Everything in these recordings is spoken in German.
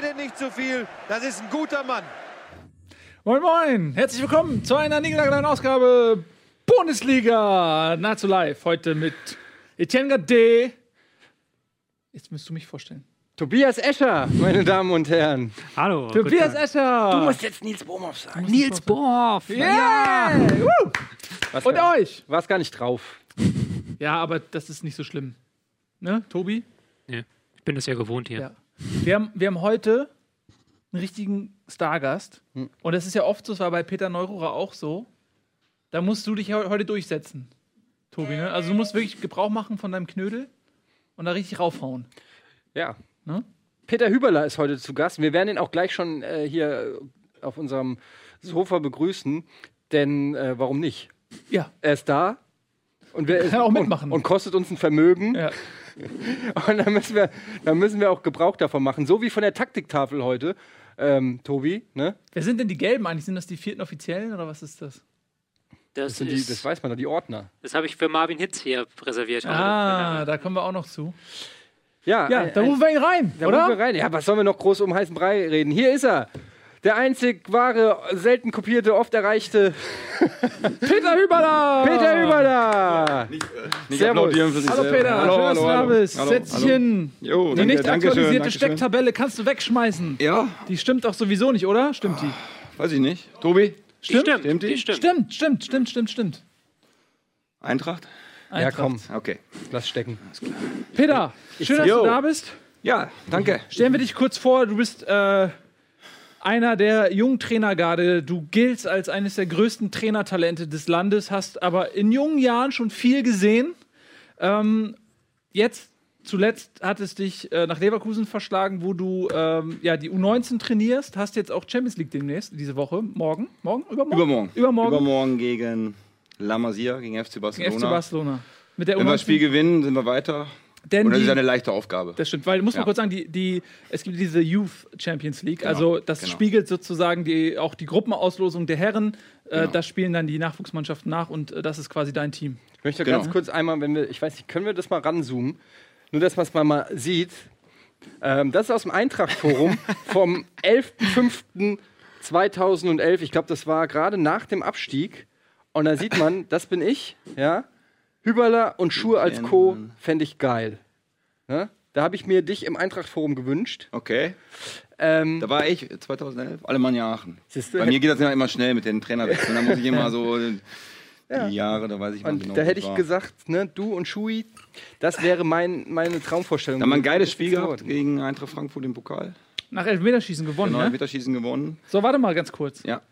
denn nicht zu viel. Das ist ein guter Mann. Moin Moin, herzlich willkommen zu einer niegelnagelneuen Ausgabe Bundesliga nahezu live. Heute mit Etienne Gade. Jetzt müsst du mich vorstellen. Tobias Escher, meine Damen und Herren. Hallo. Tobias Escher. Du musst jetzt Nils Bohmhoff sagen. Nils Bohrhoff. Yeah! Was Und gar, euch. warst gar nicht drauf. Ja, aber das ist nicht so schlimm. Ne, Tobi? Nee, ich bin das ja gewohnt hier. Ja. Wir haben, wir haben heute einen richtigen Stargast. Und das ist ja oft so, es war bei Peter Neururer auch so. Da musst du dich he- heute durchsetzen, Tobi. Ne? Also du musst wirklich Gebrauch machen von deinem Knödel und da richtig raufhauen. Ja. Ne? Peter Hüberler ist heute zu Gast. Wir werden ihn auch gleich schon äh, hier auf unserem Sofa begrüßen. Denn äh, warum nicht? Ja. Er ist da. Und wir, Kann auch mitmachen. Und, und kostet uns ein Vermögen. ja. Und dann müssen, wir, dann müssen wir auch Gebrauch davon machen. So wie von der Taktiktafel heute, ähm, Tobi. Ne? Wer sind denn die Gelben eigentlich? Sind das die vierten Offiziellen oder was ist das? Das, Das, sind die, das weiß man doch, die Ordner. das habe ich für Marvin Hitz hier reserviert. Ah, da kommen wir auch noch zu. Ja, Ja, ein- da rufen wir ihn rein, Da oder? rufen wir rein. Ja, was sollen wir noch groß um heißen Brei reden? Hier ist er. Der einzig wahre, selten kopierte, oft erreichte Peter Hüberler! Peter Hüberler. Nicht Servus. applaudieren für sich Hallo selber. Peter, schön, dass du da bist. Hallo, Setz dich hallo. hin. Jo, Die danke, nicht aktualisierte danke schön. Stecktabelle kannst du wegschmeißen. Ja, Die stimmt doch sowieso nicht, oder? Stimmt die? weiß ich nicht. Tobi? Stimmt? Stimmt, Stimmt die? die stimmt. Stimmt, stimmt, stimmt, stimmt, stimmt. Eintracht? Ja, Eintracht. komm, Okay. lass stecken. Peter, schön, dass Jo. du da bist. Ja, danke. Stellen wir dich kurz vor, du bist äh, einer der jungen Trainergarde. Du giltst als eines der größten Trainertalente des Landes, hast aber in jungen Jahren schon viel gesehen. Ähm, jetzt zuletzt hat es dich äh, nach Leverkusen verschlagen, wo du ähm, ja, die U19 trainierst. Hast jetzt auch Champions League demnächst, diese Woche. Morgen? Morgen? Übermorgen? Übermorgen. Übermorgen. Übermorgen gegen La Masia, gegen FC Gegen Barcelona. FC Barcelona. Mit der Wenn wir U19. das Spiel gewinnen, sind wir weiter. Denn Und das die- ist eine leichte Aufgabe. Das stimmt, weil muss man Ja. kurz sagen, die, die, es gibt diese Youth Champions League, also das genau. spiegelt sozusagen die, auch die Gruppenauslosung der Herren. Äh, Genau. das spielen dann die Nachwuchsmannschaften nach und äh, das ist quasi dein Team. Ich möchte Genau. ganz kurz einmal, wenn wir, ich weiß nicht, können wir das mal ranzoomen? Nur, dass man es mal, mal sieht. Ähm, das ist aus dem Eintracht-Forum vom 11.05.2011. Ich glaube, das war gerade nach dem Abstieg. Und da sieht man, das bin ich, ja. Hüberler und Schuhe als Co. fände ich geil. Ne? Da habe ich mir dich im Eintracht-Forum gewünscht. Okay. Ähm, Da war ich 2011, Alemannia Aachen. Bei mir geht das ja immer schnell mit den Trainerwechseln. Da muss ich immer so die Ja. Jahre, da weiß ich mal und genau. da hätte ich war. gesagt, ne, du und Schui, das wäre mein, meine Traumvorstellung. Da haben wir ein geiles Spiel gehabt gegen Eintracht Frankfurt im Pokal. Nach Elfmeterschießen gewonnen, Genau, ne? Meterschießen gewonnen. So, warte mal ganz kurz. Ja.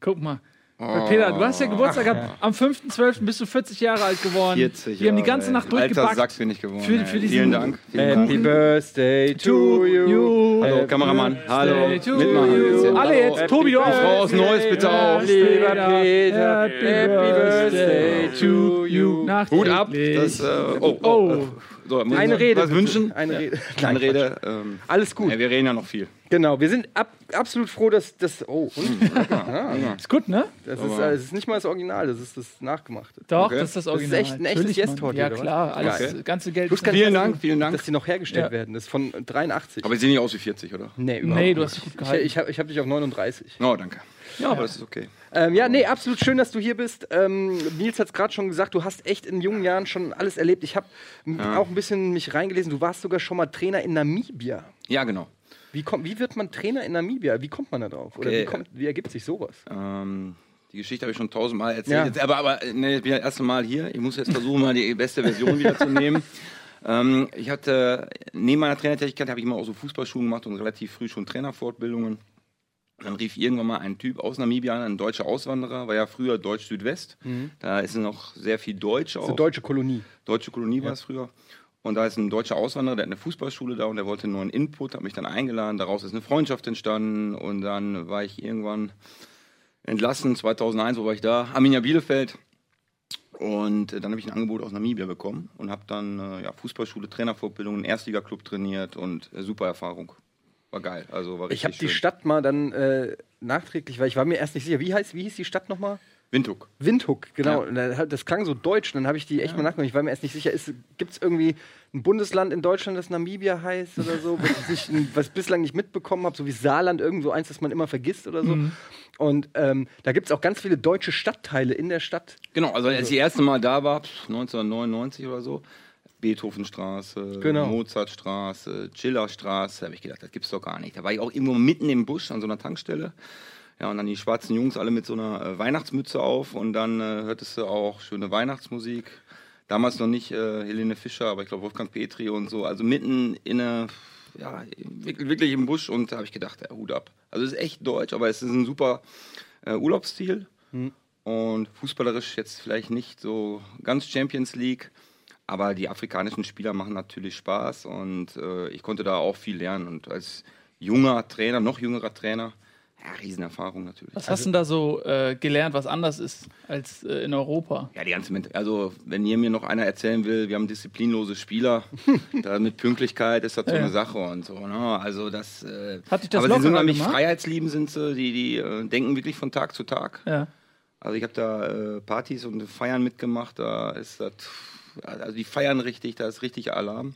Guck mal. Weil Peter, du hast ja Geburtstag gehabt. Am 5.12. bist du 40 Jahre alt geworden. 40 Wir haben die Jahre, ganze ey. Nacht Alter durchgebackt. Sack bin ich geworden. Für- für diesen- Vielen Dank. Vielen Happy Dank. Birthday to you. Hallo, Kameramann. Hallo. Mitmachen. Alle jetzt. Tobi, du auch. Frau aus Neuss, bitte auch. Lieber Peter, Happy Birthday to you. Hut ab. Das, äh, oh, oh. Oh. So, Eine Rede. Was wünschen? Eine Rede. Eine Rede. Ähm, Alles gut. ja, wir reden ja noch viel. Genau, wir sind ab, absolut froh, dass das. Oh, und? Ist gut, ne? Das ist, äh, das ist nicht mal das Original, das ist das Nachgemachte. Doch, Okay. das ist das Das ist Original. echt ein echtes Natürlich, Mann. Yes-Torte, Ja, oder was? klar. Alles, Okay. ganze Geld. Wusste gar nicht, Vielen Dank, vielen Dank. Dass die noch hergestellt Ja. werden. Das ist von 83. Aber sie sehen nicht aus wie 40, oder? nee, überhaupt Nee, du nicht. hast dich gut Ich, gehalten. ich habe ich hab dich auf 39. Oh, danke. Ja, aber das ist okay. Ähm, ja, nee, absolut schön, dass du hier bist. Ähm, Nils hat es gerade schon gesagt, du hast echt in jungen Jahren schon alles erlebt. Ich habe auch ein bisschen mich reingelesen. Du warst sogar schon mal Trainer in Namibia. Ja, genau. Wie, kommt, wie wird man Trainer in Namibia? Wie kommt man da drauf? Oder Okay. wie, kommt, wie ergibt sich sowas? Ähm, die Geschichte habe ich schon tausendmal erzählt. Ja. Jetzt, aber aber nee, ich bin ja das erste Mal hier. Ich muss jetzt versuchen, mal die beste Version wieder zu nehmen. Ähm, ich hatte, neben meiner Trainertätigkeit habe ich immer auch so Fußballschulen gemacht und relativ früh schon Trainerfortbildungen. Dann rief irgendwann mal ein Typ aus Namibia an, ein deutscher Auswanderer, war ja früher Deutsch-Südwest. Da ist noch sehr viel Deutsch auch. Das ist eine deutsche Kolonie. Deutsche Kolonie war es früher. Und da ist ein deutscher Auswanderer, der hat eine Fußballschule da und der wollte einen neuen Input, hat mich dann eingeladen. Daraus ist eine Freundschaft entstanden und dann war ich irgendwann entlassen, 2001, wo war ich da? Arminia Bielefeld. Und dann habe ich ein Angebot aus Namibia bekommen und habe dann äh, ja, Fußballschule, Trainerfortbildung, einen Erstliga-Club trainiert und äh, super Erfahrung. War geil. Also war Ich habe die. Stadt mal dann äh, nachträglich, weil ich war mir erst nicht sicher, wie heißt, wie hieß die Stadt nochmal? Windhoek. Windhoek, genau. Ja. Das klang so deutsch. Und dann habe ich die echt mal nachgeguckt. Ich war mir erst nicht sicher, gibt es irgendwie ein Bundesland in Deutschland, das Namibia heißt oder so, was ich was bislang nicht mitbekommen habe, so wie Saarland, irgendwo eins, das man immer vergisst oder so. Und ähm, da gibt es auch ganz viele deutsche Stadtteile in der Stadt. Genau, also als ich das erste Mal da war, pff, 1999 oder so, Beethovenstraße, Genau. Mozartstraße, Schillerstraße, habe ich gedacht, das gibt's doch gar nicht. Da war ich auch irgendwo mitten im Busch an so einer Tankstelle. Ja, und dann die schwarzen Jungs alle mit so einer äh, Weihnachtsmütze auf und dann äh, hörtest du auch schöne Weihnachtsmusik. Damals noch nicht äh, Helene Fischer, aber ich glaube Wolfgang Petri und so. Also mitten in eine, ja, wirklich, im Busch und da habe ich gedacht, ja, Hut ab. Also es ist echt deutsch, aber es ist ein super äh, Urlaubsstil. Und fußballerisch jetzt vielleicht nicht so ganz Champions League, aber die afrikanischen Spieler machen natürlich Spaß und äh, ich konnte da auch viel lernen. Und als junger Trainer, noch jüngerer Trainer, ja, Riesenerfahrung natürlich. Was hast du denn da so äh, gelernt, was anders ist als äh, in Europa? Ja, die ganze Ment Also, wenn hier mir noch einer erzählen will, wir haben disziplinlose Spieler, da mit Pünktlichkeit ist das so Ja. eine Sache und so. Ne? Also, das. Äh, Hat dich das aber sie sind gemacht? freiheitsliebend, sind sie, die, die äh, denken wirklich von Tag zu Tag. Ja. Also, ich habe da äh, Partys und Feiern mitgemacht, da ist das. Also, die feiern richtig, da ist richtig Alarm.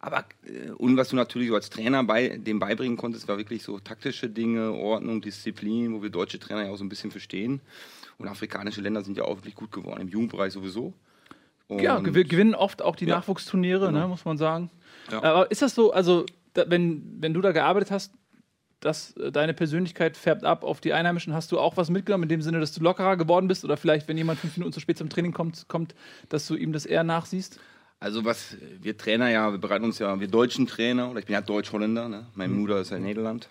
Aber, äh, und was du natürlich als Trainer bei, dem beibringen konntest, war wirklich so taktische Dinge, Ordnung, Disziplin, wo wir deutsche Trainer ja auch so ein bisschen verstehen. Und afrikanische Länder sind ja auch wirklich gut geworden, im Jugendbereich sowieso. Ja, Und- gew gewinnen oft auch die Ja. Nachwuchsturniere, ne, muss man sagen. Ja. Aber ist das so, also da, wenn, wenn du da gearbeitet hast, dass äh, deine Persönlichkeit färbt ab auf die Einheimischen, hast du auch was mitgenommen, in dem Sinne, dass du lockerer geworden bist? Oder vielleicht, wenn jemand fünf Minuten zu spät zum Training kommt, kommt dass du ihm das eher nachsiehst? Also was wir Trainer ja, wir bereiten uns ja, wir deutschen Trainer, oder ich bin ja Deutsch-Holländer, ne? mein Bruder ist ja in Niederland.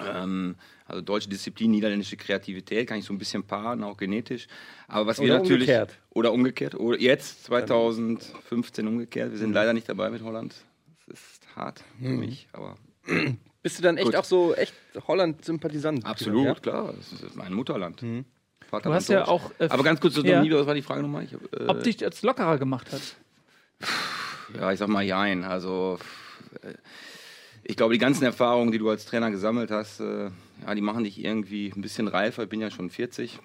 Ähm, also deutsche Disziplin, niederländische Kreativität, kann ich so ein bisschen paaren, auch genetisch. Aber was wir Oder natürlich. umgekehrt. Oder umgekehrt. Oder jetzt, 2015 umgekehrt. Wir sind leider nicht dabei mit Holland. Das ist hart für mich, aber Bist du dann echt Gut. auch so echt Holland-Sympathisant? absolut, Ja? klar. Das ist mein Mutterland. Mhm. Vater Du hast ja auch, äh, aber ganz kurz zu ja. Namibia, was war die Frage nochmal? Ich hab, äh, Ob dich das lockerer gemacht hat? Ja, ich sag mal jein. Also äh, ich glaube, die ganzen Erfahrungen, die du als Trainer gesammelt hast, äh, ja, die machen dich irgendwie ein bisschen reifer. Ich bin ja schon 40.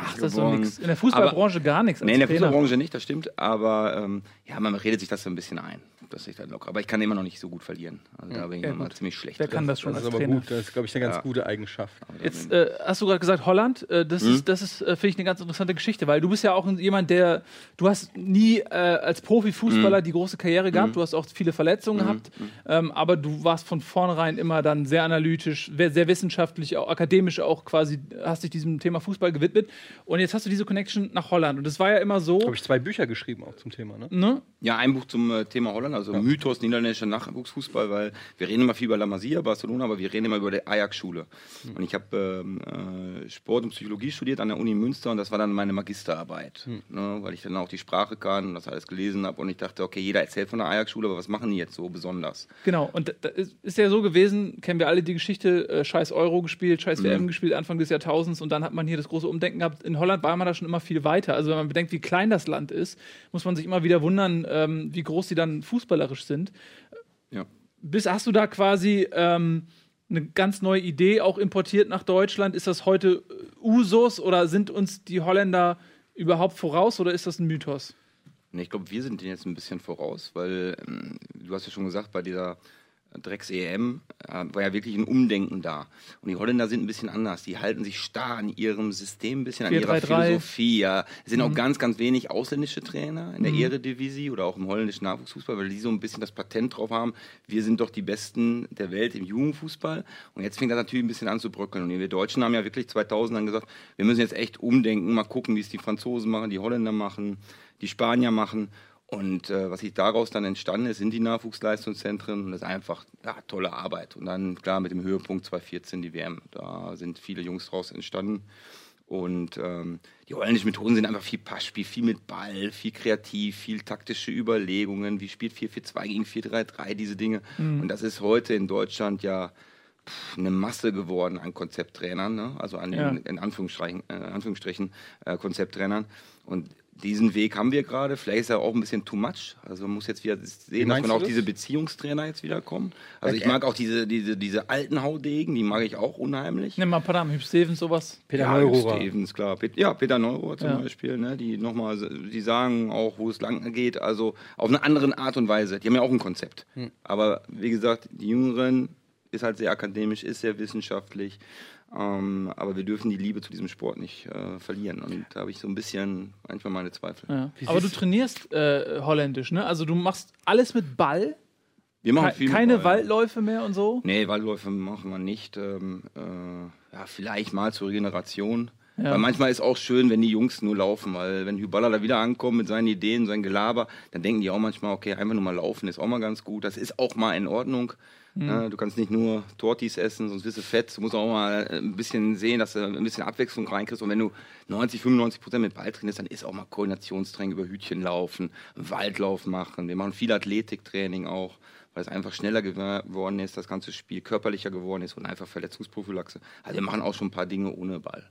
Ach, das ist doch nix. In der Fußballbranche gar nichts. Nee, in der Trainer. Fußballbranche nicht, das stimmt. Aber ähm, ja, man redet sich das so ein bisschen ein. Das ist dann locker. Aber ich kann immer noch nicht so gut verlieren. Also da bin ich Ja, immer gut. ziemlich schlecht. Wer kann das schon Das ist als aber Trainer? gut. Das ist, glaube ich, eine ganz Ja. gute Eigenschaft. Jetzt äh, hast du gerade gesagt Holland. Äh, das ist, das ist, äh, finde ich, eine ganz interessante Geschichte, weil du bist ja auch jemand, der, du hast nie äh, als Profifußballer die große Karriere gehabt. Du hast auch viele Verletzungen gehabt, ähm, aber du warst von vornherein immer dann sehr analytisch, sehr wissenschaftlich, auch akademisch auch quasi, hast dich diesem Thema Fußball gewidmet. Und jetzt hast du diese Connection nach Holland. Und das war ja immer so. Habe ich zwei Bücher geschrieben auch zum Thema. Ne? Ne? Ja, ein Buch zum äh, Thema Holland, also Mythos niederländischer Nachwuchsfußball, weil wir reden immer viel über La Masia, Barcelona, aber wir reden immer über die Ajax-Schule. Und ich habe ähm, äh, Sport und Psychologie studiert an der Uni Münster und das war dann meine Magisterarbeit, ne, weil ich dann auch die Sprache kann und das alles gelesen habe und ich dachte, okay, jeder erzählt von der Ajax-Schule, aber was machen die jetzt so besonders? Genau, und da ist, ist ja so gewesen, kennen wir alle die Geschichte, äh, scheiß Euro gespielt, scheiß WM gespielt, Anfang des Jahrtausends und dann hat man hier das große Umdenken gehabt. In Holland war man da schon immer viel weiter. Also wenn man bedenkt, wie klein das Land ist, muss man sich immer wieder wundern, ähm, wie groß sie dann fußballerisch sind. Ja. Bis, hast du da quasi ähm, eine ganz neue Idee auch importiert nach Deutschland? Ist das heute äh, Usus oder sind uns die Holländer überhaupt voraus oder ist das ein Mythos? Nee, ich glaube, wir sind denen jetzt ein bisschen voraus, weil ähm, du hast ja schon gesagt, bei dieser Drecks-EM äh, war ja wirklich ein Umdenken da. Und die Holländer sind ein bisschen anders. Die halten sich starr an ihrem System, ein bisschen an ihrer 4-3-3. Philosophie. Ja. Es Mhm. sind auch ganz, ganz wenig ausländische Trainer in der Eredivisie oder auch im holländischen Nachwuchsfußball, weil die so ein bisschen das Patent drauf haben. Wir sind doch die Besten der Welt im Jugendfußball. Und jetzt fängt das natürlich ein bisschen an zu bröckeln. Und wir Deutschen haben ja wirklich 2000 dann gesagt, wir müssen jetzt echt umdenken, mal gucken, wie es die Franzosen machen, die Holländer machen, die Spanier machen. Und äh, was sich daraus dann entstanden ist, sind die Nachwuchsleistungszentren und das ist einfach ja, tolle Arbeit. Und dann klar mit dem Höhepunkt 2014 die WM. Da sind viele Jungs draus entstanden. Und ähm, die holländischen Methoden sind einfach viel Passspiel, viel mit Ball, viel kreativ, viel taktische Überlegungen, wie spielt 4-4-2 gegen 4-3-3, diese Dinge. Und das ist heute in Deutschland ja pff, eine Masse geworden an Konzepttrainern, ne? also an Ja. den, in Anführungsstrichen, äh, Anführungsstrichen äh, Konzepttrainern. Und diesen Weg haben wir gerade. Vielleicht ist er auch ein bisschen too much. Also man muss jetzt wieder sehen, dass man auch das? diese Beziehungstrainer jetzt wieder kommen. Also ich Okay. mag auch diese, diese, diese alten Haudegen, die mag ich auch unheimlich. Nimm mal ein paar Namen, Hüb Stevens, sowas. Peter ja, Neururer. Stevens, klar. Ja, Peter Neurohr zum Ja. Beispiel, ne, die nochmal, die sagen auch, wo es lang geht, also auf eine andere Art und Weise. Die haben ja auch ein Konzept. Hm. Aber wie gesagt, die Jüngeren ist halt sehr akademisch, ist sehr wissenschaftlich. Ähm, aber wir dürfen die Liebe zu diesem Sport nicht äh, verlieren. Und da habe ich so ein bisschen manchmal meine Zweifel. Ja. Aber du trainierst äh, holländisch, ne? Also du machst alles mit Ball, Wir machen Ke viel mit keine Ball. Waldläufe mehr und so. Nee, Waldläufe machen wir nicht. Ähm, äh, ja, vielleicht mal zur Regeneration. Ja. Weil manchmal ist auch schön, wenn die Jungs nur laufen, weil wenn Hyballa da wieder ankommt mit seinen Ideen, sein Gelaber, dann denken die auch manchmal, okay, einfach nur mal laufen ist auch mal ganz gut. Das ist auch mal in Ordnung. Ja, du kannst nicht nur Tortis essen, sonst wirst du fett. Du musst auch mal ein bisschen sehen, dass du ein bisschen Abwechslung reinkriegst. Und wenn du 90, 95 Prozent mit Ball trainierst, dann ist auch mal Koordinationstraining über Hütchen laufen, Waldlauf machen. Wir machen viel Athletiktraining auch, weil es einfach schneller geworden ist, das ganze Spiel körperlicher geworden ist und einfach Verletzungsprophylaxe. Also wir machen auch schon ein paar Dinge ohne Ball.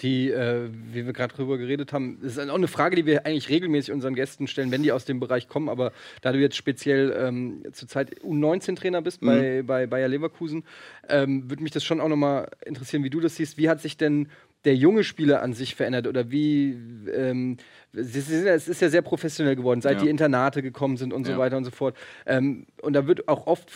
Die, äh, wie wir gerade drüber geredet haben, das ist auch eine Frage, die wir eigentlich regelmäßig unseren Gästen stellen, wenn die aus dem Bereich kommen. Aber da du jetzt speziell ähm, zurzeit U19-Trainer bist bei, bei Bayer Leverkusen, ähm, würde mich das schon auch nochmal interessieren, wie du das siehst. Wie hat sich denn der junge Spieler an sich verändert oder wie ähm, es ist ja sehr professionell geworden, seit Ja. die Internate gekommen sind und so Ja. weiter und so fort. Ähm, und da wird auch oft,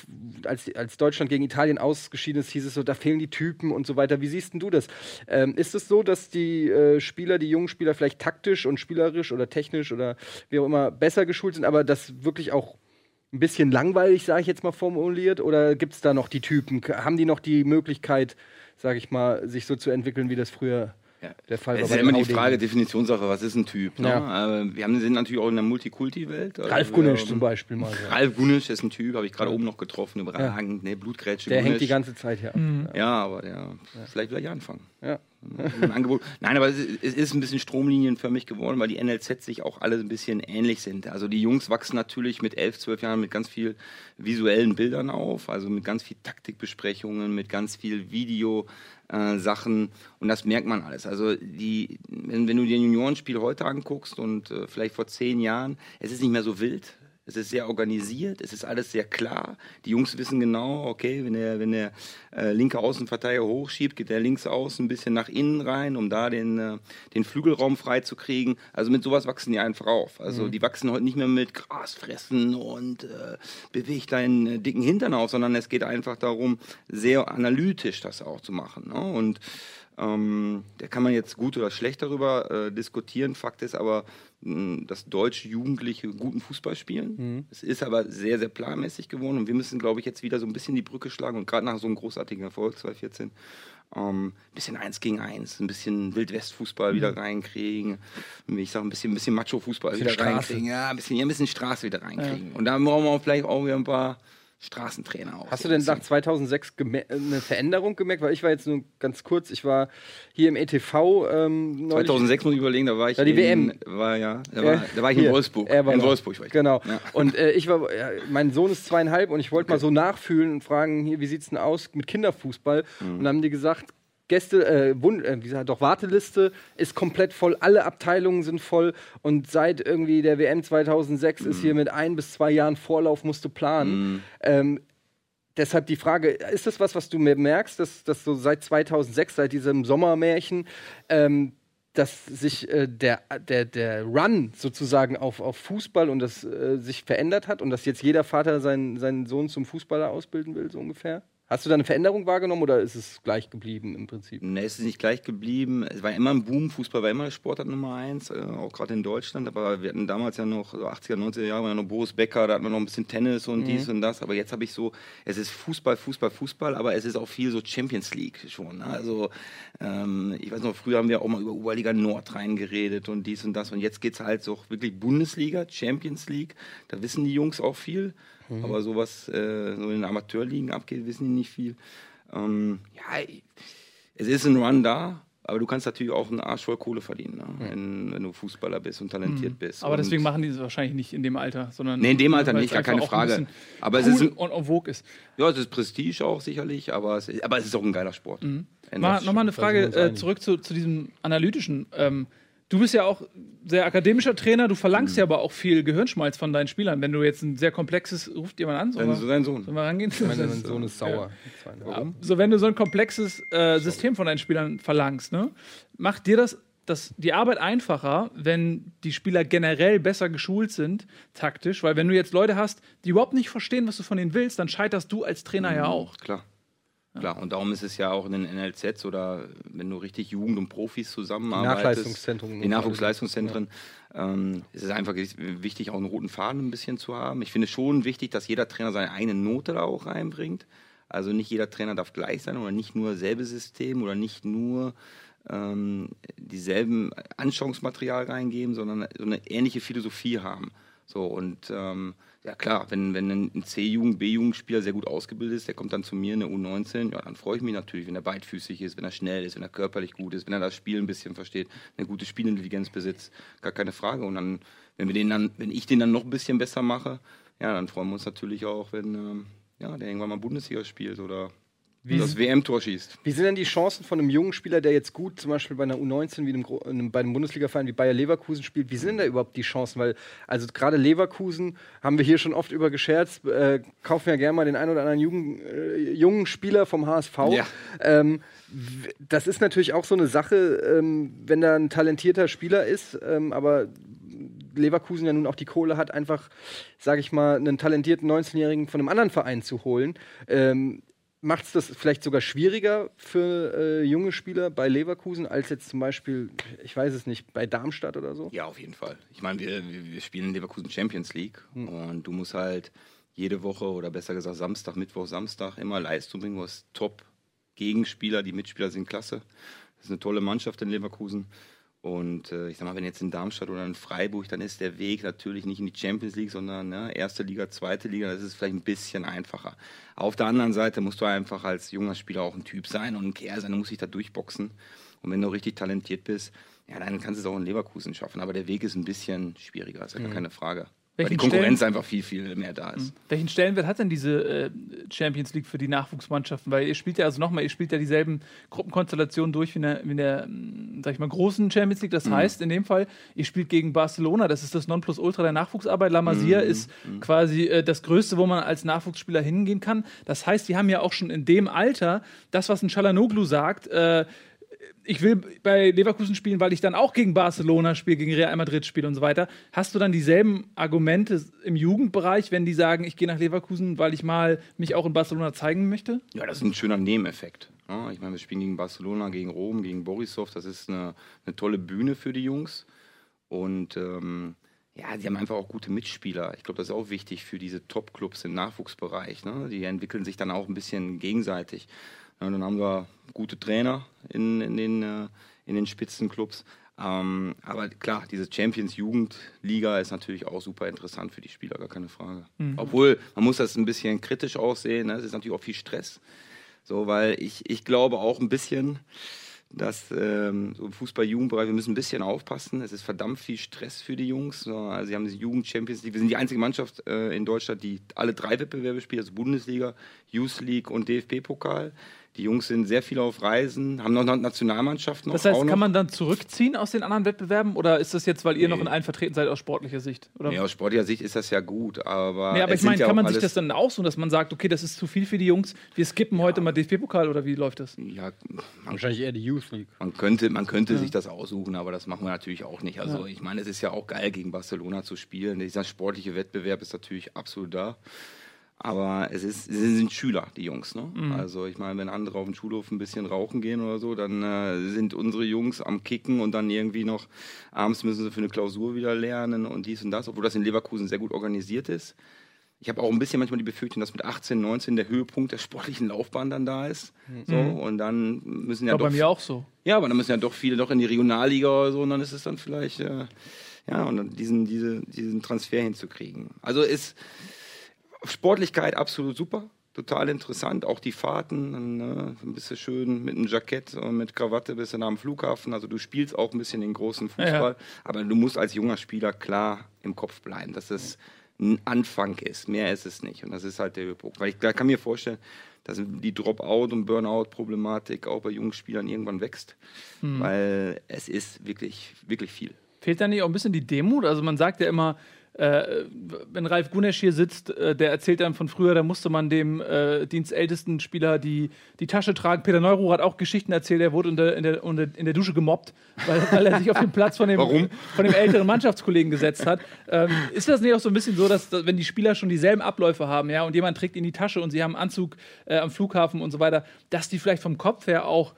als, als Deutschland gegen Italien ausgeschieden ist, hieß es so, da fehlen die Typen und so weiter. Wie siehst denn du das? Ähm, ist es so, dass die äh, Spieler, die jungen Spieler vielleicht taktisch und spielerisch oder technisch oder wie auch immer besser geschult sind, aber das wirklich auch ein bisschen langweilig, sage ich jetzt mal formuliert? Oder gibt es da noch die Typen? Haben die noch die Möglichkeit, sage ich mal, sich so zu entwickeln, wie das früher Ja. der Fall Es war? ist bei ja immer die? Frage, Definitionssache, was ist ein Typ? Ne? Ja. Äh, Wir haben, sind natürlich auch in der Multikulti-Welt. Also Ralf haben- zum Beispiel mal. So. Ralf Gunnisch ist ein Typ, habe ich gerade oben noch getroffen, überragend, ne, Blutgrätsche. Der hängt Gunnisch. die ganze Zeit hier ab. Ja, aber der, vielleicht will ich anfangen. Ja. Ein Angebot. Nein, aber es ist, ein bisschen stromlinienförmig geworden, weil die NLZ sich auch alle ein bisschen ähnlich sind. Also die Jungs wachsen natürlich mit elf, zwölf Jahren mit ganz viel visuellen Bildern auf, also mit ganz viel Taktikbesprechungen, mit ganz viel Video. Äh, Sachen und das merkt man alles. Also die, wenn, wenn du dir ein Juniorenspiel heute anguckst und äh, vielleicht vor zehn Jahren, es ist nicht mehr so wild. Es ist sehr organisiert, es ist alles sehr klar. Die Jungs wissen genau, okay, wenn der, wenn der äh, linke Außenverteidiger hochschiebt, geht der links außen ein bisschen nach innen rein, um da den, äh, den Flügelraum freizukriegen. Also mit sowas wachsen die einfach auf. Also die wachsen heute nicht mehr mit Gras fressen und äh, beweg deinen äh, dicken Hintern auf, sondern es geht einfach darum, sehr analytisch das auch zu machen. Ne? Und ähm, da kann man jetzt gut oder schlecht darüber äh, diskutieren. Fakt ist aber, dass deutsche Jugendliche guten Fußball spielen. Es ist aber sehr, sehr planmäßig geworden und wir müssen, glaube ich, jetzt wieder so ein bisschen die Brücke schlagen und gerade nach so einem großartigen Erfolg 2014 ähm, ein bisschen eins gegen eins, ein bisschen Wildwest-Fußball wieder reinkriegen. Ich sage ein bisschen, ein bisschen Macho-Fußball wieder Straße. reinkriegen. Ja, ein bisschen, ja, ein bisschen Straße wieder reinkriegen. Und da brauchen wir vielleicht auch wieder ein paar Straßentrainer auch. Hast du denn nach bisschen. 2006 geme- eine Veränderung gemerkt? Weil ich war jetzt nur ganz kurz, ich war hier im ETV ähm, neulich. 2006 muss ich überlegen, da war ich Ja, die in, WM. War, ja, da, Äh, war, da war ich hier. in Wolfsburg. War in da. Wolfsburg war ich. Genau. Ja. Und äh, ich war, ja, mein Sohn ist zweieinhalb und ich wollte mal so nachfühlen und fragen, hier, wie sieht's denn aus mit Kinderfußball? Mhm. Und dann haben die gesagt, Gäste, äh, Wun äh, wie gesagt, doch Warteliste ist komplett voll, alle Abteilungen sind voll und seit irgendwie der WM 2006 Mhm. ist hier mit ein bis zwei Jahren Vorlauf musst du planen. Ähm, deshalb die Frage, ist das was, was du mir merkst, dass, dass so seit 2006, seit diesem Sommermärchen, ähm, dass sich äh, der, der, der Run sozusagen auf, auf Fußball und das äh, sich verändert hat und dass jetzt jeder Vater seinen, seinen Sohn zum Fußballer ausbilden will, so ungefähr? Hast du da eine Veränderung wahrgenommen oder ist es gleich geblieben im Prinzip? Ne, es ist nicht gleich geblieben. Es war immer ein Boom. Fußball war immer Sportart Nummer eins, äh, auch gerade in Deutschland. Aber wir hatten damals ja noch, so 80er, 90er Jahre, war ja noch Boris Becker, da hatten wir noch ein bisschen Tennis und dies und das. Aber jetzt habe ich so, es ist Fußball, Fußball, Fußball, aber es ist auch viel so Champions League schon. Ne? Also, ähm, ich weiß noch, früher haben wir auch mal über Oberliga Nord reingeredet und dies und das. Und jetzt geht es halt so wirklich Bundesliga, Champions League. Da wissen die Jungs auch viel. Aber so was äh, so in den Amateurligen abgeht, wissen die nicht viel. Ähm, ja, es ist ein Run da, aber du kannst natürlich auch einen Arsch voll Kohle verdienen, ne? wenn, wenn du Fußballer bist und talentiert bist. Mhm. Aber und deswegen machen die es wahrscheinlich nicht in dem Alter, sondern. Nee, in dem Alter nicht, es gar keine Frage. Aber es cool ist ein- und en vogue ist. Ja, es ist Prestige auch sicherlich, aber es, ist- aber es ist auch ein geiler Sport. Mhm. Nochmal eine Frage äh, zurück zu, zu diesem analytischen. Ähm, Du bist ja auch sehr akademischer Trainer, du verlangst Mhm. ja aber auch viel Gehirnschmalz von deinen Spielern. Wenn du jetzt ein sehr komplexes, ruft jemand an, Dein, sollen wir, dein Sohn. sollen wir rangehen? Mein Sohn ist sauer. Warum? So, wenn du so ein komplexes äh, System von deinen Spielern verlangst, ne, macht dir das, das die Arbeit einfacher, wenn die Spieler generell besser geschult sind, taktisch? Weil wenn du jetzt Leute hast, die überhaupt nicht verstehen, was du von ihnen willst, dann scheiterst du als Trainer ja auch. Klar. Klar, und darum ist es ja auch in den NLZs oder wenn du richtig Jugend und Profis zusammenarbeitest. Nachleistungszentren. Die Nachwuchsleistungszentren. Ähm, es ist einfach wichtig, auch einen roten Faden ein bisschen zu haben. Ich finde schon wichtig, dass jeder Trainer seine eigene Note da auch reinbringt. Also nicht jeder Trainer darf gleich sein oder nicht nur selbe System oder nicht nur ähm, dieselben Anschauungsmaterial reingeben, sondern so eine ähnliche Philosophie haben. So und ähm, ja klar, wenn, wenn ein C-Jugend, B-Jugendspieler sehr gut ausgebildet ist, der kommt dann zu mir in der U19, ja, dann freue ich mich natürlich, wenn er beidfüßig ist, wenn er schnell ist, wenn er körperlich gut ist, wenn er das Spiel ein bisschen versteht, eine gute Spielintelligenz besitzt, gar keine Frage. Und dann, wenn wir den dann, wenn ich den dann noch ein bisschen besser mache, ja, dann freuen wir uns natürlich auch, wenn ähm, ja, der irgendwann mal Bundesliga spielt oder das WM-Tor schießt. Wie sind denn die Chancen von einem jungen Spieler, der jetzt gut zum Beispiel bei einer U19 wie einem, einem, bei einem Bundesliga-Verein wie Bayer Leverkusen spielt? Wie sind denn da überhaupt die Chancen? Weil, also gerade Leverkusen haben wir hier schon oft über gescherzt, äh, kaufen ja gerne mal den einen oder anderen jungen, äh, jungen Spieler vom HSV. Ja. Ähm, das ist natürlich auch so eine Sache, ähm, wenn da ein talentierter Spieler ist, ähm, aber Leverkusen ja nun auch die Kohle hat, einfach, sage ich mal, einen talentierten 19-Jährigen von einem anderen Verein zu holen. Ähm, Macht es das vielleicht sogar schwieriger für äh, junge Spieler bei Leverkusen als jetzt zum Beispiel, ich weiß es nicht, bei Darmstadt oder so? Ja, auf jeden Fall. Ich meine, wir, wir spielen in Leverkusen Champions League und du musst halt jede Woche oder besser gesagt Samstag, Mittwoch, Samstag immer Leistung bringen. Du hast Top-Gegenspieler, die Mitspieler sind klasse. Das ist eine tolle Mannschaft in Leverkusen. Und äh, ich sag mal, wenn jetzt in Darmstadt oder in Freiburg, dann ist der Weg natürlich nicht in die Champions League, sondern ne, erste Liga, zweite Liga, das ist vielleicht ein bisschen einfacher. Auf der anderen Seite musst du einfach als junger Spieler auch ein Typ sein und ein Kerl sein, du musst dich da durchboxen. Und wenn du richtig talentiert bist, ja, dann kannst du es auch in Leverkusen schaffen. Aber der Weg ist ein bisschen schwieriger, ist ja gar keine Frage. Weil die Welchen Konkurrenz einfach viel, viel mehr da ist. Welchen Stellenwert hat denn diese äh, Champions League für die Nachwuchsmannschaften? Weil ihr spielt ja, also nochmal, ihr spielt ja dieselben Gruppenkonstellationen durch wie in der, wie in der mm, sag ich mal, großen Champions League. Das Mhm. heißt, in dem Fall, ihr spielt gegen Barcelona, das ist das Nonplusultra der Nachwuchsarbeit. La Masia Mhm. ist quasi äh, das Größte, wo man als Nachwuchsspieler hingehen kann. Das heißt, die haben ja auch schon in dem Alter das, was ein Chalanoglu sagt, äh, ich will bei Leverkusen spielen, weil ich dann auch gegen Barcelona spiele, gegen Real Madrid spiele und so weiter. Hast du dann dieselben Argumente im Jugendbereich, wenn die sagen, ich gehe nach Leverkusen, weil ich mal mich auch in Barcelona zeigen möchte? Ja, das ist ein schöner Nebeneffekt. Ja, ich meine, wir spielen gegen Barcelona, gegen Rom, gegen Borisov. Das ist eine, eine tolle Bühne für die Jungs. Und ähm, ja, die haben einfach auch gute Mitspieler. Ich glaube, das ist auch wichtig für diese Top-Clubs im Nachwuchsbereich. Ne? Die entwickeln sich dann auch ein bisschen gegenseitig. Ja, dann haben wir gute Trainer in, in, den, äh, in den Spitzenclubs. Ähm, aber klar, diese Champions Jugendliga ist natürlich auch super interessant für die Spieler, gar keine Frage. Obwohl, man muss das ein bisschen kritisch auch sehen. Ne? Es ist natürlich auch viel Stress. So, weil ich, ich glaube auch ein bisschen, dass ähm, so im Fußball-Jugendbereich, wir müssen ein bisschen aufpassen. Es ist verdammt viel Stress für die Jungs. So, Also, sie haben diese Jugend-Champions League. Wir sind die einzige Mannschaft äh, in Deutschland, die alle drei Wettbewerbe spielt, also Bundesliga, Youth League und DFB-Pokal. Die Jungs sind sehr viel auf Reisen, haben noch eine Nationalmannschaft noch. Das heißt, auch noch. kann man dann zurückziehen aus den anderen Wettbewerben oder ist das jetzt, weil ihr noch in allen vertreten seid aus sportlicher Sicht? Oder? Ja, aus sportlicher Sicht ist das ja gut, aber. Nee, aber ich meine, ja kann man sich das dann aussuchen, dass man sagt, okay, das ist zu viel für die Jungs, wir skippen heute mal DFB-Pokal oder wie läuft das? Ja, man Wahrscheinlich eher die Youth League. Man könnte, man könnte sich das aussuchen, aber das machen wir natürlich auch nicht. Also ich meine, es ist ja auch geil, gegen Barcelona zu spielen. Dieser sportliche Wettbewerb ist natürlich absolut da. Aber es ist, sie sind Schüler, die Jungs. Ne? Also ich meine, wenn andere auf dem Schulhof ein bisschen rauchen gehen oder so, dann äh, sind unsere Jungs am Kicken und dann irgendwie noch abends müssen sie für eine Klausur wieder lernen und dies und das, obwohl das in Leverkusen sehr gut organisiert ist. Ich habe auch ein bisschen manchmal die Befürchtung, dass mit 18, 19 der Höhepunkt der sportlichen Laufbahn dann da ist. So, und dann müssen ja doch bei mir auch so. ja, aber dann müssen ja doch viele doch in die Regionalliga oder so und dann ist es dann vielleicht, äh, ja, und dann diesen, diese, diesen Transfer hinzukriegen. Also ist Sportlichkeit absolut super, total interessant. Auch die Fahrten, äh, ein bisschen schön mit einem Jackett und mit Krawatte bist du nah am Flughafen. Also du spielst auch ein bisschen den großen Fußball, Ja. aber du musst als junger Spieler klar im Kopf bleiben, dass es ein Anfang ist. Mehr ist es nicht. Und das ist halt der Höhepunkt. Weil ich kann mir vorstellen, dass die Dropout- und Burnout-Problematik auch bei jungen Spielern irgendwann wächst. Weil es ist wirklich, wirklich viel. Fehlt da nicht auch ein bisschen die Demut? Also man sagt ja immer, äh, wenn Ralf Gunesch hier sitzt, äh, der erzählt dann von früher, da musste man dem äh, dienstältesten Spieler die, die Tasche tragen. Peter Neuro hat auch Geschichten erzählt, er wurde in der, in der, in der Dusche gemobbt, weil, weil er sich auf den Platz von dem, Warum? von dem älteren Mannschaftskollegen gesetzt hat. Ähm, ist das nicht auch so ein bisschen so, dass, dass wenn die Spieler schon dieselben Abläufe haben, ja, und jemand trägt in die Tasche und sie haben Anzug äh, am Flughafen und so weiter, dass die vielleicht vom Kopf her auch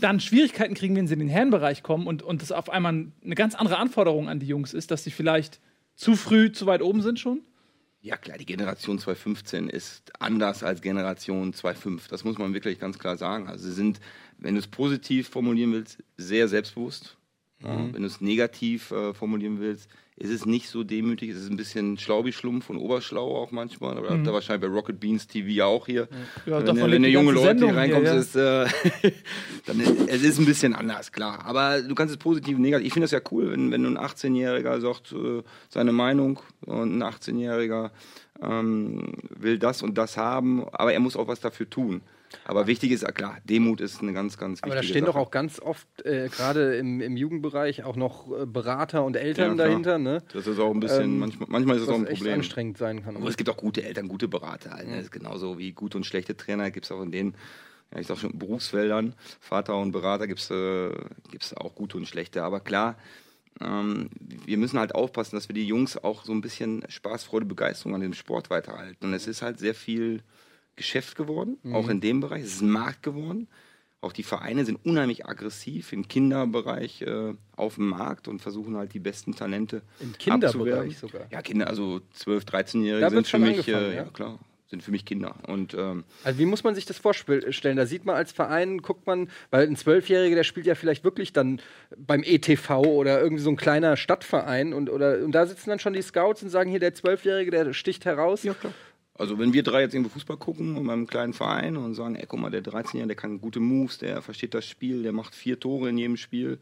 dann Schwierigkeiten kriegen, wenn sie in den Herrenbereich kommen und, und das auf einmal eine ganz andere Anforderung an die Jungs ist, dass sie vielleicht zu früh zu weit oben sind schon? Ja klar, die Generation 2015 ist anders als Generation 2.5. Das muss man wirklich ganz klar sagen. Also sie sind, wenn du es positiv formulieren willst, sehr selbstbewusst. Ja, wenn du es negativ äh, formulieren willst, ist es nicht so demütig. Es ist ein bisschen Schlaubi-Schlumpf und Oberschlau auch manchmal. Aber habt ihr wahrscheinlich bei Rocket Beans TV auch hier. Ja, wenn, wenn die junge Leute Sendung hier, reinkommst, ja. ist, äh, dann ist, es ist ein bisschen anders, klar. Aber du kannst es positiv und negativ. Ich finde das ja cool, wenn, wenn ein 18-Jähriger sagt äh, seine Meinung und ein 18-Jähriger ähm, will das und das haben, aber er muss auch was dafür tun. Aber wichtig ist, klar, Demut ist eine ganz, ganz wichtige Aber da stehen Sache. doch auch ganz oft, äh, gerade im, im Jugendbereich, auch noch äh, Berater und Eltern Ja, dahinter, ne? Das ist auch ein bisschen, Ähm, manchmal, manchmal ist es auch ein echt Problem. anstrengend sein kann. Aber es gibt auch gute Eltern, gute Berater. ne? Das ist genauso wie gute und schlechte Trainer gibt es auch in den, ja, ich sag schon, Berufsfeldern. Vater und Berater gibt es äh, gibt's auch gute und schlechte. Aber klar, ähm, wir müssen halt aufpassen, dass wir die Jungs auch so ein bisschen Spaß, Freude, Begeisterung an dem Sport weiterhalten. Und es ist halt sehr viel Geschäft geworden, auch in dem Bereich. Es ist ein Markt geworden. Auch die Vereine sind unheimlich aggressiv im Kinderbereich äh, auf dem Markt und versuchen halt die besten Talente Im Kinderbereich sogar. Ja, Kinder, also 12-, 13-Jährige Da sind für mich, äh, ja klar, sind für mich Kinder. Und ähm, Also wie muss man sich das vorstellen? Da sieht man als Verein, guckt man, weil ein Zwölfjähriger, der spielt ja vielleicht wirklich dann beim ETV oder irgendwie so ein kleiner Stadtverein und, oder, und da sitzen dann schon die Scouts und sagen, hier der Zwölfjährige, der sticht heraus. Ja, klar. Also wenn wir drei jetzt irgendwo Fußball gucken in meinem kleinen Verein und sagen, ey, guck mal, der 13-Jährige, der kann gute Moves, der versteht das Spiel, der macht vier Tore in jedem Spiel.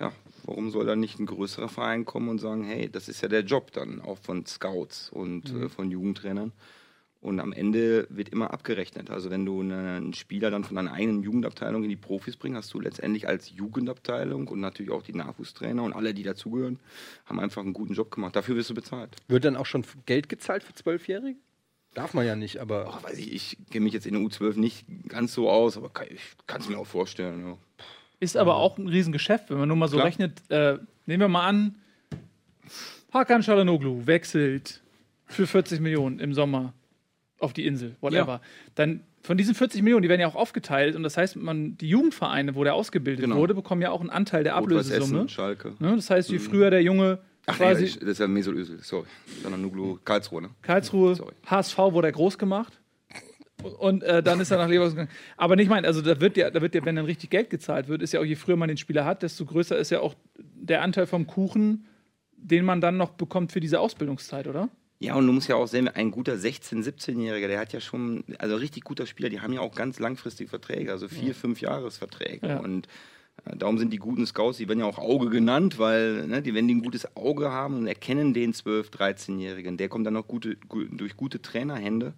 Ja, warum soll da nicht ein größerer Verein kommen und sagen, hey, das ist ja der Job dann auch von Scouts und äh, von Jugendtrainern. Und am Ende wird immer abgerechnet. Also wenn du eine, einen Spieler dann von deiner eigenen Jugendabteilung in die Profis bringst, hast du letztendlich als Jugendabteilung und natürlich auch die Nachwuchstrainer und alle, die dazugehören, haben einfach einen guten Job gemacht. Dafür wirst du bezahlt. Wird dann auch schon Geld gezahlt für Zwölfjährige? Darf man ja nicht, aber. Ach, weiß ich, ich kenne mich jetzt in der U12 nicht ganz so aus, aber kann, ich kann es mir auch vorstellen. Ja. Ist aber auch ein Riesengeschäft, wenn man nur mal so Klar. rechnet. Äh, nehmen wir mal an, Hakan Çalhanoğlu wechselt für 40 Millionen im Sommer auf die Insel, whatever. Dann von diesen 40 Millionen, die werden ja auch aufgeteilt und das heißt, man, die Jugendvereine, wo der ausgebildet Genau. wurde, bekommen ja auch einen Anteil der Ablösesumme. Essen, Schalke. Ne? Das heißt, je früher der Junge Ach nee, quasi ich- das ist ja Mesut Özil, sorry. Sondern Nuglu, Karlsruhe, ne? Karlsruhe, Sorry. HSV wurde er groß gemacht. Und äh, dann ist er nach Leverkusen gegangen. Aber nicht mein, also da wird ja, da wird ja, wenn dann richtig Geld gezahlt wird, ist ja auch, je früher man den Spieler hat, desto größer ist ja auch der Anteil vom Kuchen, den man dann noch bekommt für diese Ausbildungszeit, oder? Ja, und du musst ja auch sehen, ein guter 16-, 17-Jähriger, der hat ja schon, also richtig guter Spieler, die haben ja auch ganz langfristige Verträge, also vier, fünf Jahresverträge. Ja. Und darum sind die guten Scouts, die werden ja auch Auge genannt, weil ne, die, wenn die ein gutes Auge haben und erkennen den 12-, 13-Jährigen, der kommt dann noch gute, gu durch gute Trainerhände.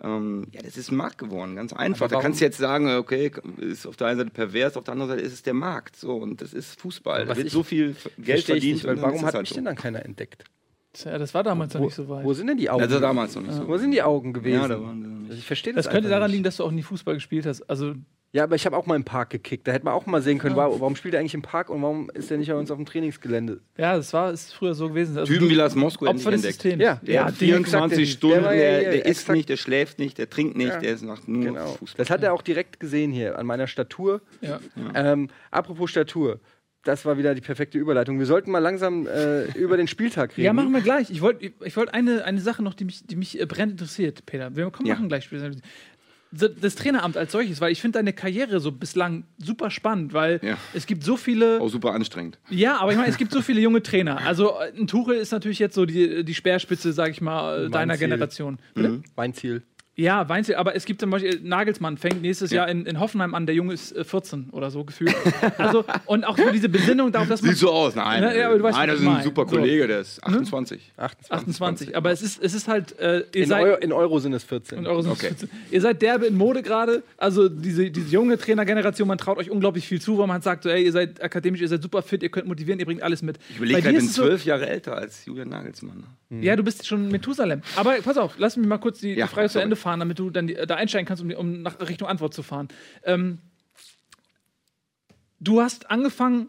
Ähm, ja, das ist ein Markt geworden, ganz einfach. Da kannst du jetzt sagen, okay, ist auf der einen Seite pervers, auf der anderen Seite ist es der Markt. So, und das ist Fußball. Da Was wird so viel Geld verdient. nicht, warum hat halt mich so. denn dann keiner entdeckt? Tja, das war damals noch Wo, nicht so weit. wo sind denn die Augen? Also damals noch nicht so. Wo sind die Augen gewesen? Ja, da waren sie noch nicht. Also ich verstehe das Das könnte daran nicht. liegen, dass du auch nie Fußball gespielt hast. Also, Ja, aber ich habe auch mal im Park gekickt. Da hätte man auch mal sehen können, wow, warum spielt er eigentlich im Park und warum ist er nicht bei uns auf dem Trainingsgelände? ja, das war ist früher so gewesen. Also, Typen wie Lars Moskau Opfer des entdeckt. Systems. Ja, Der ja, hat die- 24 exakt, Stunden, der ja der, hier, der isst nicht, der schläft nicht, der trinkt nicht, Ja. der ist nach nur Genau. Fußball. Das hat er auch direkt gesehen hier an meiner Statur. ja. Ähm, apropos Statur. Das war wieder die perfekte Überleitung. Wir sollten mal langsam äh, über den Spieltag reden. Ja, machen wir gleich. Ich wollte ich wollt eine, eine Sache noch, die mich, die mich äh, brennend interessiert, Peter. Wir kommen Ja. machen gleich. Das Traineramt als solches, weil ich finde deine Karriere so bislang super spannend, weil Ja. es gibt so viele. Auch super anstrengend. Ja, aber ich meine, es gibt so viele junge Trainer. Also äh, ein Tuchel ist natürlich jetzt so die, die Speerspitze, sag ich mal, äh, deiner Ziel. Generation. Mein Ziel. Ja, Weinzel, aber es gibt zum Beispiel, Nagelsmann fängt nächstes Jahr in, in Hoffenheim an, der Junge ist äh, 14 oder so gefühlt. also, und auch für diese Besinnung darauf, dass man. Sieht so aus. Nein, Ja, ja, weißt, nein was das ist ein meine. super So. Kollege, der ist 28. 28. 28. Aber es ist, es ist halt, äh, ihr In, seid. Euro, in Euro sind es 14. Und eure sind Okay. 14. Ihr seid derbe in Mode gerade. Also diese, diese junge Trainergeneration, man traut euch unglaublich viel zu, weil man sagt so, ey, ihr seid akademisch, ihr seid super fit, ihr könnt motivieren, ihr bringt alles mit. Ich überlege Bei gerade, dir ich bin es zwölf Jahre älter als Julian Nagelsmann. ne? Ja, du bist schon Methusalem. Aber pass auf, lass mich mal kurz die, Ja, die Frage zu. Ende fahren, damit du dann die, da einsteigen kannst, um, um nach Richtung Antwort zu fahren. Ähm, du hast angefangen,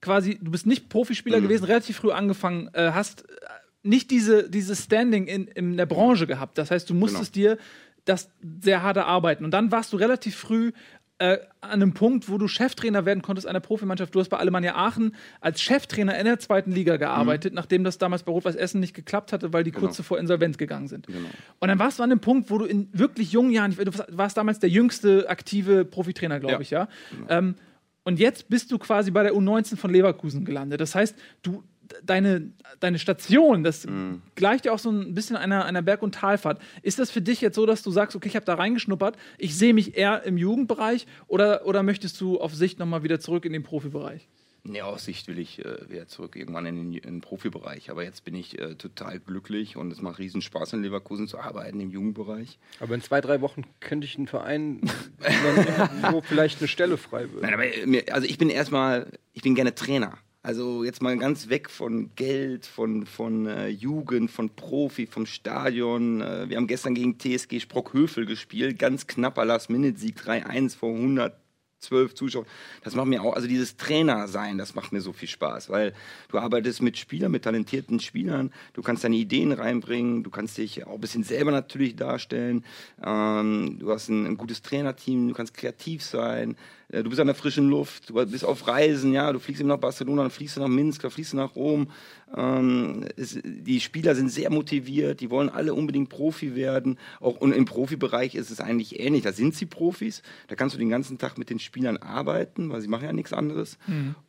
quasi, du bist nicht Profispieler Mhm. gewesen, relativ früh angefangen, äh, hast äh, nicht diese, dieses Standing in, in der Branche gehabt. Das heißt, du musstest Genau. dir das sehr hart erarbeiten. Und dann warst du relativ früh äh, an einem Punkt, wo du Cheftrainer werden konntest einer Profimannschaft. Du hast bei Alemannia Aachen als Cheftrainer in der zweiten Liga gearbeitet, nachdem das damals bei Rot-Weiß Essen nicht geklappt hatte, weil die kurz zuvor insolvent gegangen sind. Genau. Und dann warst du an dem Punkt, wo du in wirklich jungen Jahren, du warst damals der jüngste aktive Profitrainer, glaube Ja. ich, ja. Ähm, und jetzt bist du quasi bei der U19 von Leverkusen gelandet. Das heißt, du deine, deine Station, das Mhm. gleicht ja auch so ein bisschen einer, einer Berg- und Talfahrt. Ist das für dich jetzt so, dass du sagst, okay, ich habe da reingeschnuppert, ich sehe mich eher im Jugendbereich oder, oder möchtest du auf Sicht nochmal wieder zurück in den Profibereich? Nee, aus Sicht will ich äh, wieder zurück irgendwann in den, in den Profibereich. Aber jetzt bin ich äh, total glücklich und es macht riesen Spaß in Leverkusen zu arbeiten im Jugendbereich. Aber in zwei, drei Wochen könnte ich einen Verein, wo vielleicht eine Stelle frei wird. Nein, aber mir, also ich bin erstmal, ich bin gerne Trainer. Also jetzt mal ganz weg von Geld, von, von äh, Jugend, von Profi, vom Stadion. Äh, wir haben gestern gegen TSG Sprockhövel gespielt, ganz knapper Last-Minute-Sieg 3-1 vor 112 Zuschauern. Das macht mir auch, also dieses Trainer sein, das macht mir so viel Spaß, weil du arbeitest mit Spielern, mit talentierten Spielern, du kannst deine Ideen reinbringen, du kannst dich auch ein bisschen selber natürlich darstellen, ähm, du hast ein, ein gutes Trainerteam, du kannst kreativ sein, du bist an der frischen Luft, du bist auf Reisen, ja, du fliegst eben nach Barcelona, dann fliegst du nach Minsk, dann fliegst du nach Rom. Ähm, es, die Spieler sind sehr motiviert, die wollen alle unbedingt Profi werden. Auch und im Profibereich ist es eigentlich ähnlich. Da sind sie Profis, da kannst du den ganzen Tag mit den Spielern arbeiten, weil sie machen ja nichts anderes.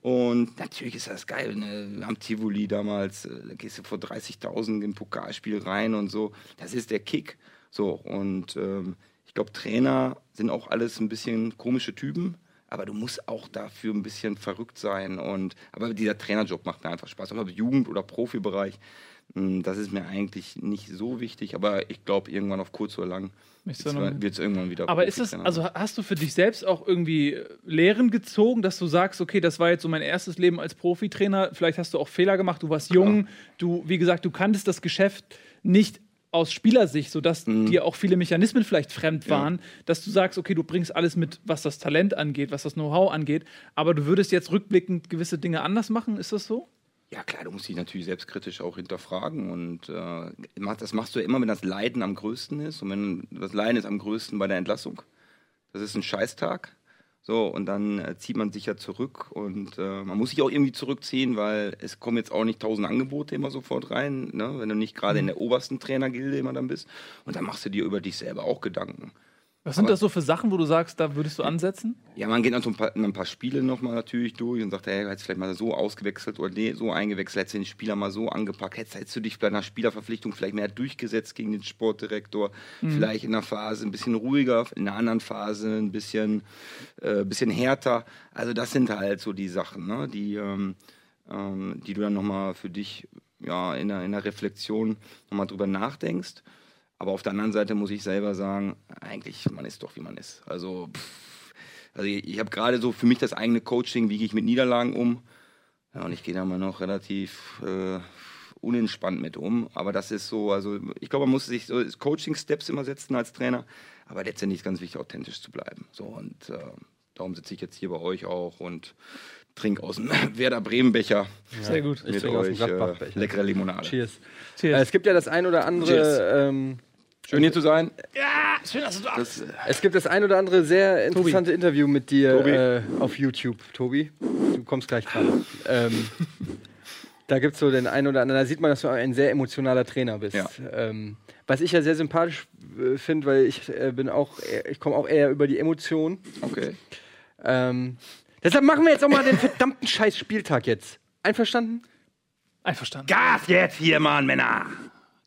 Und natürlich ist das geil. Ne? Am Tivoli damals, äh, da gehst du vor 30.000 im Pokalspiel rein und so. Das ist der Kick. So und ähm, ich glaube, Trainer sind auch alles ein bisschen komische Typen. Aber du musst auch dafür ein bisschen verrückt sein. Und, aber dieser Trainerjob macht mir einfach Spaß. Ob Jugend- oder Profibereich, mh, das ist mir eigentlich nicht so wichtig. Aber ich glaube, irgendwann auf kurz oder lang wird es irgendwann wieder. Aber ist es, also hast du für dich selbst auch irgendwie Lehren gezogen, dass du sagst, okay, das war jetzt so mein erstes Leben als Profitrainer, vielleicht hast du auch Fehler gemacht, du warst jung, du, wie gesagt, du kanntest das Geschäft nicht aus Spielersicht, sodass Mhm. dir auch viele Mechanismen vielleicht fremd waren, dass du sagst, okay, du bringst alles mit, was das Talent angeht, was das Know-how angeht, aber du würdest jetzt rückblickend gewisse Dinge anders machen, ist das so? Ja, klar, du musst dich natürlich selbstkritisch auch hinterfragen. Und äh, das machst du ja immer, wenn das Leiden am größten ist. Und wenn das Leiden ist am größten bei der Entlassung. Das ist ein Scheißtag. So, und dann äh, zieht man sich ja zurück. Und äh, man muss sich auch irgendwie zurückziehen, weil es kommen jetzt auch nicht tausend Angebote immer sofort rein. Ne? Wenn du nicht gerade in der obersten Trainergilde immer dann bist. Und dann machst du dir über dich selber auch Gedanken. Was sind das so für Sachen, wo du sagst, da würdest du ansetzen? Ja, man geht dann so ein paar, ein paar Spiele nochmal natürlich durch und sagt, hey, hättest du vielleicht mal so ausgewechselt oder nee, so eingewechselt, hättest du den Spieler mal so angepackt, hättest, hättest du dich bei einer Spielerverpflichtung vielleicht mehr durchgesetzt gegen den Sportdirektor, vielleicht in einer Phase ein bisschen ruhiger, in einer anderen Phase ein bisschen, äh, bisschen härter. Also das sind halt so die Sachen, ne, die, ähm, ähm, die du dann nochmal für dich ja, in, der, in der Reflexion nochmal drüber nachdenkst. Aber auf der anderen Seite muss ich selber sagen, eigentlich, man ist doch, wie man ist. Also, pff, also ich, ich habe gerade so für mich das eigene Coaching, wie gehe ich mit Niederlagen um. Ja, und ich gehe da mal noch relativ äh, unentspannt mit um. Aber das ist so, also ich glaube, man muss sich so Coaching-Steps immer setzen als Trainer. Aber letztendlich ist ganz wichtig, authentisch zu bleiben. So, und äh, darum sitze ich jetzt hier bei euch auch und trinke aus dem Werder Bremen-Becher Sehr gut. Ich trinke aus dem äh, Gladbach-Becher. leckere Limonade. Cheers. Cheers. Äh, es gibt ja das ein oder andere. Ähm, Schön hier zu sein. Schön, dass du da Das, äh, es gibt das ein oder andere sehr interessante Interview mit dir Tobi. äh, auf YouTube, Tobi. Du kommst gleich dran. ähm, da gibt es so den einen oder anderen, da sieht man, dass du ein sehr emotionaler Trainer bist. Ja. Ähm, was ich ja sehr sympathisch äh, finde, weil ich äh, bin auch, eher- ich komme auch eher über die Emotionen. okay. Ähm, deshalb machen wir jetzt auch mal den verdammten scheiß Spieltag jetzt. Einverstanden? Einverstanden. Gas jetzt hier, Mann, Männer.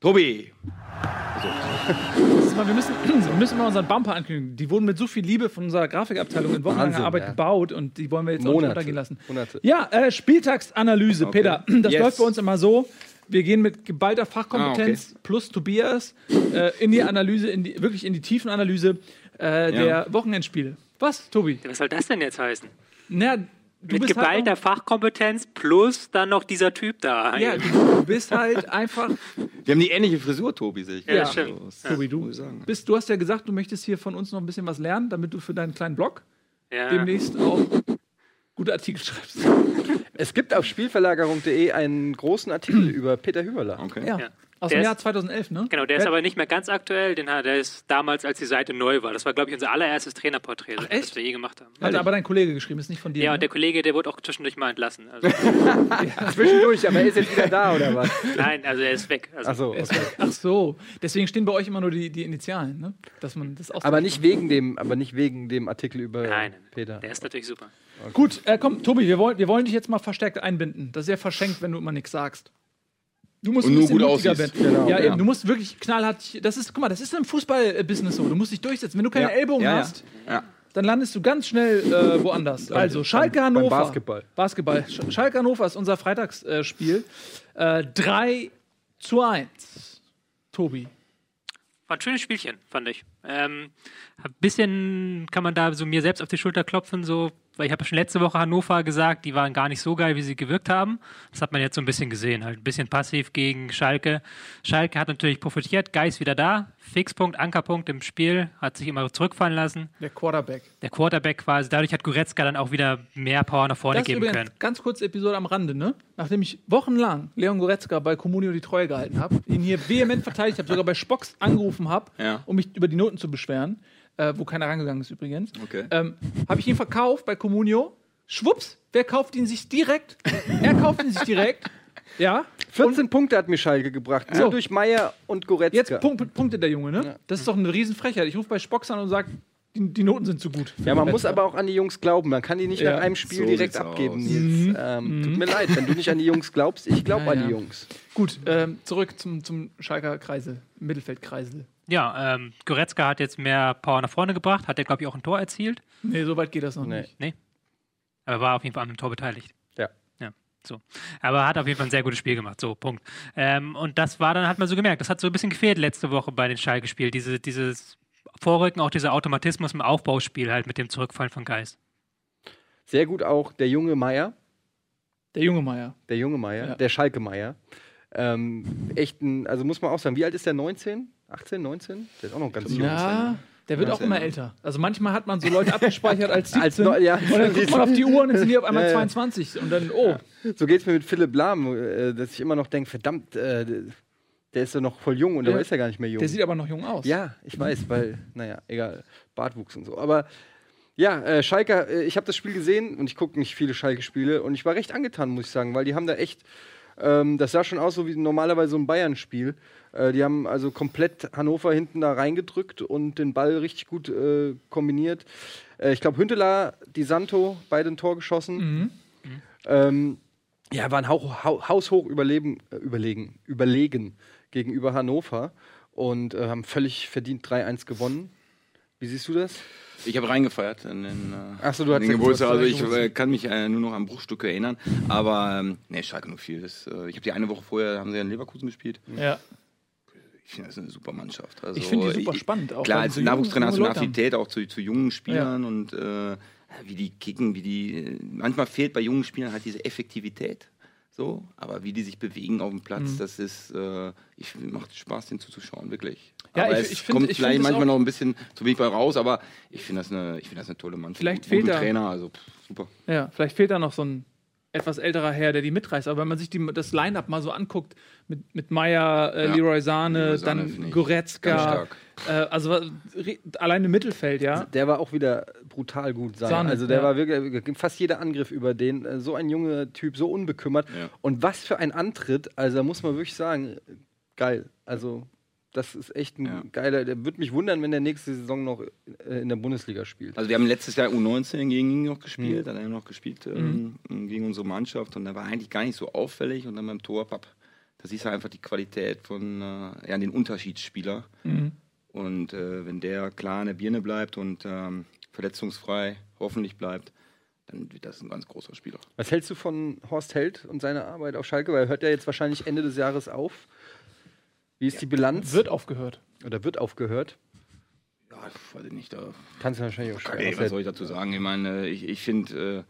Tobi. Ist mal, wir, müssen, wir müssen mal unseren Bumper ankündigen. Die wurden mit so viel Liebe von unserer Grafikabteilung in wochenlanger Wahnsinn, Arbeit ja. gebaut und die wollen wir jetzt auch nicht Monate. untergehen lassen. Monate. Ja, äh, Spieltagsanalyse, Peter. Das Yes. läuft bei uns immer so. Wir gehen mit geballter Fachkompetenz plus Tobias äh, in die Analyse, in die, wirklich in die Tiefenanalyse äh, der Wochenendspiele. Was, Tobi? Was soll das denn jetzt heißen? Na, du Mit bist geballter halt Fachkompetenz plus dann noch dieser Typ da. ja, du, bist halt einfach Wir haben die ähnliche Frisur, Tobi, sehe ich. Ja, gerade. stimmt. Tobi, du sagen. bist, du hast ja gesagt, du möchtest hier von uns noch ein bisschen was lernen, damit du für deinen kleinen Blog Ja. demnächst auch gute Artikel schreibst. Es gibt auf Spielverlagerung.de einen großen Artikel über Peter Hüberler. Okay. Ja. Ja. Aus Der dem ist- Jahr 2011, ne? Genau, der ist Wer- aber nicht mehr ganz aktuell. Den hat, der ist damals, als die Seite neu war. Das war, glaube ich, unser allererstes Trainerporträt, das echt? wir je gemacht haben. Hat aber dein Kollege geschrieben, ist nicht von dir. Ja, ne? und der Kollege, der wurde auch zwischendurch mal entlassen. Also, Zwischendurch, aber er ist jetzt wieder da, oder was? nein, also er ist weg. Also, Achso. Er ist weg. Ach so, deswegen stehen bei euch immer nur die, die Initialen, ne? Dass man das auch Aber nicht wegen dem, aber nicht wegen dem Artikel über Nein, Peter. der ist natürlich super. Gut, äh, komm, Tobi, wir wollen, wir wollen dich jetzt mal verstärkt einbinden. Das ist ja verschenkt, wenn du immer nichts sagst. Du musst Und ein nur bisschen gut aussiehst. Genau, ja, ja. eben, du musst wirklich knallhart. Das ist, guck mal, das ist im Fußball-Business so. Du musst dich durchsetzen. Wenn du keine Ja. Ellbogen Ja, hast, Ja. dann landest du ganz schnell äh, woanders. Also, Schalke beim Hannover. Basketball. Basketball. Sch Schalke Hannover ist unser Freitagsspiel. Äh, 3 zu 1. Tobi. War ein schönes Spielchen, fand ich. Ähm, ein bisschen kann man da so mir selbst auf die Schulter klopfen, so, weil ich habe schon letzte Woche Hannover gesagt, die waren gar nicht so geil, wie sie gewirkt haben. Das hat man jetzt so ein bisschen gesehen, halt ein bisschen passiv gegen Schalke. Schalke hat natürlich profitiert, Geist wieder da, Fixpunkt, Ankerpunkt im Spiel, hat sich immer zurückfallen lassen. Der Quarterback. Der Quarterback quasi, dadurch hat Goretzka dann auch wieder mehr Power nach vorne Das geben übrigens können. ganz kurze Episode am Rande, ne? Nachdem ich wochenlang Leon Goretzka bei Comunio die Treue gehalten habe, ihn hier vehement verteidigt habe, sogar bei Spocks angerufen habe, Ja. um mich über die Noten zu beschweren, äh, wo keiner rangegangen ist übrigens, Okay. ähm, habe ich ihn verkauft bei Comunio. Schwupps, wer kauft ihn sich direkt? er kauft ihn sich direkt. Ja. 14 Punkte hat mir Schalke gebracht. So. Nur durch Meier und Goretzka. Jetzt Punkt, Punkte der Junge, ne? Das ist doch eine Riesenfrechheit. Ich rufe bei Spocks an und sage, die, die Noten sind zu gut. Ja, man muss aber auch an die Jungs glauben. Man kann die nicht Ja. nach einem Spiel So direkt abgeben. aus. Jetzt, ähm, Tut mir leid, wenn du nicht an die Jungs glaubst. Ich glaube Ja, an ja. die Jungs. Gut, ähm, zurück zum, zum Schalker Kreisel, Mittelfeldkreisel. Ja, ähm, Goretzka hat jetzt mehr Power nach vorne gebracht, hat er, glaube ich, auch ein Tor erzielt. Nee, so weit geht das noch Nee. nicht. Nee. Aber war auf jeden Fall an dem Tor beteiligt. Ja. Ja, so. Aber hat auf jeden Fall ein sehr gutes Spiel gemacht. So, Punkt. Ähm, und das war dann, hat man so gemerkt, das hat so ein bisschen gefehlt letzte Woche bei den Schalke-Spielen. Diese, dieses Vorrücken, auch dieser Automatismus im Aufbauspiel halt mit dem Zurückfallen von Geist. Sehr gut auch der junge Meier. Der junge Meier. Der junge Meier. Ja. Der Schalke Meier. Ähm, echt ein, also muss man auch sagen, wie alt ist der? 19? 18, 19? Der ist auch noch ganz jung. Ja, der wird Ja, auch immer älter. Also manchmal hat man so Leute abgespeichert als 17. Als neu- ja. und dann guckt man auf die Uhr und dann sind die auf einmal Ja, ja. 22. Und dann, oh, So geht es mir mit Philipp Lahm, äh, dass ich immer noch denke, verdammt, äh, der ist ja noch voll jung und der ist ja gar nicht mehr jung. der sieht aber noch jung aus. Ja, ich weiß, weil, naja, egal, Bartwuchs und so. Aber ja, äh, Schalke, ich habe das Spiel gesehen und ich gucke nicht viele Schalke-Spiele und ich war recht angetan, muss ich sagen, weil die haben da echt, ähm, das sah schon aus so wie normalerweise so ein Bayern-Spiel. Äh, die haben also komplett Hannover hinten da reingedrückt und den Ball richtig gut äh, kombiniert. Äh, ich glaube, Hünteler, Di Santo, beide ein Tor geschossen. Mhm. Ähm, ja, waren hau hau haushoch überleben, äh, überlegen, überlegen gegenüber Hannover und äh, haben völlig verdient 3-1 gewonnen. Wie siehst du das? Ich habe reingefeiert in den, äh, Ach so, du in hast den ja Geburtstag. Also ich äh, kann mich äh, nur noch an Bruchstücke erinnern. Aber ähm, nee, Schalke nur viel. Das, äh, ich habe die eine Woche vorher, haben sie in Leverkusen gespielt. Ja. Ich finde, das ist eine super Mannschaft. Also, Ich finde die super spannend. Auch Klar, als Nachwuchstrainer hast du eine. Affinität auch zu, zu jungen Spielern und äh, wie die kicken, wie die. äh, Manchmal fehlt bei jungen Spielern halt diese Effektivität. So, aber wie die sich bewegen auf dem Platz, Mhm. das ist, äh, ich macht Spaß, den zuzuschauen, wirklich. Ja, aber ich- es ich find- kommt ich vielleicht find manchmal noch ein bisschen zu wenig bei raus, aber ich finde das eine, ich finde das eine tolle Mannschaft. Vielleicht fehlt da- Trainer, also pff, super. Ja, vielleicht fehlt da noch so ein etwas älterer Herr, der die mitreißt. Aber wenn man sich die, das Line-Up mal so anguckt, mit, mit Meier, äh, Ja. Leroy Sahne, Leroy Sahne dann Goretzka, äh, also re- allein im Mittelfeld, ja. Der war auch wieder brutal gut sein. Sahne, also der ja. war wirklich fast jeder Angriff über den. äh, So ein junger Typ, so unbekümmert. Ja. Und was für ein Antritt, also da muss man wirklich sagen, geil. Also das ist echt ein Ja. geiler. Der würde mich wundern, wenn der nächste Saison noch äh, in der Bundesliga spielt. Also wir haben letztes Jahr U19 gegen ihn noch gespielt, Mhm. hat er noch gespielt ähm, gegen unsere Mannschaft und er war eigentlich gar nicht so auffällig und dann beim Tor, papp, da siehst du einfach die Qualität von äh, ja, den Unterschiedsspieler. Mhm. Und äh, wenn der klar in der Birne bleibt und ähm, verletzungsfrei hoffentlich bleibt, dann wird das ein ganz großer Spieler. Was hältst du von Horst Held und seiner Arbeit auf Schalke? Weil er hört ja jetzt wahrscheinlich Ende des Jahres auf. Wie ist die Bilanz? Wird aufgehört. Oder wird aufgehört? Ja, weiß ich nicht. Da Kannst du wahrscheinlich auch Okay, was soll ich dazu sagen? Ich meine, ich, ich finde,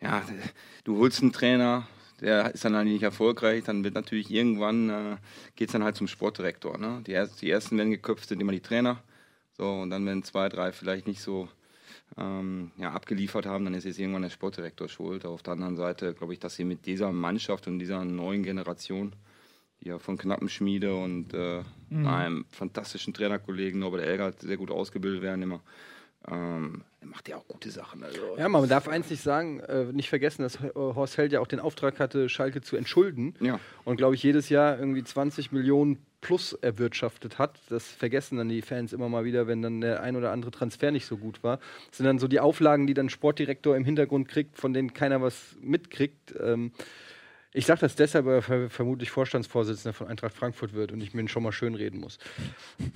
äh, ja, du holst einen Trainer, der ist dann halt nicht erfolgreich, dann wird natürlich irgendwann, äh, geht es dann halt zum Sportdirektor. Ne? Die, erst, die ersten werden geköpft, sind immer die Trainer. So, und dann, wenn zwei, drei vielleicht nicht so ähm, ja, abgeliefert haben, dann ist jetzt irgendwann der Sportdirektor schuld. Auf der anderen Seite glaube ich, dass sie mit dieser Mannschaft und dieser neuen Generation, ja von Knappenschmiede und äh, einem fantastischen Trainerkollegen Norbert Elgert sehr gut ausgebildet werden immer, ähm, er macht ja auch gute Sachen. Also, Ja, man darf eins nicht sagen, äh, nicht vergessen, dass äh, Horst Held ja auch den Auftrag hatte, Schalke zu entschulden. Ja. Und glaube ich, jedes Jahr irgendwie 20 Millionen plus erwirtschaftet hat. Das vergessen dann die Fans immer mal wieder, wenn dann der ein oder andere Transfer nicht so gut war. Das sind dann so die Auflagen, die dann Sportdirektor im Hintergrund kriegt, von denen keiner was mitkriegt. Ähm, ich sage das deshalb, weil er ver vermutlich Vorstandsvorsitzender von Eintracht Frankfurt wird und ich mir ihn schon mal schön reden muss.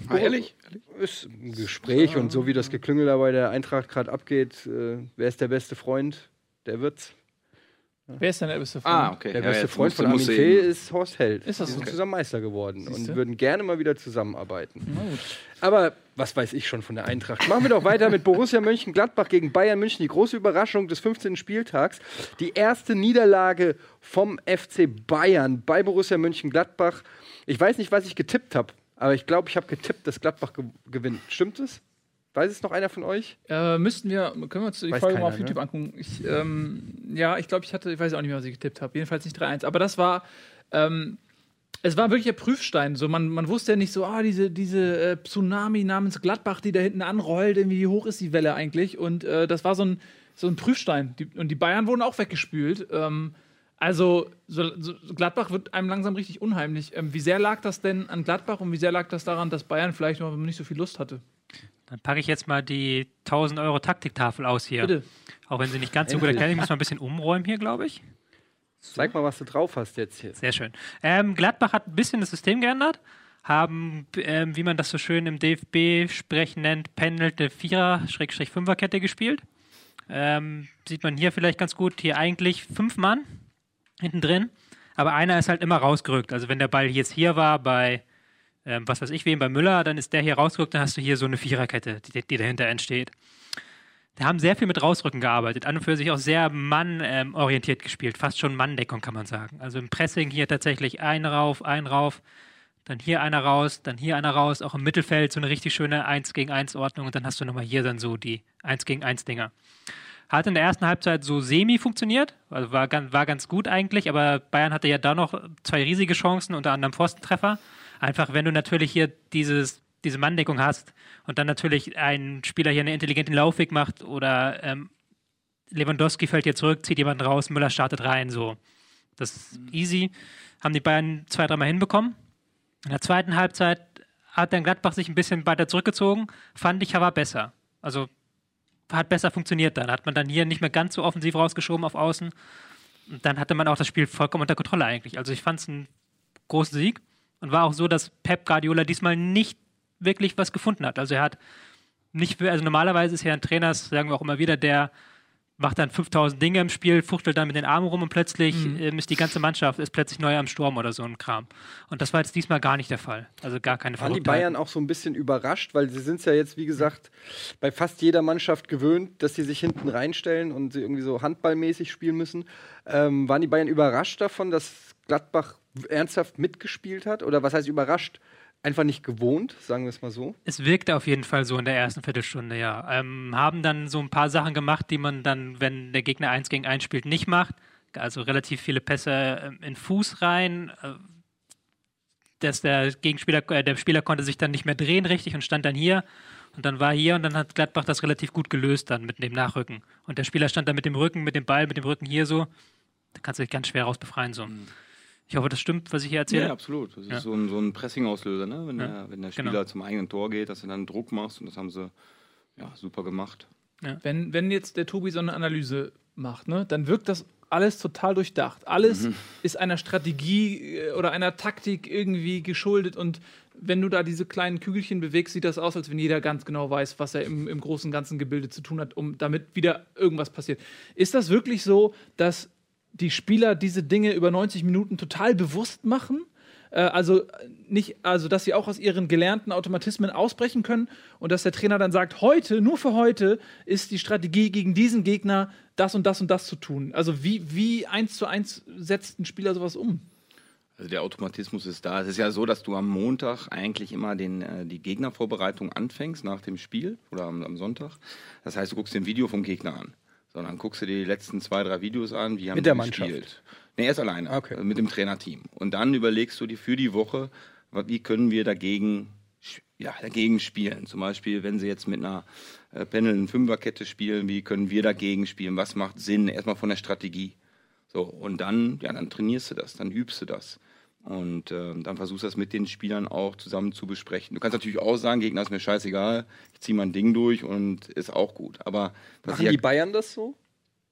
Ah, ehrlich? Ist ein Gespräch und so wie das Geklüngel da bei der Eintracht gerade abgeht, äh, wer ist der beste Freund? Der wird's. Wer ist denn der beste Freund? Ah, okay. Der Ja, beste Freund von Armin Fee ist Horst Held. Ist das Die sind so? zusammen Meister geworden Siehste? und würden gerne mal wieder zusammenarbeiten. Na gut. Aber was weiß ich schon von der Eintracht? Machen wir doch weiter mit Borussia Mönchengladbach gegen Bayern München. Die große Überraschung des 15. Spieltags. Die erste Niederlage vom FC Bayern bei Borussia Mönchengladbach. Ich weiß nicht, was ich getippt habe, aber ich glaube, ich habe getippt, dass Gladbach ge gewinnt. Stimmt es? Weiß es noch einer von euch? Äh, müssten wir, können wir uns die Weiß Folge mal keiner, auf YouTube ne? angucken. Ich, ähm, ja, ich glaube, ich hatte, ich weiß auch nicht mehr, was ich getippt habe. Jedenfalls nicht 3-1. Aber das war, ähm, es war wirklich der Prüfstein. So, man, man wusste ja nicht so, ah, diese, diese äh, Tsunami namens Gladbach, die da hinten anrollt, irgendwie, wie hoch ist die Welle eigentlich? Und äh, das war so ein, so ein Prüfstein. Die, und die Bayern wurden auch weggespült. Ähm, also, so, so, Gladbach wird einem langsam richtig unheimlich. Ähm, wie sehr lag das denn an Gladbach und wie sehr lag das daran, dass Bayern vielleicht noch nicht so viel Lust hatte? Dann packe ich jetzt mal die 1000 Euro Taktiktafel aus hier. Bitte. Auch wenn sie nicht ganz so gut erklärt, ich muss mal ein bisschen umräumen hier, glaube ich. Zeig mal, was du drauf hast jetzt hier. Sehr schön. Ähm, Gladbach hat ein bisschen das System geändert, haben, ähm, wie man das so schön im DFB-Sprech nennt, pendelte Vierer-Fünfer-Kette gespielt. Ähm, sieht man hier vielleicht ganz gut. Hier eigentlich fünf Mann hinten drin, aber einer ist halt immer rausgerückt. Also wenn der Ball jetzt hier war bei, ähm, was weiß ich wem, bei Müller, dann ist der hier rausgerückt, dann hast du hier so eine Viererkette, die, die dahinter entsteht. Die haben sehr viel mit Rausrücken gearbeitet, an und für sich auch sehr mannorientiert gespielt, fast schon Manndeckung kann man sagen. Also im Pressing hier tatsächlich ein rauf, ein rauf, dann hier einer raus, dann hier einer raus, auch im Mittelfeld so eine richtig schöne 1 gegen 1 Ordnung und dann hast du nochmal hier dann so die 1 gegen 1 Dinger. Hat in der ersten Halbzeit so semi funktioniert, also war, ganz- war ganz gut eigentlich, aber Bayern hatte ja da noch zwei riesige Chancen, unter anderem Pfostentreffer. Einfach, wenn du natürlich hier dieses, diese Manndeckung hast und dann natürlich ein Spieler hier einen intelligenten Laufweg macht oder ähm, Lewandowski fällt hier zurück, zieht jemanden raus, Müller startet rein, so. Das ist easy. Haben die Bayern zwei, dreimal hinbekommen. In der zweiten Halbzeit hat dann Gladbach sich ein bisschen weiter zurückgezogen, fand ich aber besser. Also hat besser funktioniert dann. Hat man dann hier nicht mehr ganz so offensiv rausgeschoben auf Außen. Und dann hatte man auch das Spiel vollkommen unter Kontrolle eigentlich. Also ich fand es einen großen Sieg und war auch so, dass Pep Guardiola diesmal nicht wirklich was gefunden hat. Also er hat nicht, also normalerweise ist ja ein Trainer, das sagen wir auch immer wieder, der macht dann 5000 Dinge im Spiel, fuchtelt dann mit den Armen rum und plötzlich ähm, ist die ganze Mannschaft ist plötzlich neu am Sturm oder so ein Kram. Und das war jetzt diesmal gar nicht der Fall. Also gar keine Waren die. Bayern auch so ein bisschen überrascht, weil sie sind es ja jetzt, wie gesagt, bei fast jeder Mannschaft gewöhnt, dass sie sich hinten reinstellen und sie irgendwie so handballmäßig spielen müssen. Ähm, waren die Bayern überrascht davon, dass Gladbach ernsthaft mitgespielt hat? Oder was heißt überrascht? Einfach nicht gewohnt, sagen wir es mal so. Es wirkte auf jeden Fall so in der ersten Viertelstunde, ja. Ähm, haben dann so ein paar Sachen gemacht, die man dann, wenn der Gegner eins gegen eins spielt, nicht macht. Also relativ viele Pässe ähm, in Fuß rein. Äh, dass der Gegenspieler, äh, der Spieler konnte sich dann nicht mehr drehen richtig und stand dann hier. Und dann war hier und dann hat Gladbach das relativ gut gelöst dann mit dem Nachrücken. Und der Spieler stand dann mit dem Rücken, mit dem Ball, mit dem Rücken hier so. Da kannst du dich ganz schwer raus befreien so. Ich hoffe, das stimmt, was ich hier erzähle. Ja, absolut. Das ist Ja. so ein, so ein Pressing-Auslöser, ne? wenn, Ja, der, wenn der Spieler genau. zum eigenen Tor geht, dass du dann Druck machst und das haben sie ja, super gemacht. Wenn, wenn jetzt der Tobi so eine Analyse macht, ne, dann wirkt das alles total durchdacht. Alles ist einer Strategie äh, oder einer Taktik irgendwie geschuldet und wenn du da diese kleinen Kügelchen bewegst, sieht das aus, als wenn jeder ganz genau weiß, was er im, im großen ganzen Gebilde zu tun hat, um damit wieder irgendwas passiert. Ist das wirklich so, dass die Spieler diese Dinge über 90 Minuten total bewusst machen? Äh, also nicht, also dass sie auch aus ihren gelernten Automatismen ausbrechen können und dass der Trainer dann sagt, heute, nur für heute, ist die Strategie gegen diesen Gegner das und das und das zu tun. Also wie, wie eins zu eins setzt ein Spieler sowas um? Also der Automatismus ist da. Es ist ja so, dass du am Montag eigentlich immer den, äh, die Gegnervorbereitung anfängst nach dem Spiel oder am, am Sonntag. Das heißt, du guckst dir ein Video vom Gegner an. Sondern guckst du dir die letzten zwei, drei Videos an, wie haben Mit die der Mannschaft? gespielt. Nee, erst alleine. Okay. Mit dem Trainerteam. Und dann überlegst du dir für die Woche, wie können wir dagegen, ja, dagegen spielen. Zum Beispiel, wenn sie jetzt mit einer äh, eine Fünferkette spielen, wie können wir dagegen spielen? Was macht Sinn? Erstmal von der Strategie. So, und dann, ja, dann trainierst du das, dann übst du das. Und ähm, dann versuchst du das mit den Spielern auch zusammen zu besprechen. Du kannst natürlich auch sagen, Gegner ist mir scheißegal, ich ziehe mein Ding durch und ist auch gut. Aber Machen die Bayern das so?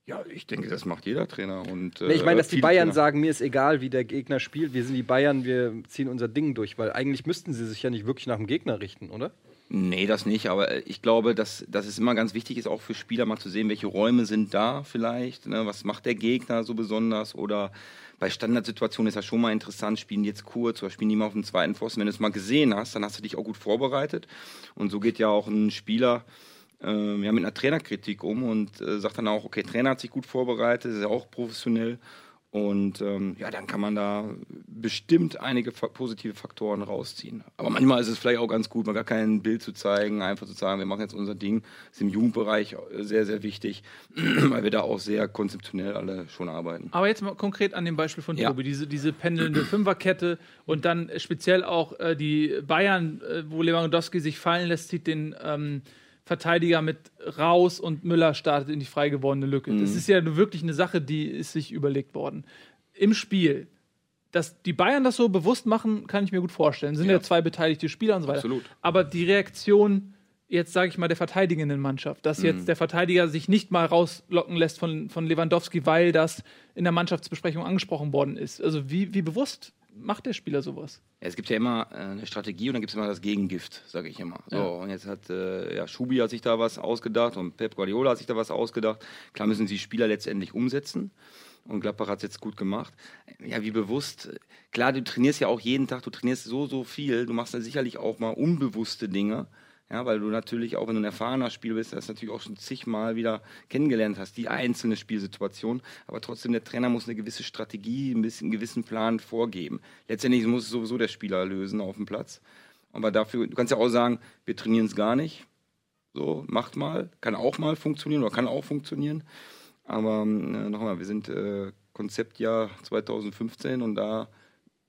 ja, ich denke, das macht jeder Trainer. Und, Nee, ich meine, äh, dass die viele Bayern Trainer. sagen, mir ist egal, wie der Gegner spielt. Wir sind die Bayern, wir ziehen unser Ding durch, weil eigentlich müssten sie sich ja nicht wirklich nach dem Gegner richten, oder? Nee, das nicht, aber äh, ich glaube, dass, dass es immer ganz wichtig ist, auch für Spieler mal zu sehen, welche Räume sind da vielleicht, ne? was macht der Gegner so besonders oder bei Standardsituationen ist ja schon mal interessant, spielen jetzt kurz oder spielen die mal auf dem zweiten Pfosten. Wenn du es mal gesehen hast, dann hast du dich auch gut vorbereitet und so geht ja auch ein Spieler äh, ja, mit einer Trainerkritik um und äh, sagt dann auch, okay, Trainer hat sich gut vorbereitet, ist ja auch professionell und ähm, ja, dann kann man da bestimmt einige fa positive Faktoren rausziehen. Aber manchmal ist es vielleicht auch ganz gut, mal gar kein Bild zu zeigen, einfach zu sagen, wir machen jetzt unser Ding. Ist im Jugendbereich äh, sehr, sehr wichtig, weil wir da auch sehr konzeptionell alle schon arbeiten. Aber jetzt mal konkret an dem Beispiel von Ja. Tobi, diese, diese pendelnde Fünferkette und dann speziell auch äh, die Bayern, äh, wo Lewandowski sich fallen lässt, zieht den ähm, Verteidiger mit raus und Müller startet in die frei gewordene Lücke. Das Mhm. ist ja wirklich eine Sache, die ist sich überlegt worden. Im Spiel, dass die Bayern das so bewusst machen, kann ich mir gut vorstellen. Sind ja, Ja. zwei beteiligte Spieler und so weiter. Absolut. Aber die Reaktion, jetzt sage ich mal, der verteidigenden Mannschaft, dass Mhm. jetzt der Verteidiger sich nicht mal rauslocken lässt von, von Lewandowski, weil das in der Mannschaftsbesprechung angesprochen worden ist. Also wie, wie bewusst macht der Spieler sowas? Ja, es gibt ja immer äh, eine Strategie und dann gibt es immer das Gegengift, sage ich immer. So, Ja. und jetzt hat äh, ja, Schubi hat sich da was ausgedacht und Pep Guardiola hat sich da was ausgedacht. Klar müssen die Spieler letztendlich umsetzen. Und Gladbach hat es jetzt gut gemacht. Ja, wie bewusst. Klar, du trainierst ja auch jeden Tag, du trainierst so, so viel. Du machst dann sicherlich auch mal unbewusste Dinge. Ja, weil du natürlich auch, wenn du ein erfahrener Spieler bist, das natürlich auch schon zigmal wieder kennengelernt hast, die einzelne Spielsituation. Aber trotzdem, der Trainer muss eine gewisse Strategie, ein bisschen einen gewissen Plan vorgeben. Letztendlich muss es sowieso der Spieler lösen auf dem Platz. Aber dafür, du kannst ja auch sagen, wir trainieren es gar nicht. So, macht mal. Kann auch mal funktionieren oder kann auch funktionieren. Aber äh, nochmal, wir sind äh, Konzeptjahr 2015 und da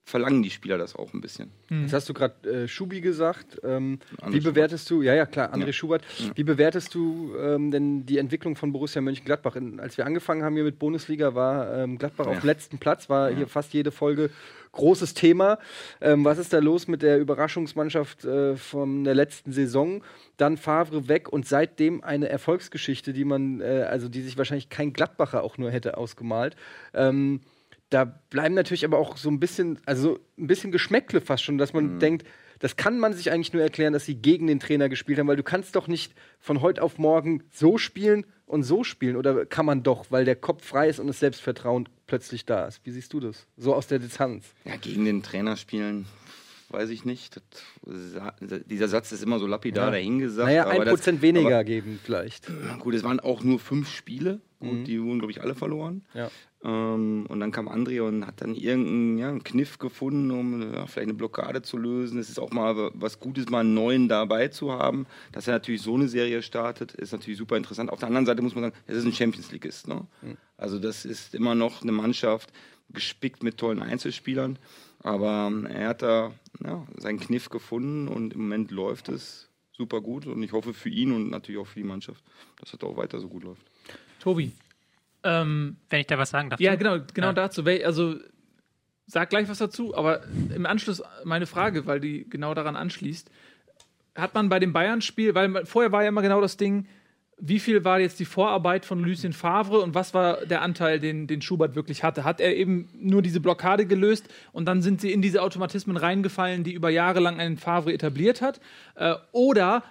verlangen die Spieler das auch ein bisschen. Jetzt hast du gerade äh, Schubi gesagt. Ähm, wie bewertest du, ja, ja, klar, André Ja. Schubert, wie bewertest du ähm, denn die Entwicklung von Borussia Mönchengladbach? In, als wir angefangen haben hier mit Bundesliga, war ähm, Gladbach Ja. auf dem letzten Platz, war hier fast jede Folge großes Thema. Ähm, was ist da los mit der Überraschungsmannschaft äh, von der letzten Saison? Dann Favre weg und seitdem eine Erfolgsgeschichte, die man, äh, also die sich wahrscheinlich kein Gladbacher auch nur hätte ausgemalt. Ähm, da bleiben natürlich aber auch so ein bisschen, also ein bisschen Geschmäckle fast schon, dass man denkt, das kann man sich eigentlich nur erklären, dass sie gegen den Trainer gespielt haben, weil du kannst doch nicht von heute auf morgen so spielen und so spielen. Oder kann man doch, weil der Kopf frei ist und das Selbstvertrauen plötzlich da ist. Wie siehst du das? So aus der Distanz. Ja, gegen den Trainer spielen, weiß ich nicht. Das, dieser Satz ist immer so lapidar Ja. dahingesagt. naja, ein Prozent weniger aber- geben vielleicht. Gut, es waren auch nur fünf Spiele. Gut, Mhm. die wurden, glaube ich, alle verloren. Ja. Ähm, und dann kam André und hat dann irgendeinen ja, einen Kniff gefunden, um ja, vielleicht eine Blockade zu lösen. Es ist auch mal was Gutes, mal einen neuen dabei zu haben. Dass er natürlich so eine Serie startet, ist natürlich super interessant. Auf der anderen Seite muss man sagen, es ist ein Champions Leagueist. Ne? Also das ist immer noch eine Mannschaft gespickt mit tollen Einzelspielern. Aber ähm, er hat da ja, seinen Kniff gefunden und im Moment läuft es super gut. Und ich hoffe für ihn und natürlich auch für die Mannschaft, dass es auch weiter so gut läuft. Tobi. Ähm, Wenn ich da was sagen darf. ja, genau, genau Ja. dazu. Also sag gleich was dazu, aber im Anschluss meine Frage, weil die genau daran anschließt. Hat man bei dem Bayern-Spiel, weil vorher war ja immer genau das Ding, wie viel war jetzt die Vorarbeit von Lucien Favre und was war der Anteil, den, den Schubert wirklich hatte? Hat er eben nur diese Blockade gelöst und dann sind sie in diese Automatismen reingefallen, die über Jahre lang einen Favre etabliert hat? Äh, oder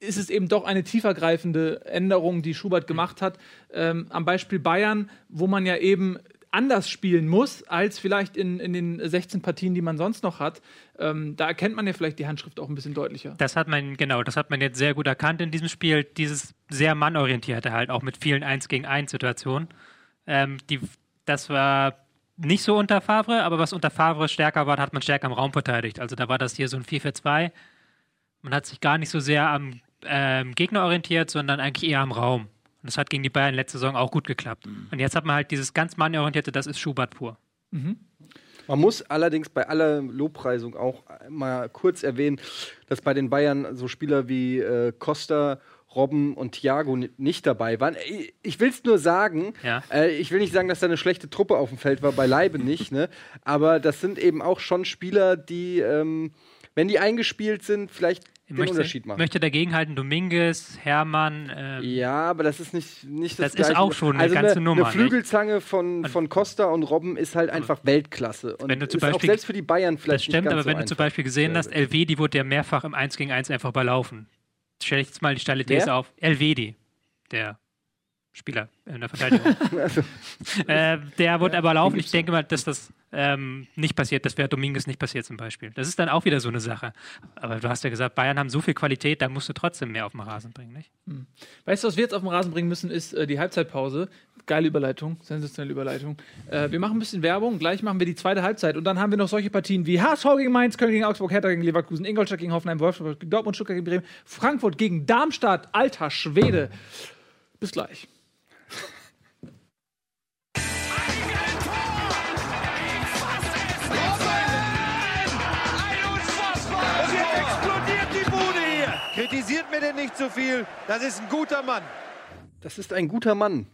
ist es eben doch eine tiefergreifende Änderung, die Schubert gemacht hat? Ähm, am Beispiel Bayern, wo man ja eben anders spielen muss, als vielleicht in, in den 16 Partien, die man sonst noch hat. Ähm, da erkennt man ja vielleicht die Handschrift auch ein bisschen deutlicher. Das hat man, genau, das hat man jetzt sehr gut erkannt in diesem Spiel. Dieses sehr mannorientierte halt, auch mit vielen 1 gegen 1 Situationen. Ähm, die, das war nicht so unter Favre, aber was unter Favre stärker war, hat man stärker im Raum verteidigt. Also da war das hier so ein 4-4-2. Man hat sich gar nicht so sehr am ähm, Gegner orientiert, sondern eigentlich eher am Raum. Und das hat gegen die Bayern letzte Saison auch gut geklappt. Mhm. Und jetzt hat man halt dieses ganz mannorientierte, das ist Schubert pur. Mhm. Man muss allerdings bei aller Lobpreisung auch mal kurz erwähnen, dass bei den Bayern so Spieler wie äh, Costa, Robben und Thiago nicht dabei waren. Ich will es nur sagen, ja. äh, ich will nicht sagen, dass da eine schlechte Truppe auf dem Feld war, beileibe nicht, ne? aber das sind eben auch schon Spieler, die, ähm, wenn die eingespielt sind, vielleicht den möchte, Unterschied machen. möchte dagegenhalten Dominguez, Hermann. Ähm, ja, aber das ist nicht, nicht das, das ist auch schon eine also ganze eine, Nummer. Eine Flügelzange von, von Costa und Robben ist halt einfach Weltklasse. Und wenn du zum Beispiel, auch selbst für die Bayern vielleicht Das stimmt, aber so wenn du zum Beispiel gesehen hast, LW, die wurde ja mehrfach im 1 gegen 1 einfach überlaufen. Stell ich jetzt mal die steile These auf. LWD, der Spieler in der Verteidigung. also, äh, der wurde ja, aber laufen. Ich denke mal, dass das ähm, nicht passiert. Das wäre Dominguez nicht passiert zum Beispiel. Das ist dann auch wieder so eine Sache. Aber du hast ja gesagt, Bayern haben so viel Qualität, da musst du trotzdem mehr auf den Rasen bringen, nicht? Hm. Weißt du, was wir jetzt auf den Rasen bringen müssen, ist äh, die Halbzeitpause. Geile Überleitung, sensationelle Überleitung. Äh, wir machen ein bisschen Werbung, gleich machen wir die zweite Halbzeit und dann haben wir noch solche Partien wie HSV gegen Mainz, Köln gegen Augsburg, Hertha gegen Leverkusen, Ingolstadt gegen Hoffenheim, Wolfsburg gegen Dortmund, Stuttgart gegen Bremen, Frankfurt gegen Darmstadt, alter Schwede. Bis gleich. Kritisiert mir denn nicht zu so viel. Das ist ein guter Mann. Das ist ein guter Mann,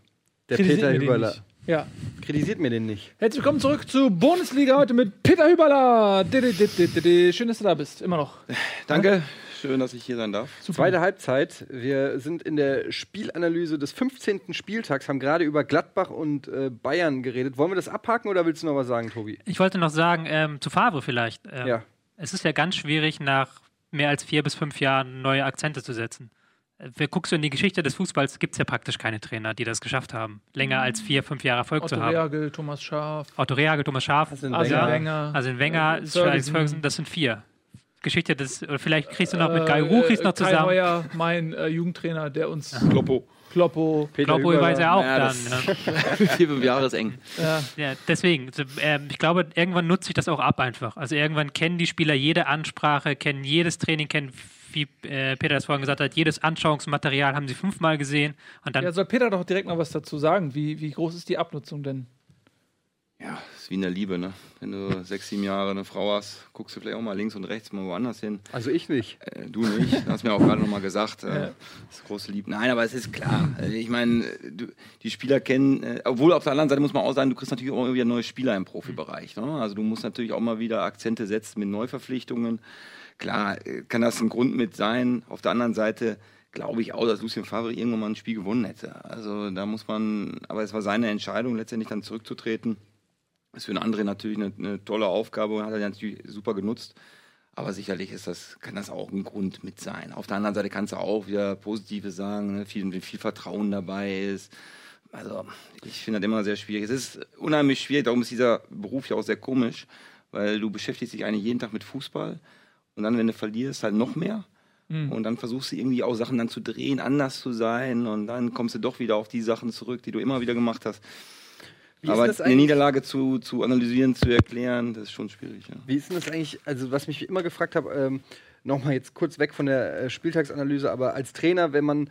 der Peter Hüberler. Ja. Kritisiert mir den nicht. Herzlich willkommen zurück zur Bundesliga heute mit Peter Hüberler. Schön, dass du da bist. Immer noch. Danke. Schön, dass ich hier sein darf. Super. Zweite Halbzeit. Wir sind in der Spielanalyse des 15. Spieltags, haben gerade über Gladbach und äh, Bayern geredet. Wollen wir das abhaken oder willst du noch was sagen, Tobi? Ich wollte noch sagen, ähm, zu Favre vielleicht. Ähm, ja. Es ist ja ganz schwierig, nach mehr als vier bis fünf Jahren neue Akzente zu setzen. Wer guckst du in die Geschichte des Fußballs, gibt es ja praktisch keine Trainer, die das geschafft haben, länger als vier, fünf Jahre Erfolg Otto zu haben. Otto Reagel, Thomas Schaaf. Otto Reagel, Thomas Schaaf, Arsene Wenger, Wenger, Arsene Wenger, äh, Alex Ferguson, das sind vier. Geschichte des, oder vielleicht kriegst du noch mit Guy Ruch äh, noch zusammen. Kai Heuer, mein äh, Jugendtrainer, der uns Kloppo. Kloppo. Peter Kloppo weiß er auch ja, dann. Ja. Vier, fünf Jahre ist eng. Ja, ja deswegen. Äh, ich glaube, irgendwann nutzt sich das auch ab einfach. Also irgendwann kennen die Spieler jede Ansprache, kennen jedes Training, kennen wie äh, Peter das vorhin gesagt hat, jedes Anschauungsmaterial haben sie fünfmal gesehen. Und dann ja, soll Peter doch direkt noch was dazu sagen. Wie, wie groß ist die Abnutzung denn? Ja, ist wie in der Liebe, ne? Wenn du sechs, sieben Jahre eine Frau hast, guckst du vielleicht auch mal links und rechts mal woanders hin. Also ich nicht. Äh, du nicht. Du hast mir auch gerade nochmal gesagt. Äh. Das große Liebe. Nein, aber es ist klar. Also ich meine, die Spieler kennen, äh, obwohl auf der anderen Seite muss man auch sagen, du kriegst natürlich auch immer wieder neue Spieler im Profibereich. Ne? Also du musst natürlich auch mal wieder Akzente setzen mit Neuverpflichtungen. Klar, äh, kann das ein Grund mit sein. Auf der anderen Seite glaube ich auch, dass Lucien Favre irgendwann mal ein Spiel gewonnen hätte. Also da muss man, aber es war seine Entscheidung, letztendlich dann zurückzutreten. Ist für einen anderen natürlich eine, eine tolle Aufgabe und hat er natürlich super genutzt. Aber sicherlich ist das, kann das auch ein Grund mit sein. Auf der anderen Seite kannst du auch wieder Positive sagen, ne? viel, viel Vertrauen dabei ist. Also ich finde das immer sehr schwierig. Es ist unheimlich schwierig, darum ist dieser Beruf ja auch sehr komisch, weil du beschäftigst dich eigentlich jeden Tag mit Fußball und dann, wenn du verlierst, halt noch mehr. Mhm. Und dann versuchst du irgendwie auch Sachen dann zu drehen, anders zu sein und dann kommst du doch wieder auf die Sachen zurück, die du immer wieder gemacht hast. Wie Aber eine Niederlage zu, zu analysieren, zu erklären, das ist schon schwierig. Ja. Wie ist denn das eigentlich, also was mich immer gefragt habe, ähm, nochmal jetzt kurz weg von der äh, Spieltagsanalyse, aber als Trainer, wenn man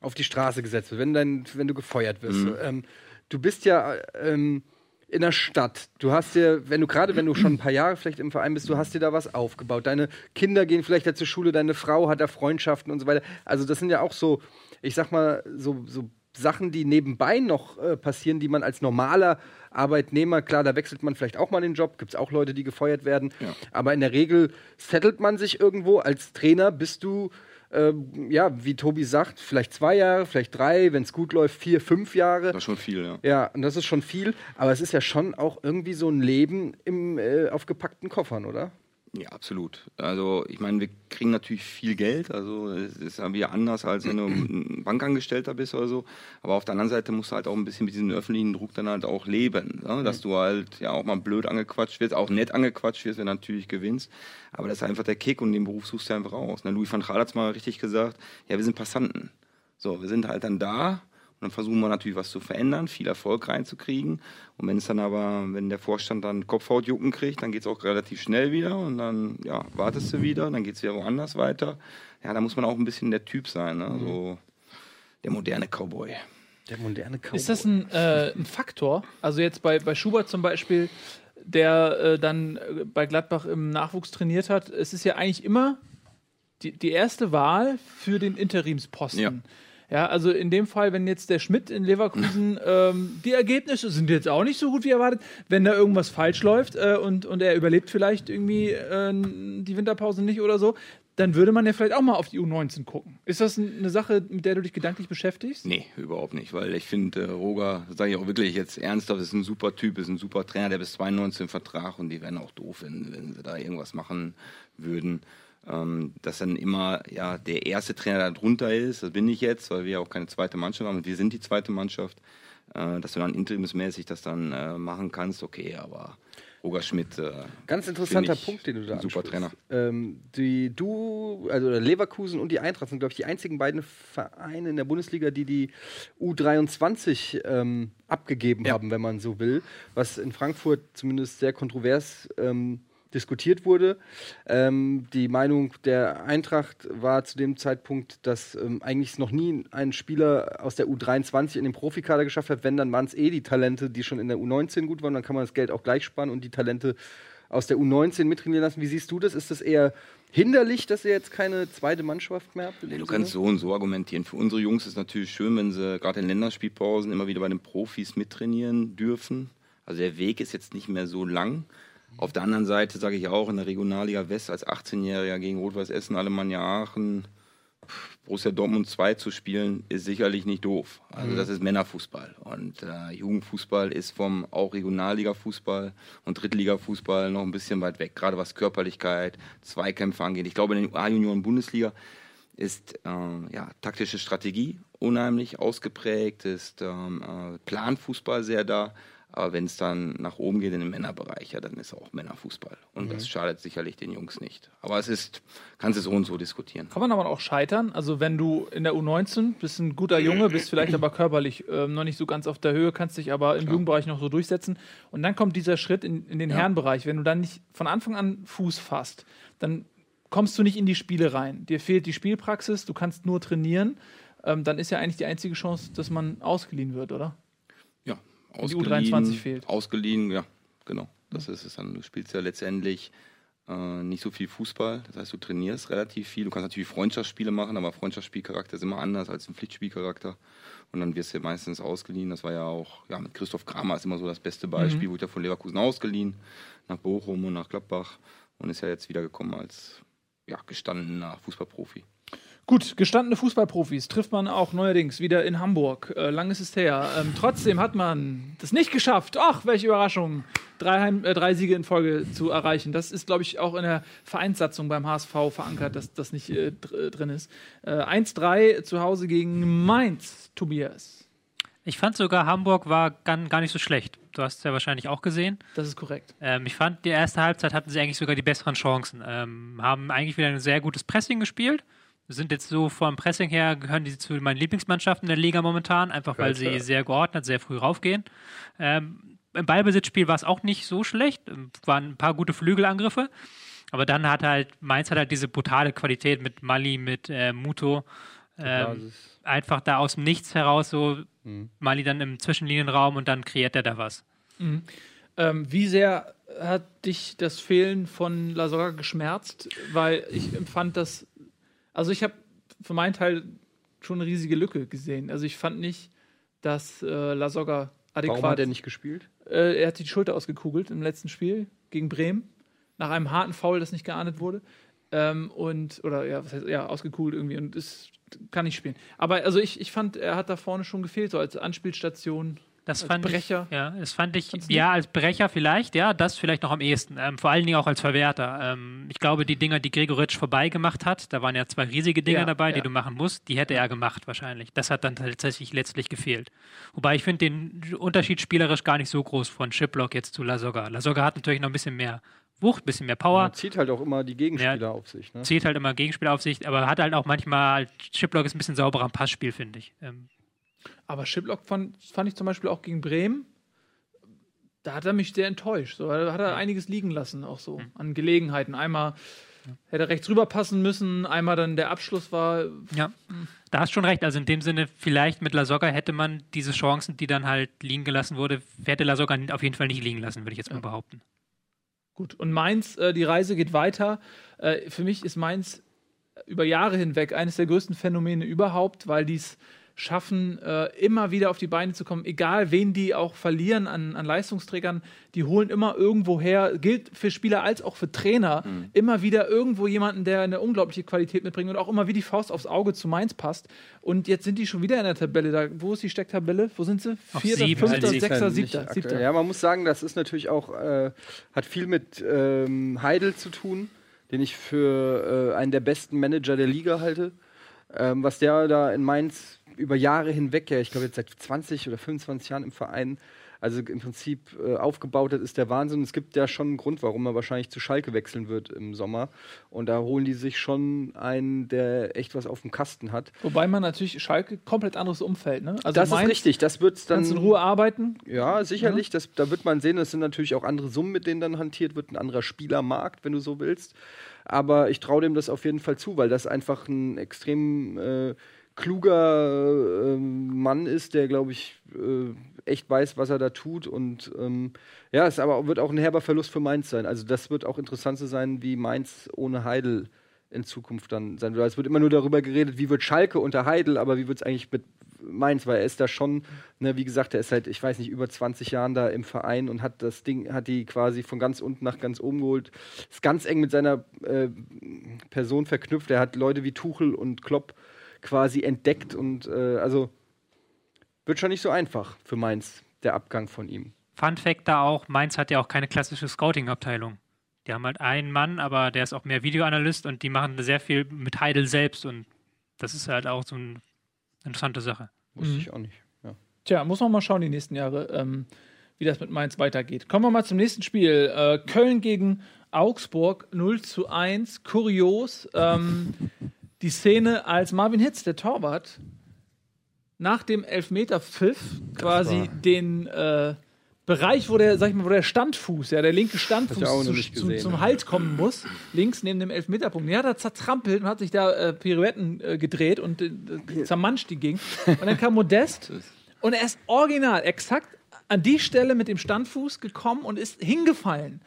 auf die Straße gesetzt wird, wenn, dein, wenn du gefeuert wirst, mhm. ähm, du bist ja ähm, in der Stadt. Du hast dir, wenn du gerade, wenn du schon ein paar Jahre vielleicht im Verein bist, du hast dir da was aufgebaut. Deine Kinder gehen vielleicht da zur Schule, deine Frau hat da Freundschaften und so weiter. Also das sind ja auch so, ich sag mal, so, so Sachen, die nebenbei noch äh, passieren, die man als normaler Arbeitnehmer, klar, da wechselt man vielleicht auch mal den Job, gibt es auch Leute, die gefeuert werden. Ja. Aber in der Regel settelt man sich irgendwo. Als Trainer bist du ähm, ja, wie Tobi sagt, vielleicht zwei Jahre, vielleicht drei, wenn es gut läuft, vier, fünf Jahre. Das ist schon viel, ja. Ja, und das ist schon viel, aber es ist ja schon auch irgendwie so ein Leben im, äh, auf gepackten Koffern, oder? Ja, absolut. Also ich meine, wir kriegen natürlich viel Geld, also es ist ja wieder anders, als wenn du ein Bankangestellter bist oder so. Aber auf der anderen Seite musst du halt auch ein bisschen mit diesem öffentlichen Druck dann halt auch leben. Ne? Dass du halt ja auch mal blöd angequatscht wirst, auch nett angequatscht wirst, wenn du natürlich gewinnst. Aber das ist einfach der Kick und den Beruf suchst du einfach raus. Ne? Louis van Gaal hat es mal richtig gesagt, ja, wir sind Passanten. So, wir sind halt dann da dann versuchen wir natürlich was zu verändern, viel Erfolg reinzukriegen. Und wenn es dann aber, wenn der Vorstand dann Kopfhautjucken kriegt, dann geht es auch relativ schnell wieder und dann ja, wartest du wieder, dann geht es wieder woanders weiter. Ja, da muss man auch ein bisschen der Typ sein, ne? so der moderne Cowboy. Der moderne Cowboy. Ist das ein, äh, ein Faktor? Also jetzt bei, bei Schubert zum Beispiel, der äh, dann äh, bei Gladbach im Nachwuchs trainiert hat, es ist ja eigentlich immer die, die erste Wahl für den Interimsposten. Ja. Ja, also in dem Fall, wenn jetzt der Schmidt in Leverkusen, ähm, die Ergebnisse sind jetzt auch nicht so gut wie erwartet, wenn da irgendwas falsch läuft äh, und, und er überlebt vielleicht irgendwie äh, die Winterpause nicht oder so, dann würde man ja vielleicht auch mal auf die U19 gucken. Ist das eine Sache, mit der du dich gedanklich beschäftigst? Nee, überhaupt nicht, weil ich finde, äh, Roger, sage ich auch wirklich jetzt ernsthaft, ist ein super Typ, ist ein super Trainer, der bis 92 im Vertrag und die wären auch doof, wenn, wenn sie da irgendwas machen würden. Ähm, dass dann immer ja der erste Trainer da drunter ist, das bin ich jetzt, weil wir ja auch keine zweite Mannschaft haben wir sind die zweite Mannschaft, äh, dass du dann interimsmäßig das dann äh, machen kannst, okay, aber Roger Schmidt, äh, Ganz interessanter Punkt, den du da super ansprichst. Ähm, die, du, also Leverkusen und die Eintracht sind, glaube ich, die einzigen beiden Vereine in der Bundesliga, die die U23 ähm, abgegeben Ja. haben, wenn man so will. Was in Frankfurt zumindest sehr kontrovers ähm, diskutiert wurde. Ähm, die Meinung der Eintracht war zu dem Zeitpunkt, dass ähm, eigentlich noch nie ein Spieler aus der U23 in den Profikader geschafft hat. Wenn, dann waren es eh die Talente, die schon in der U19 gut waren. Dann kann man das Geld auch gleich sparen und die Talente aus der U19 mittrainieren lassen. Wie siehst du das? Ist das eher hinderlich, dass ihr jetzt keine zweite Mannschaft mehr habt? Du kannst so und so argumentieren. Für unsere Jungs ist es natürlich schön, wenn sie gerade in Länderspielpausen immer wieder bei den Profis mittrainieren dürfen. Also der Weg ist jetzt nicht mehr so lang. Auf der anderen Seite sage ich auch, in der Regionalliga West als 18-Jähriger gegen Rot-Weiß Essen, Alemannia Aachen, Borussia Dortmund 2 zu spielen, ist sicherlich nicht doof. Also das ist Männerfußball. Und äh, Jugendfußball ist vom auch Regionalliga-Fußball und Drittliga-Fußball noch ein bisschen weit weg, gerade was Körperlichkeit, Zweikämpfe angeht. Ich glaube, in der A-Junioren-Bundesliga ist äh, ja, taktische Strategie unheimlich ausgeprägt, ist ähm, äh, Planfußball sehr da. Aber wenn es dann nach oben geht in den Männerbereich, ja, dann ist auch Männerfußball. Und das schadet sicherlich den Jungs nicht. Aber es ist, kannst du so und so diskutieren. Kann man aber auch scheitern. Also wenn du in der U19 bist ein guter Junge, bist vielleicht aber körperlich ähm, noch nicht so ganz auf der Höhe, kannst dich aber im Jugendbereich noch so durchsetzen. Und dann kommt dieser Schritt in, in den Herrenbereich. Wenn du dann nicht von Anfang an Fuß fasst, dann kommst du nicht in die Spiele rein. Dir fehlt die Spielpraxis, du kannst nur trainieren. Ähm, dann ist ja eigentlich die einzige Chance, dass man ausgeliehen wird, oder? Ja, die U23 fehlt. Ausgeliehen, ja, genau. Das ist es dann. Du spielst ja letztendlich äh, nicht so viel Fußball. Das heißt, du trainierst relativ viel. Du kannst natürlich Freundschaftsspiele machen, aber Freundschaftsspielcharakter ist immer anders als ein Pflichtspielcharakter. Und dann wirst du ja meistens ausgeliehen. Das war ja auch, ja, mit Christoph Kramer ist immer so das beste Beispiel. Wurde ja von Leverkusen ausgeliehen, nach Bochum und nach Gladbach und ist ja jetzt wiedergekommen als ja, gestandener Fußballprofi. Gut, gestandene Fußballprofis trifft man auch neuerdings wieder in Hamburg. Äh, lang ist es her. Ähm, trotzdem hat man das nicht geschafft. Ach, welche Überraschung. Drei, Heim äh, drei Siege in Folge zu erreichen. Das ist, glaube ich, auch in der Vereinssatzung beim HSV verankert, dass das nicht äh, dr drin ist. Äh, 1-3 zu Hause gegen Mainz, Tobias. Ich fand sogar, Hamburg war gar, gar nicht so schlecht. Du hast es ja wahrscheinlich auch gesehen. Das ist korrekt. Ähm, ich fand, die erste Halbzeit hatten sie eigentlich sogar die besseren Chancen. Ähm, haben eigentlich wieder ein sehr gutes Pressing gespielt. Sind jetzt so vom Pressing her, gehören die zu meinen Lieblingsmannschaften der Liga momentan, einfach weil sie sehr geordnet, sehr früh raufgehen. Ähm, Im Ballbesitzspiel war es auch nicht so schlecht. Ähm, Waren ein paar gute Flügelangriffe. Aber dann hat halt, Mainz hat halt diese brutale Qualität mit Mali, mit äh, Muto. Ähm, einfach da aus dem Nichts heraus so Mali dann im Zwischenlinienraum und dann kreiert er da was. Ähm, wie sehr hat dich das Fehlen von Lasogga geschmerzt? Weil ich empfand das, also ich habe für meinen Teil schon eine riesige Lücke gesehen. Also ich fand nicht, dass äh, Lasogga adäquat. Warum hat er nicht gespielt? Äh, er hat die Schulter ausgekugelt im letzten Spiel gegen Bremen. Nach einem harten Foul, das nicht geahndet wurde. Ähm, und, oder ja, was heißt, ja, ausgekugelt irgendwie und ist, kann nicht spielen. Aber also ich, ich fand, er hat da vorne schon gefehlt, so als Anspielstation. Das Als fand Brecher? ich, ja, das fand ich, ja, als Brecher vielleicht, ja, das vielleicht noch am ehesten. Ähm, vor allen Dingen auch als Verwerter. Ähm, ich glaube, die Dinger, die Gregoritsch vorbeigemacht hat, da waren ja zwei riesige Dinger Ja, dabei, die ja. du machen musst, die hätte er gemacht wahrscheinlich. Das hat dann tatsächlich letztlich gefehlt. Wobei ich finde den Unterschied spielerisch gar nicht so groß von Shiplock jetzt zu Lasogga. Lasogga hat natürlich noch ein bisschen mehr Wucht, ein bisschen mehr Power. Er zieht halt auch immer die Gegenspieler Ja. auf sich. Ne? zieht halt immer Gegenspielaufsicht, aber hat halt auch manchmal, Chiplock ist ein bisschen sauberer am Passspiel, finde ich. Ähm, Aber Shiplock fand, fand ich zum Beispiel auch gegen Bremen. Da hat er mich sehr enttäuscht. So, da hat er einiges liegen lassen, auch so an Gelegenheiten. Einmal hätte er rechts rüber passen müssen, einmal dann der Abschluss war. ja, da hast schon recht. Also in dem Sinne, vielleicht mit Lasogga hätte man diese Chancen, die dann halt liegen gelassen wurde, hätte Lasogga auf jeden Fall nicht liegen lassen, würde ich jetzt mal behaupten. Gut. Und Mainz, äh, die Reise geht weiter. Äh, für mich ist Mainz über Jahre hinweg eines der größten Phänomene überhaupt, weil die es schaffen, äh, immer wieder auf die Beine zu kommen, egal wen die auch verlieren an, an Leistungsträgern, die holen immer irgendwo her, gilt für Spieler als auch für Trainer, immer wieder irgendwo jemanden, der eine unglaubliche Qualität mitbringt und auch immer wie die Faust aufs Auge zu Mainz passt. Und jetzt sind die schon wieder in der Tabelle. Da, wo ist die Stecktabelle? Wo sind sie? Auf Vierter, sieben, fünfter, also sechster, siebter. siebter. Ja, man muss sagen, das ist natürlich auch, äh, hat viel mit ähm, Heidel zu tun, den ich für äh, einen der besten Manager der Liga halte. Ähm, was der da in Mainz über Jahre hinweg, ja, ich glaube jetzt seit 20 oder 25 Jahren im Verein, also im Prinzip äh, aufgebaut hat, ist der Wahnsinn. Es gibt ja schon einen Grund, warum er wahrscheinlich zu Schalke wechseln wird im Sommer. Und da holen die sich schon einen, der echt was auf dem Kasten hat. Wobei man natürlich Schalke komplett anderes Umfeld. Ne? Also das ist Mainz richtig, das wird dann. Kannst in Ruhe arbeiten. Ja, sicherlich. Das, da wird man sehen, es sind natürlich auch andere Summen, mit denen dann hantiert wird, ein anderer Spielermarkt, wenn du so willst. Aber ich traue dem das auf jeden Fall zu, weil das einfach ein extrem äh, kluger äh, Mann ist, der, glaube ich, äh, echt weiß, was er da tut. Und ähm, ja, es aber wird auch ein herber Verlust für Mainz sein. Also das wird auch interessant zu sein, wie Mainz ohne Heidel in Zukunft dann sein wird. Es wird immer nur darüber geredet, wie wird Schalke unter Heidel, aber wie wird es eigentlich mit Mainz, weil er ist da schon, ne, wie gesagt, er ist seit, ich weiß nicht, über 20 Jahren da im Verein und hat das Ding, hat die quasi von ganz unten nach ganz oben geholt. Ist ganz eng mit seiner äh, Person verknüpft. Er hat Leute wie Tuchel und Klopp quasi entdeckt und äh, also wird schon nicht so einfach für Mainz, der Abgang von ihm. Fun Fact da auch, Mainz hat ja auch keine klassische Scouting-Abteilung. Die haben halt einen Mann, aber der ist auch mehr Videoanalyst und die machen sehr viel mit Heidel selbst und das ist halt auch so eine interessante Sache. Wusste Mhm. ich auch nicht. Ja. Tja, muss man mal schauen die nächsten Jahre, ähm, wie das mit Mainz weitergeht. Kommen wir mal zum nächsten Spiel. Äh, Köln gegen Augsburg 0 zu 1. Kurios. Ähm, die Szene, als Marvin Hitz, der Torwart, nach dem Elfmeter-Pfiff quasi den äh, Bereich, wo der, sag ich mal, wo der Standfuß, ja, der linke Standfuß zu, gesehen, zum ja. Halt kommen muss, links neben dem Elfmeterpunkt. Hat er zertrampelt und hat sich da äh, Pirouetten äh, gedreht und äh, zermanscht die ging. Und dann kam Modest und er ist original, exakt an die Stelle mit dem Standfuß gekommen und ist hingefallen.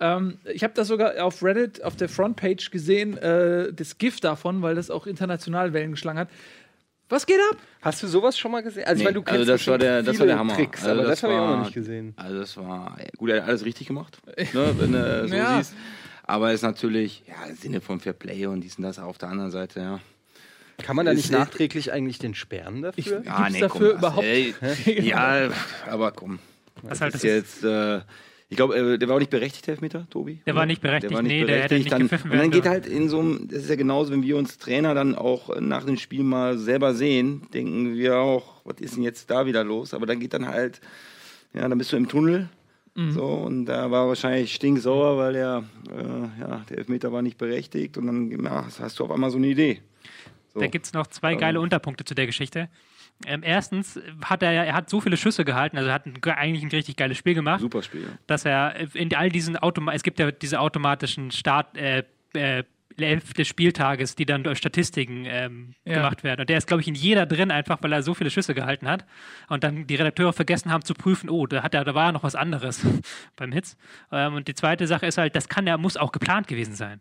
Ähm, ich habe das sogar auf Reddit auf der Frontpage gesehen, äh, das GIF davon, weil das auch international Wellen geschlagen hat. Was geht ab? Hast du sowas schon mal gesehen? Also, ich Nee, meine, du also kennst das war der, das war der Hammer. Tricks, Also aber das, habe ich auch noch nicht gesehen. Also das war ja, gut, er hat alles richtig gemacht, ne, wenn du so Ja. siehst. Aber es ist natürlich ja im Sinne von Fair Play und dies und das auf der anderen Seite, ja. Kann man da Ist- nicht nachträglich eigentlich den sperren dafür? Ah, Gibt's dafür überhaupt- Ey, ja, aber komm. Das Das halt, ist das ist, jetzt, äh, ich glaube, äh, der war auch nicht berechtigt, der Elfmeter, Tobi? Der war nicht berechtigt, Der war nicht nee, der hätte berechtigt. nicht dann, gepfiffen Und dann werden geht halt in so einem, das ist ja genauso, wenn wir uns Trainer dann auch nach dem Spiel mal selber sehen, denken wir auch, was ist denn jetzt da wieder los? Aber dann geht dann halt, ja, dann bist du im Tunnel. Mhm. So, und da war wahrscheinlich stinksauer, weil der, äh, ja, der Elfmeter war nicht berechtigt und dann ja, hast du auf einmal so eine Idee. So. Da gibt es noch zwei geile Unterpunkte zu der Geschichte. Ähm, erstens hat er, er hat so viele Schüsse gehalten, also er hat ein, eigentlich ein richtig geiles Spiel gemacht. Super Spiel. dass er in all diesen Automa es gibt ja diese automatischen Start äh, äh, elf des Spieltages, die dann durch Statistiken ähm, Ja. gemacht werden. Und der ist, glaube ich, in jeder drin, einfach weil er so viele Schüsse gehalten hat. Und dann die Redakteure vergessen haben zu prüfen, oh, da, hat er, da war ja noch was anderes beim Hitz. Ähm, und die zweite Sache ist halt, das kann ja, muss auch geplant gewesen sein.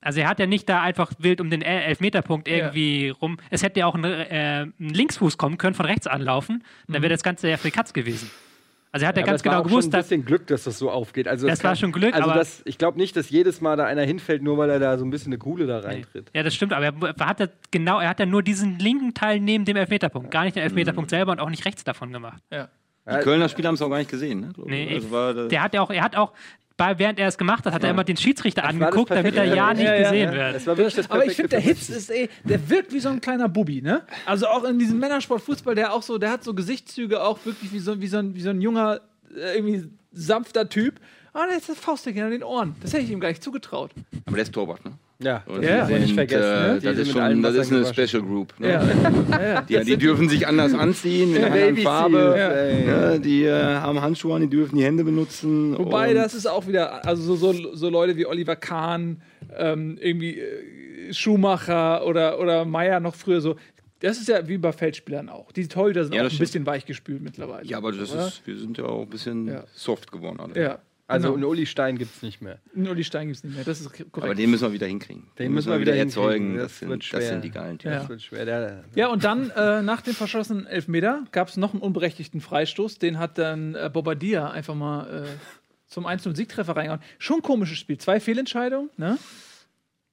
Also er hat ja nicht da einfach wild um den El- Elfmeterpunkt irgendwie rum. Es hätte ja auch ein, äh, ein Linksfuß kommen können, von rechts anlaufen. Dann wäre das Ganze ja für die Katz gewesen. Also er hat ja, aber ganz war genau gewusst, schon ein dass bisschen Glück, dass das so aufgeht. Also Das war schon Glück, Also aber- das, ich glaube nicht, dass jedes Mal da einer hinfällt, nur weil er da so ein bisschen eine Kuhle da reintritt. Ja, das stimmt, aber er hat ja genau, er hat ja nur diesen linken Teil neben dem Elfmeterpunkt, gar nicht den Elfmeterpunkt selber und auch nicht rechts davon gemacht. Ja. Die Kölner Spieler haben es auch gar nicht gesehen. Ne? Nee, also war der hat ja auch, er hat auch, bei, während er es gemacht hat, hat er immer den Schiedsrichter das angeguckt, damit er ja nicht Ja, ja, gesehen ja. wird. Das war wirklich das Aber ich finde, der Hitz ist eh, der wirkt wie so ein kleiner Bubi, ne? Also auch in diesem Männersportfußball, der auch so, der hat so Gesichtszüge auch wirklich wie so, wie so, ein, wie so ein junger, äh, irgendwie sanfter Typ. Aber der ist das Faustdick an den Ohren. Das hätte ich ihm gar nicht zugetraut. aber der ist Torwart, ne? Ja, Und Ja, ja, nicht sind, vergessen, äh, ne? Das sind ist schon, das ist eine gewaschen. Special Group. Ne? Ja. Die, die dürfen sich anders anziehen, mit einer anderen Farbe. Ja, die äh, haben Handschuhe an, die dürfen die Hände benutzen. Wobei, das ist auch wieder, also so, so, so Leute wie Oliver Kahn, ähm, irgendwie äh, Schumacher oder, oder Meier noch früher so. Das ist ja wie bei Feldspielern auch. Die Torhüter sind Ja, auch ein stimmt. bisschen weichgespült mittlerweile. Ja, aber das oder? ist, wir sind ja auch ein bisschen Ja. soft geworden alle. Ja. Also genau. einen Uli Stein gibt es nicht mehr. einen Uli Stein gibt es nicht mehr. Das ist korrekt. Aber den müssen wir wieder hinkriegen. Den müssen wir wieder erzeugen. hinkriegen. Das, Das sind, wird das sind die geilen Typen. Ja. Das wird schwer. Der, Ja, und dann äh, nach dem verschossenen Elfmeter gab es noch einen unberechtigten Freistoß. Den hat dann äh, Bobadilla einfach mal äh, zum 1-0-Siegtreffer reingehauen. Schon ein komisches Spiel. Zwei Fehlentscheidungen, ne?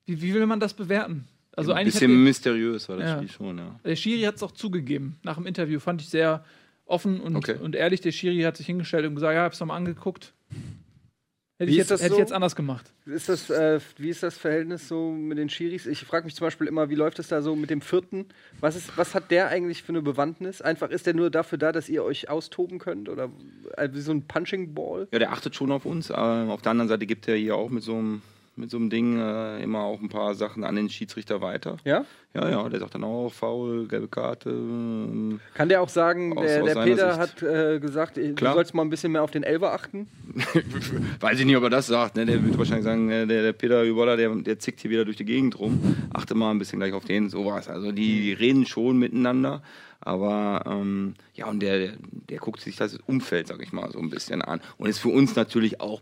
Wie, wie will man das bewerten? Also ein eigentlich bisschen mysteriös war das Ja. Spiel schon, ja. der, der Schiri hat es auch zugegeben. Nach dem Interview fand ich sehr offen und, Okay. und ehrlich. Der Schiri hat sich hingestellt und gesagt: Ja, hab's nochmal angeguckt. Hätte Wie ich, ist jetzt, das hätte so? ich jetzt anders gemacht. ist das, äh, wie ist das Verhältnis so mit den Schiris? Ich frage mich zum Beispiel immer, wie läuft es da so mit dem vierten? Was, ist, was hat der eigentlich für eine Bewandtnis? Einfach ist der nur dafür da, dass ihr euch austoben könnt? Oder äh, wie so ein Punching Ball? Ja, der achtet schon auf uns. aber auf der anderen Seite gibt er hier auch mit so einem mit so einem Ding äh, immer auch ein paar Sachen an den Schiedsrichter weiter. Ja? Ja, ja, der sagt dann auch faul, gelbe Karte. ähm, Kann der auch sagen, Aus- der, aus der Peter Sicht. hat äh, gesagt, du Klar. sollst mal ein bisschen mehr auf den Elfer achten? Weiß ich nicht, ob er das sagt. Ne? Der wird wahrscheinlich sagen, äh, der, der Peter Überler, der, der zickt hier wieder durch die Gegend rum. Achte mal ein bisschen gleich auf den, sowas. Also die, die reden schon miteinander. Aber ähm, ja, und der, der, der guckt sich das Umfeld, sag ich mal, so ein bisschen an. Und ist für uns natürlich auch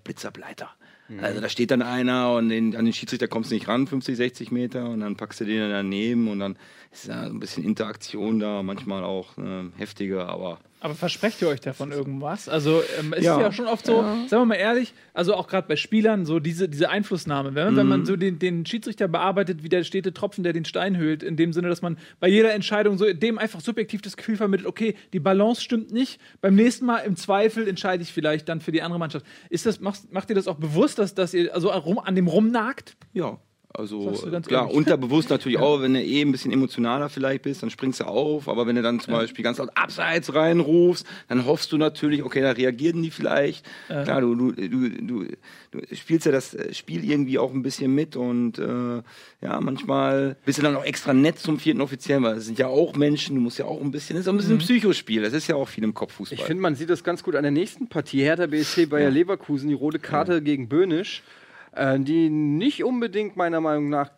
Blitzableiter. Also da steht dann einer und den, an den Schiedsrichter kommst du nicht ran, 50, 60 Meter, und dann packst du den daneben und dann ist da ein bisschen Interaktion da, manchmal auch äh, heftiger, aber Aber versprecht ihr euch davon irgendwas? Also ähm, es ist ja Ja. schon oft so, sagen wir mal ehrlich, also auch gerade bei Spielern, so diese, diese Einflussnahme. Wenn, man- wenn Mhm. man so den, den Schiedsrichter bearbeitet, wie der stete Tropfen, der den Stein höhlt, in dem Sinne, dass man bei jeder Entscheidung so dem einfach subjektiv das Gefühl vermittelt, okay, die Balance stimmt nicht. Beim nächsten Mal im Zweifel entscheide ich vielleicht dann für die andere Mannschaft. Ist das, macht, macht ihr das auch bewusst, dass, dass ihr also rum, an dem rumnagt? Ja, also klar, ehrlich. unterbewusst natürlich auch, wenn du eh ein bisschen emotionaler vielleicht bist, dann springst du auf, aber wenn du dann zum Beispiel ganz laut abseits reinrufst, dann hoffst du natürlich, okay, da reagieren die vielleicht. Klar, du, du, du, du, du spielst ja das äh, Spiel irgendwie auch ein bisschen mit und äh, ja, manchmal bist du dann auch extra nett zum vierten Offiziellen, weil das sind ja auch Menschen, du musst ja auch ein bisschen, das ist auch ein bisschen ein Psychospiel, das ist ja auch viel im Kopf Fußball. Ich finde, man sieht das ganz gut an der nächsten Partie. Hertha BSC Bayer Leverkusen, die rote Karte gegen Böhnisch, äh, die nicht unbedingt meiner Meinung nach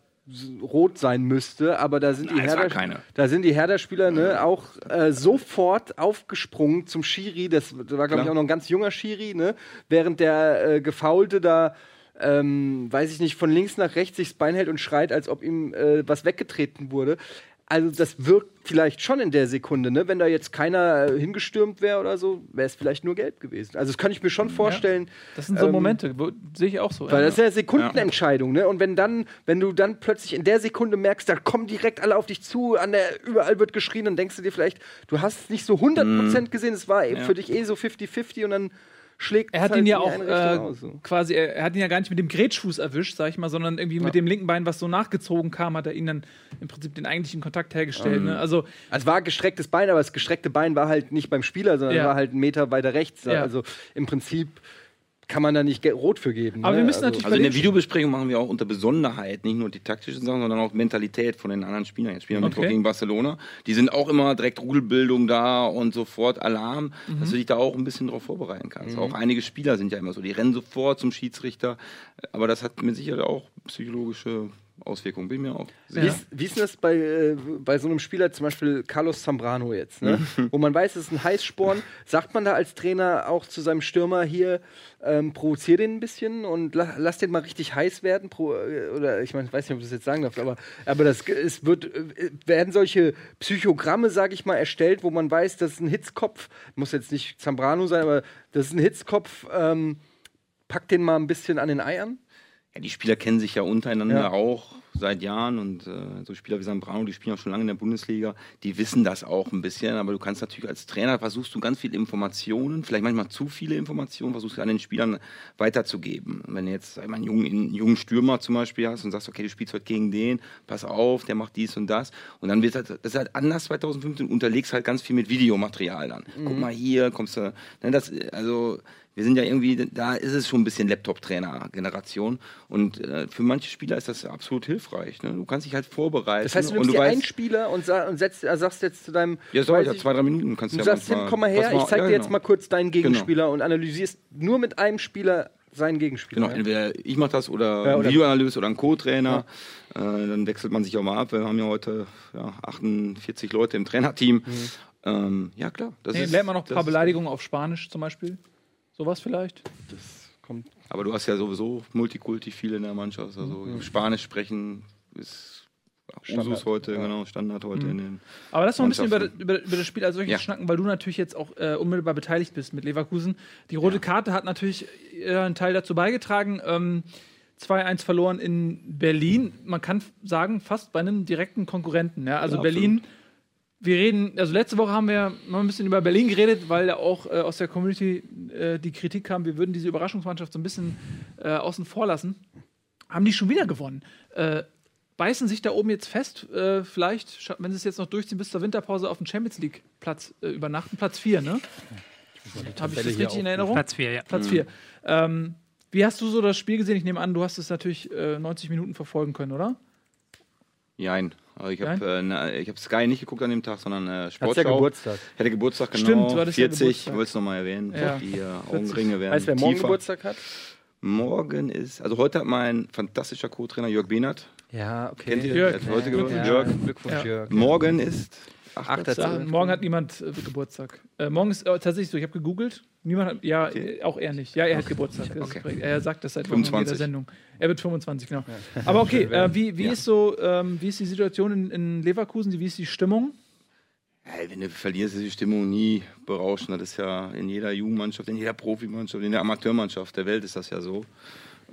rot sein müsste, aber da sind die Nein, Hertha, keine. da sind die Hertha-Spieler ne, auch äh, sofort aufgesprungen zum Schiri. Das, war, glaube ich, auch noch ein ganz junger Schiri, ne? während der äh, Gefaulte da ähm, weiß ich nicht, von links nach rechts sich das Bein hält und schreit, als ob ihm äh, was weggetreten wurde. Also das wirkt vielleicht schon in der Sekunde, ne? Wenn da jetzt keiner äh, hingestürmt wäre oder so, wäre es vielleicht nur gelb gewesen. Also das kann ich mir schon vorstellen. Das sind so Ähm, Momente, sehe ich auch so. Weil ja. das ist ja Sekundenentscheidung, ne? Und wenn dann, wenn du dann plötzlich in der Sekunde merkst, da kommen direkt alle auf dich zu, an der überall wird geschrien, dann denkst du dir vielleicht, du hast es nicht so 100% gesehen, es war für dich eh so 50-50 und dann schlägt Er es hat halt ihn ja auch äh, quasi, er, er hat ihn ja gar nicht mit dem Grätschfuß erwischt, sag ich mal, sondern irgendwie mit dem linken Bein, was so nachgezogen kam, hat er ihn dann im Prinzip den eigentlichen Kontakt hergestellt. Ähm. Ne? Also Also war gestrecktes Bein, aber das gestreckte Bein war halt nicht beim Spieler, sondern Ja. war halt einen Meter weiter rechts. Ja. Also im Prinzip kann man da nicht rot für geben. Aber ne? wir müssen also, natürlich- Also in der Videobesprechung machen wir auch unter Besonderheit nicht nur die taktischen Sachen, sondern auch Mentalität von den anderen Spielern. Jetzt spielen wir Okay. Mittwoch gegen Barcelona. Die sind auch immer direkt Rudelbildung da und sofort Alarm, Mhm. dass du dich da auch ein bisschen drauf vorbereiten kannst. Auch einige Spieler sind ja immer so, die rennen sofort zum Schiedsrichter. Aber das hat mit Sicherheit auch psychologische Auswirkungen. Bin mir auch Wie, sicher. ist, wie ist denn das bei, äh, bei so einem Spieler, zum Beispiel Carlos Zambrano jetzt, ne? wo man weiß, es ist ein Heißsporn? Sagt man da als Trainer auch zu seinem Stürmer hier, ähm, provozier den ein bisschen und la lass den mal richtig heiß werden? Pro äh, oder ich meine, ich weiß nicht, ob du das jetzt sagen darfst, aber, aber das, es wird, äh, werden solche Psychogramme, sag ich mal, erstellt, wo man weiß, das ist ein Hitzkopf, muss jetzt nicht Zambrano sein, aber das ist ein Hitzkopf, ähm, packt den mal ein bisschen an den Eiern? Ja, die Spieler kennen sich ja untereinander Ja. auch seit Jahren und äh, so Spieler wie Zambrano, die spielen auch schon lange in der Bundesliga, die wissen das auch ein bisschen, aber du kannst natürlich als Trainer versuchst du ganz viele Informationen, vielleicht manchmal zu viele Informationen, versuchst du an den Spielern weiterzugeben. Und wenn du jetzt sag ich mal, einen, jungen, einen jungen Stürmer zum Beispiel hast und sagst, okay, du spielst heute gegen den, pass auf, der macht dies und das und dann wird halt, das halt anders 2015, unterlegst halt ganz viel mit Videomaterial dann. Guck mal hier, kommst du, ne, das, also wir sind ja irgendwie, da ist es schon ein bisschen Laptop-Trainer-Generation. Und äh, für manche Spieler ist das absolut hilfreich. Ne? Du kannst dich halt vorbereiten. Das heißt, du und nimmst du dir einen Spieler und, sa und setzt, äh, sagst jetzt zu deinem. ja, so, ja, zwei, drei Minuten kannst Du ja sagst, Tim, komm mal her, pass ich zeig ja, dir jetzt genau. mal kurz deinen Gegenspieler und analysierst nur mit einem Spieler seinen Gegenspieler. Genau, ja? entweder ich mache das oder, Ja, oder- ein Videoanalyst oder ein Co-Trainer. Äh, dann wechselt man sich auch mal ab. Wir haben ja heute ja, 48 Leute im Trainerteam. Mhm. Ähm, ja, klar. Das Nee, ist, lernt man noch ein paar Beleidigungen auf Spanisch zum Beispiel? Sowas vielleicht? Das kommt. Aber du hast ja sowieso Multikulti viele in der Mannschaft. Also Spanisch sprechen ist Standard. Usus heute, genau, Standard heute in den. Aber lass noch ein bisschen über, über, über das Spiel als solches Ja. schnacken, weil du natürlich jetzt auch äh, unmittelbar beteiligt bist mit Leverkusen. Die rote Karte hat natürlich äh, einen Teil dazu beigetragen. Ähm, 2-1 verloren in Berlin. Man kann sagen, fast bei einem direkten Konkurrenten. Ja? Also Ja, Berlin, wir reden, also letzte Woche haben wir mal ein bisschen über Berlin geredet, weil ja auch äh, aus der Community äh, die Kritik kam, wir würden diese Überraschungsmannschaft so ein bisschen äh, außen vor lassen. Haben die schon wieder gewonnen. Äh, beißen sich da oben jetzt fest, äh, vielleicht, wenn sie es jetzt noch durchziehen, bis zur Winterpause auf den Champions League-Platz äh, übernachten. Platz 4, ne? Habe ich das richtig in Erinnerung? Platz 4, ja. Platz 4. Ähm, wie hast du so das Spiel gesehen? Ich nehme an, du hast es natürlich äh, 90 Minuten verfolgen können, oder? Jein. Also ich habe äh, ich hab Sky nicht geguckt an dem Tag, sondern äh, Hat's Sportschau. ja Geburtstag. Ich hatte Geburtstag, genau. Stimmt, du hattest ja 40, Geburtstag. ich wollte es nochmal erwähnen. Ja. Die äh, Augenringe werden Weißt du, wer morgen tiefer. Geburtstag hat? Morgen ist, also heute hat mein fantastischer Co-Trainer Jörg Behnert, Ja, okay. kennt ihr? Jörg. Hat heute Ja, Geburtstag. Ja, Jörg. Glückwunsch, Ja. Jörg. Morgen ist Ja, Zwölf. morgen hat niemand äh, Geburtstag. Äh, morgen ist äh, tatsächlich so, ich habe gegoogelt. Niemand hat, ja, äh, auch er nicht. Ja, er hat Geburtstag. Okay. Er sagt das seit Wochen in jeder 25. Sendung. Er wird 25, genau. Aber okay, äh, wie, wie, Ja. ist so, ähm, wie ist die Situation in, in Leverkusen? Wie ist die Stimmung? Hey, wenn du verlierst, ist die Stimmung nie berauschend. Das ist ja in jeder Jugendmannschaft, in jeder Profimannschaft, in der Amateurmannschaft der Welt ist das ja so.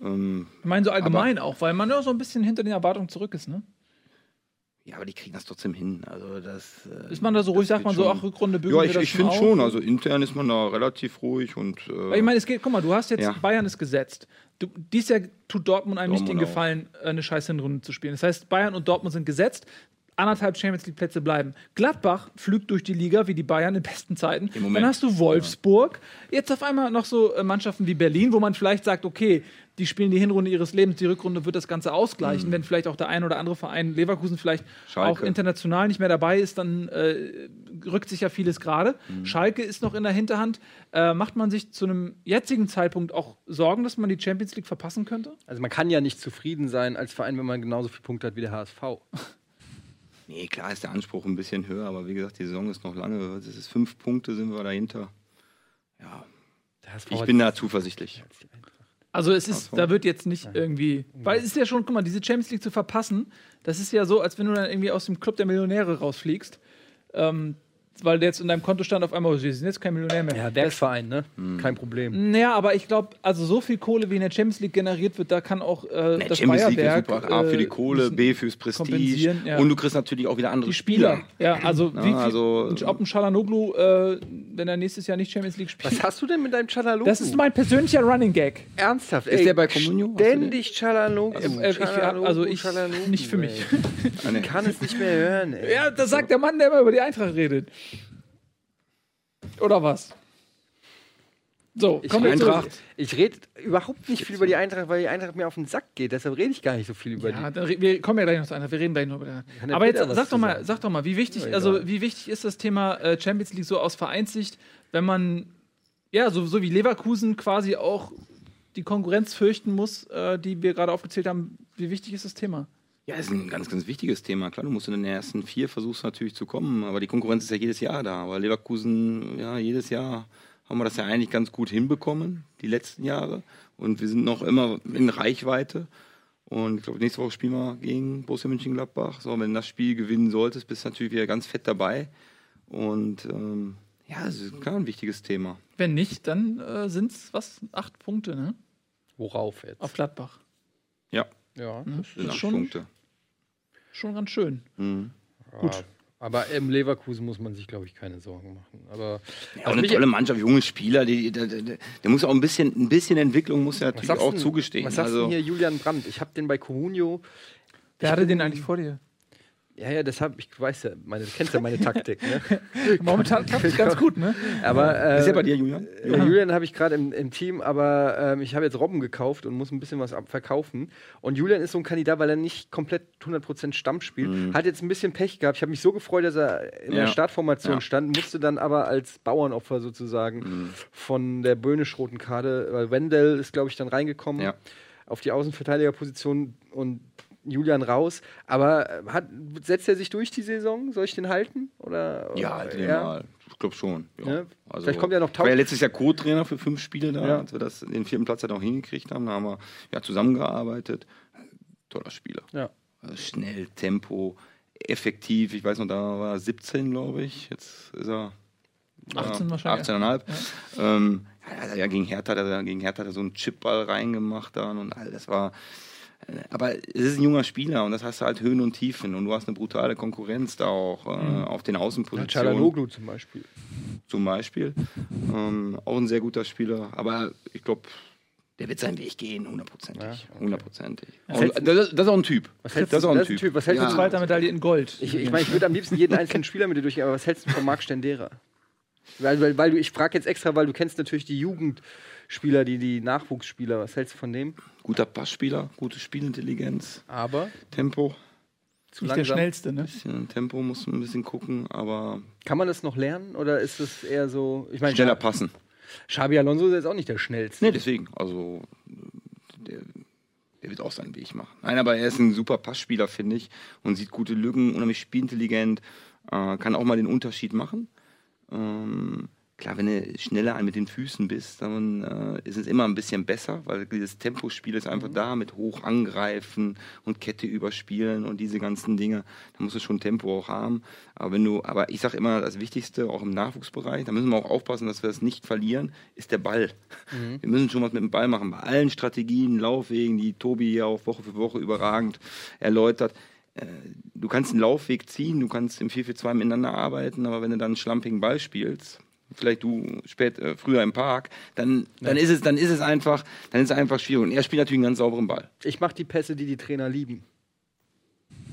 Ähm, Ich meine so allgemein auch, weil man ja so ein bisschen hinter den Erwartungen zurück ist, ne? Ja, aber die kriegen das trotzdem hin. Also das, äh, Ist man da so ruhig, sagt man wird so, schon- ach, Rückrunde bügeln Ja, ich, ich finde schon. Also intern ist man da relativ ruhig und. Äh, ich meine, es geht, guck mal, du hast jetzt, Ja. Bayern ist gesetzt. Du, dies Jahr tut Dortmund einem nicht den Dortmund auch. Gefallen, eine scheiß Hinrunde zu spielen. Das heißt, Bayern und Dortmund sind gesetzt. Anderthalb Champions League Plätze bleiben. Gladbach flügt durch die Liga wie die Bayern in besten Zeiten. Im Moment. Dann hast du Wolfsburg. Jetzt auf einmal noch so äh, Mannschaften wie Berlin, wo man vielleicht sagt, okay, die spielen die Hinrunde ihres Lebens, die Rückrunde wird das Ganze ausgleichen. Wenn vielleicht auch der ein oder andere Verein, Leverkusen vielleicht Mhm. Schalke. auch international nicht mehr dabei ist, dann äh, rückt sich ja vieles gerade. Mhm. Schalke ist noch in der Hinterhand. Äh, macht man sich zu einem jetzigen Zeitpunkt auch Sorgen, dass man die Champions League verpassen könnte? Also man kann ja nicht zufrieden sein als Verein, wenn man genauso viele Punkte hat wie der HSV. Nee, klar ist der Anspruch ein bisschen höher, aber wie gesagt, die Saison ist noch lange. Es ist fünf Punkte, sind wir dahinter. Ja, ich bin da zuversichtlich. Also es ist, da wird jetzt nicht irgendwie, weil es ist ja schon, guck mal, diese Champions League zu verpassen, das ist ja so, als wenn du dann irgendwie aus dem Club der Millionäre rausfliegst, ähm, weil der jetzt in deinem Kontostand auf einmal, sie sind jetzt kein Millionär mehr. Ja, Werksverein, ne? Kein Problem. Naja, aber ich glaube, also so viel Kohle, wie in der Champions League generiert wird, da kann auch äh, Nee, das Champions League ist Bayerwerk super. A für die äh, Kohle, B fürs Prestige. ja. Und du kriegst natürlich auch wieder andere die Spieler. Spieler. Ja, also wie, wie also, ob ein Schalanoglu, äh, wenn er nächstes Jahr nicht Champions League spielt. Was hast du denn mit deinem Chalalogu? Das ist mein persönlicher Running Gag. Ernsthaft? Ist der bei Comunio? Ständig Chalalogu. Äh, ich, also ich, nicht für mich. Ah. Ich kann es nicht mehr hören, ey. Ja, das sagt der Mann, der immer über die Eintracht redet. Oder was? So, Ich, Eintracht. ich rede überhaupt nicht viel über die Eintracht, weil die Eintracht mir auf den Sack geht. Deshalb rede ich gar nicht so viel über Ja, die. wir kommen ja gleich noch zu einer. Wir reden gleich noch über der. der Aber jetzt sag doch mal, sagen? sag doch mal, wie wichtig, Ja, also wie wichtig ist das Thema äh, Champions League so aus Vereinssicht, wenn man ja so, so wie Leverkusen quasi auch die Konkurrenz fürchten muss, äh, die wir gerade aufgezählt haben. Wie wichtig ist das Thema? Ja, das ist ein ganz, ganz wichtiges Thema. Klar, du musst in den ersten vier versuchst natürlich zu kommen, aber die Konkurrenz ist ja jedes Jahr da. Aber Leverkusen, ja, jedes Jahr haben wir das ja eigentlich ganz gut hinbekommen, die letzten Jahre. Und wir sind noch immer in Reichweite. Und ich glaube, nächste Woche spielen wir gegen Borussia Mönchengladbach. So, wenn du das Spiel gewinnen solltest, bist du natürlich wieder ganz fett dabei. Und ähm, ja, das ist klar ein wichtiges Thema. Wenn nicht, dann äh, sind es was? Acht Punkte, ne? Worauf jetzt? Auf Gladbach. Ja, ja. Ne? das sind ist acht schon, Punkte. Schon ganz schön. Mhm. Gut. Aber im Leverkusen muss man sich, glaube ich, keine Sorgen machen. Aber Ja, auch eine tolle Mannschaft, junge Spieler, die, der, der, der muss auch ein bisschen, ein bisschen Entwicklung muss er natürlich auch denn- zugestehen. Was sagst also, du hier, Julian Brandt? Ich habe den bei Comunio. Wer hatte den eigentlich vor dir? Ja, ja, deshalb, ich weiß ja, meine, du kennst ja meine Taktik. Ne? Momentan klappt es ganz gut, ne? Aber äh, ist er bei dir, Julian? äh, Julian habe ich gerade im, im Team, aber ähm, ich habe jetzt Robben gekauft und muss ein bisschen was abverkaufen. Und Julian ist so ein Kandidat, weil er nicht komplett 100% Stamm spielt. Hat jetzt ein bisschen Pech gehabt. Ich habe mich so gefreut, dass er in Ja. der Startformation Ja. stand, musste dann aber als Bauernopfer sozusagen von der böhnisch-roten Karte, weil Wendell ist, glaube ich, dann reingekommen Ja. auf die Außenverteidigerposition und Julian raus. Aber äh, hat, setzt er sich durch die Saison? Soll ich den halten? Oder, Ja, oder- halt den mal. Ich glaube schon. Ja. Ja. Also, Vielleicht kommt ja noch ich war ja letztes Jahr Co-Trainer für fünf Spiele da, Ja. als wir das, den vierten Platz halt auch hingekriegt haben. Da haben wir ja, zusammengearbeitet. Toller Spieler. Ja. Also schnell, Tempo, effektiv. Ich weiß noch, da war er 17, glaube ich. Jetzt ist er 18 ja, wahrscheinlich. 18,5. Ähm, ja, ja, gegen Hertha, hat er, gegen Hertha hat er so einen Chipball reingemacht dann und all das war. Aber es ist ein junger Spieler und das hast du halt Höhen und Tiefen und du hast eine brutale Konkurrenz da auch äh, Mhm. auf den Ja, Außenpositionen Çalhanoğlu zum Beispiel. zum Beispiel. Ähm, auch ein sehr guter Spieler, aber ich glaube, der wird seinen Weg gehen, hundertprozentig. Ja, okay. Das, das ist auch ein Typ. Was hältst das ist du- auch ein das ist ein Typ. Typ. Was hältst du Ja. Zweiter Medaille in Gold. Ich, ich meine, ich würde am liebsten jeden einzelnen Spieler mit dir durchgehen, aber was hältst du von Marc Stendera? Weil, weil, weil du, ich frage jetzt extra, weil du kennst natürlich die Jugendspieler, die, die Nachwuchsspieler. Was hältst du von dem? Guter Passspieler, gute Spielintelligenz, Aber Tempo. zu Nicht der langsam. schnellste, ne? Bisschen Tempo muss man ein bisschen gucken, aber Kann man das noch lernen oder ist es eher so? Ich meine, schneller passen. Xabi Alonso ist jetzt auch nicht der schnellste. Nee, deswegen. Also, der, der wird auch seinen Weg machen. Nein, aber er ist ein super Passspieler, finde ich. Und sieht gute Lücken, unheimlich spielintelligent. Äh, kann auch mal den Unterschied machen. Ähm, klar, wenn du schneller mit den Füßen bist, dann äh, ist es immer ein bisschen besser, weil dieses Tempospiel ist einfach da mit hoch angreifen und Kette überspielen und diese ganzen Dinge. Da musst du schon Tempo auch haben. Aber wenn du, aber ich sage immer, das Wichtigste, auch im Nachwuchsbereich, da müssen wir auch aufpassen, dass wir das nicht verlieren, ist der Ball. Wir müssen schon was mit dem Ball machen. Bei allen Strategien, Laufwegen, die Tobi ja auch Woche für Woche überragend erläutert. Äh, Du kannst einen Laufweg ziehen, du kannst im 4-4-2 miteinander arbeiten, aber wenn du dann einen schlampigen Ball spielst, vielleicht du spät, äh, früher im Park, dann, dann, ist es, dann ist es einfach, dann ist es einfach schwierig. Und er spielt natürlich einen ganz sauberen Ball. Ich mache die Pässe, die die Trainer lieben.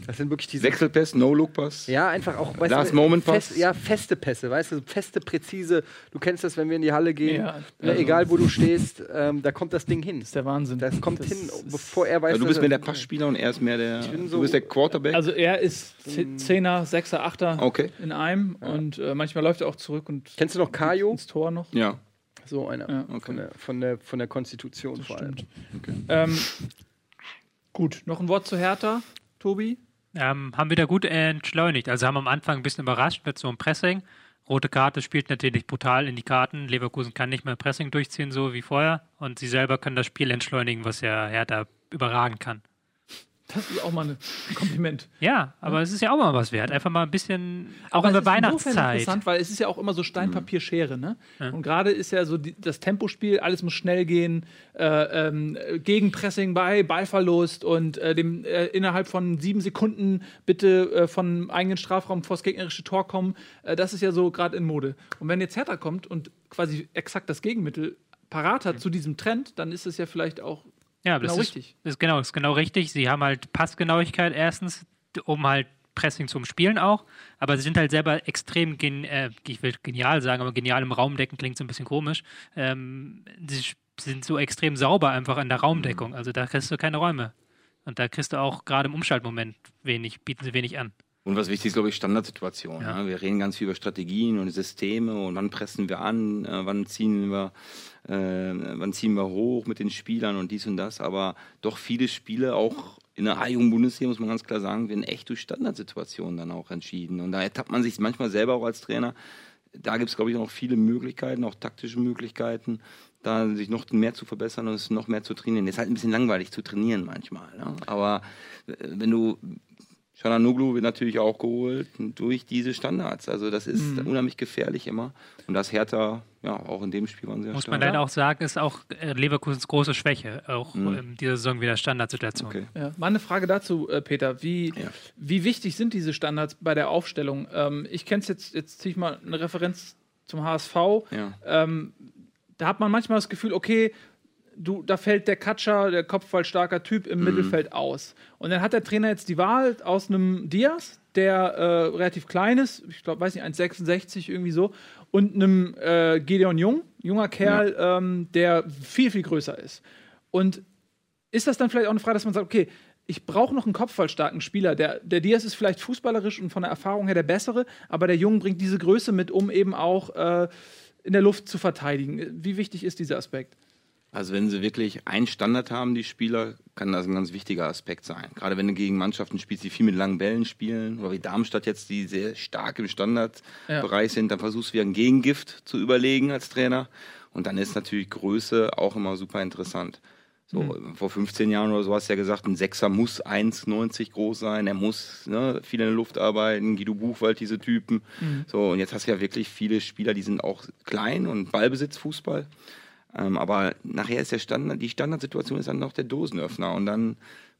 Das sind wirklich diese. Wechselpass, No-Look-Pass. Ja, einfach auch. Weißt Last du, Moment fest, Pass. Ja, feste Pässe, weißt du, feste, präzise. Du kennst das, wenn wir in die Halle gehen. Ja, ne, also- egal wo du stehst, ähm, da kommt das Ding hin. Das ist der Wahnsinn. Das kommt Das hin, bevor er weiß. Also du bist mehr der Passspieler und er ist mehr der. bin so- du bist der Quarterback. Also er ist Z- Zehner, Sechser, Achter Okay. in einem und äh, manchmal läuft er auch zurück und Kennst du noch Kajo? ins Tor noch. ja. So einer. Ja. Von, der, von, der, von der Konstitution vor allem. Stimmt. Ähm, gut, noch ein Wort zu Hertha, Tobi? Ähm, haben wieder gut entschleunigt. Also haben am Anfang ein bisschen überrascht mit so einem Pressing. Rote Karte spielt natürlich brutal in die Karten. Leverkusen kann nicht mehr Pressing durchziehen, so wie vorher. Und sie selber können das Spiel entschleunigen, was ja Hertha überragen kann. Das ist auch mal ein Kompliment. Ja, aber es ist ja auch mal was wert. Einfach mal ein bisschen, auch Aber in der ist insofern Weihnachtszeit. interessant, weil es ist ja auch immer so Steinpapierschere, ne? Ja. Und gerade ist ja so die, das Tempospiel, alles muss schnell gehen, äh, ähm, Gegenpressing bei Ballverlust und äh, dem äh, innerhalb von sieben Sekunden bitte äh, von eigenen Strafraum vors gegnerische Tor kommen. Äh, das ist ja so gerade in Mode. Und wenn jetzt Hertha kommt und quasi exakt das Gegenmittel parat hat zu diesem Trend, dann ist es ja vielleicht auch Ja, Genau das ist, richtig. Ist genau, ist genau richtig. Sie haben halt Passgenauigkeit erstens, um halt Pressing zum Spielen auch, aber sie sind halt selber extrem, gen äh, ich will genial sagen, aber genial im Raumdecken klingt so ein bisschen komisch. Ähm, sie sind so extrem sauber einfach in der Raumdeckung, also da kriegst du keine Räume. Und da kriegst du auch gerade im Umschaltmoment wenig, bieten sie wenig an. Und was wichtig ist, glaube ich, Standardsituation. Ja. Ne? Wir reden ganz viel über Strategien und Systeme und wann pressen wir an, äh, wann ziehen wir, äh, wann ziehen wir hoch mit den Spielern und dies und das. Aber doch viele Spiele, auch in der A-Jugend Bundesliga, muss man ganz klar sagen, werden echt durch Standardsituationen dann auch entschieden. Und da ertappt man sich manchmal selber auch als Trainer. Da gibt es, glaube ich, noch viele Möglichkeiten, auch taktische Möglichkeiten, da sich noch mehr zu verbessern und es noch mehr zu trainieren. ist halt ein bisschen langweilig zu trainieren manchmal. Ne? Aber äh, wenn du Shalanoglu wird natürlich auch geholt durch diese Standards. Also das ist Mhm. unheimlich gefährlich immer. Und das Hertha, ja, auch in dem Spiel waren sie ja Muss man leider auch sagen, ist auch äh, Leverkusens große Schwäche. Auch Mhm. in dieser Saison wieder Standardsituation. Okay. Ja, mal eine Frage dazu, äh, Peter. Wie, Ja. wie wichtig sind diese Standards bei der Aufstellung? Ähm, ich kenne es jetzt, jetzt ziehe ich mal eine Referenz zum HSV. Ja. Ähm, da hat man manchmal das Gefühl, okay, du, da fällt der Katscher, der kopfballstarker Typ im Mittelfeld aus. Und dann hat der Trainer jetzt die Wahl aus einem Diaz, der äh, relativ klein ist, ich glaube, weiß nicht, 1,66 irgendwie so, und einem äh, Gideon Jung, junger Kerl, ähm, der viel, viel größer ist. Und ist das dann vielleicht auch eine Frage, dass man sagt, okay, ich brauche noch einen kopfballstarken Spieler. Der, der Diaz ist vielleicht fußballerisch und von der Erfahrung her der bessere, aber der Jung bringt diese Größe mit, um eben auch äh, in der Luft zu verteidigen. Wie wichtig ist dieser Aspekt? Also wenn sie wirklich einen Standard haben, die Spieler, kann das ein ganz wichtiger Aspekt sein. Gerade wenn du gegen Mannschaften spielst, die viel mit langen Bällen spielen, oder wie Darmstadt jetzt, die sehr stark im Standardbereich sind, dann versuchst du wieder ein Gegengift zu überlegen als Trainer. Und dann ist natürlich Größe auch immer super interessant. So, vor 15 Jahren oder so hast du ja gesagt, ein Sechser muss 1,90 groß sein, er muss ne, viel in der Luft arbeiten, Guido Buchwald, diese Typen. So, und jetzt hast du ja wirklich viele Spieler, die sind auch klein und Ballbesitz Fußball. Ähm, aber nachher ist der Standard, die Standardsituation ist dann noch der Dosenöffner und dann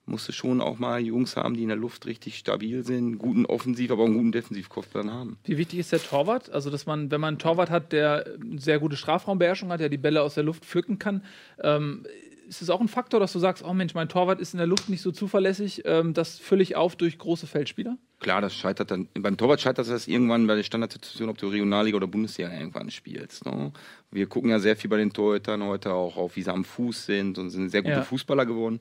musst du schon auch mal Jungs haben, die in der Luft richtig stabil sind, guten Offensiv, aber auch einen guten Defensivkopfplan haben. Wie wichtig ist der Torwart? Also, dass man, wenn man einen Torwart hat, der eine sehr gute Strafraumbeherrschung hat, der die Bälle aus der Luft pflücken kann, ähm, ist es auch ein Faktor, dass du sagst, oh Mensch, mein Torwart ist in der Luft nicht so zuverlässig, ähm, das fülle ich auf durch große Feldspieler? Klar, das scheitert dann, beim Torwart scheitert das irgendwann bei der Standardsituation, ob du Regionalliga oder Bundesliga irgendwann spielst. Ne? Wir gucken ja sehr viel bei den Torhütern heute auch auf, wie sie am Fuß sind und sind sehr gute Ja. Fußballer geworden.